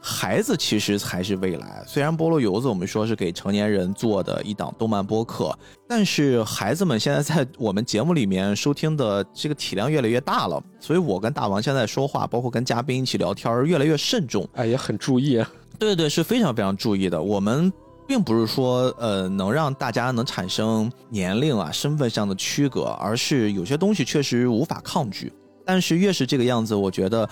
孩子其实才是未来。虽然菠萝油子我们说是给成年人做的一档动漫播客，但是孩子们现在在我们节目里面收听的这个体量越来越大了，所以我跟大王现在说话，包括跟嘉宾一起聊天，越来越慎重。哎，也很注意。对对，是非常非常注意的。我们并不是说呃能让大家能产生年龄啊、身份上的区隔，而是有些东西确实无法抗拒。但是越是这个样子，我觉得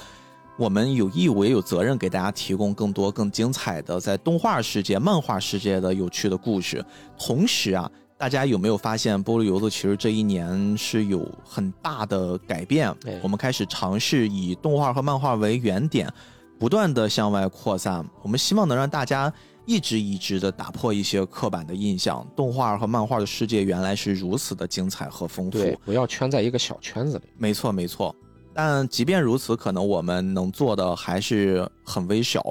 我们有义务也有责任给大家提供更多、更精彩的在动画世界、漫画世界的有趣的故事。同时啊，大家有没有发现，菠萝油子其实这一年是有很大的改变哎？我们开始尝试以动画和漫画为原点，不断的向外扩散。我们希望能让大家一直一直的打破一些刻板的印象。动画和漫画的世界原来是如此的精彩和丰富。对，不要圈在一个小圈子里。没错，没错。但即便如此，可能我们能做的还是很微小，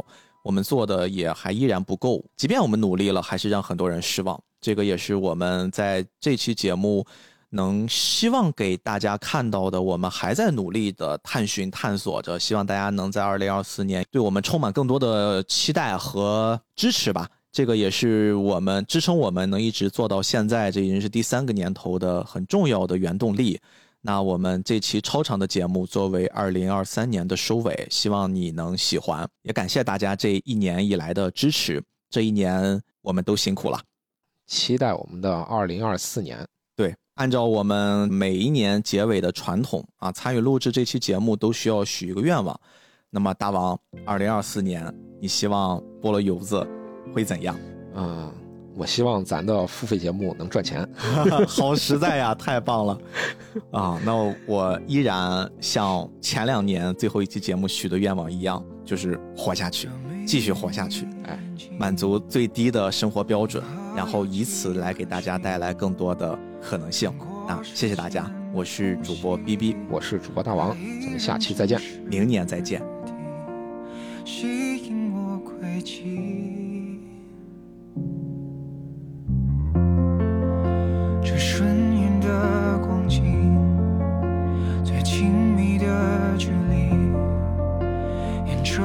我们做的也还依然不够。即便我们努力了，还是让很多人失望。这个也是我们在这期节目能希望给大家看到的。我们还在努力的探寻、探索着，希望大家能在二零二四年对我们充满更多的期待和支持吧。这个也是我们支撑我们能一直做到现在，这已经是第三个年头的很重要的原动力。那我们这期超长的节目作为二零二三年的收尾，希望你能喜欢，也感谢大家这一年以来的支持。这一年我们都辛苦了，期待我们的二零二四年。对，按照我们每一年结尾的传统啊，参与录制这期节目都需要许一个愿望。那么大王，二零二四年你希望菠萝油子会怎样？嗯，我希望咱的付费节目能赚钱。好实在呀，太棒了啊！那我依然像前两年最后一期节目许的愿望一样，就是活下去，继续活下去，哎，满足最低的生活标准，然后以此来给大家带来更多的可能性。啊，谢谢大家，我是主播 B B，我是主播大王，咱们下期再见。明年再见。吸引我轨迹。这瞬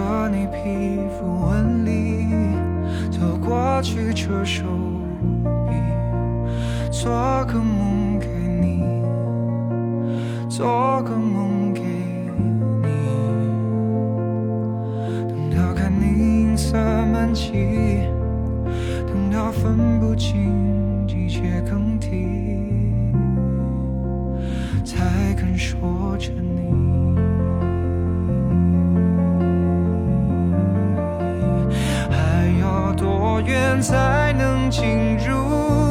着你皮肤纹理走过去，这手臂，做个梦给你，做个梦给你。等到看你银色满际，等到分不清季节更替，才肯说真多远才能进入？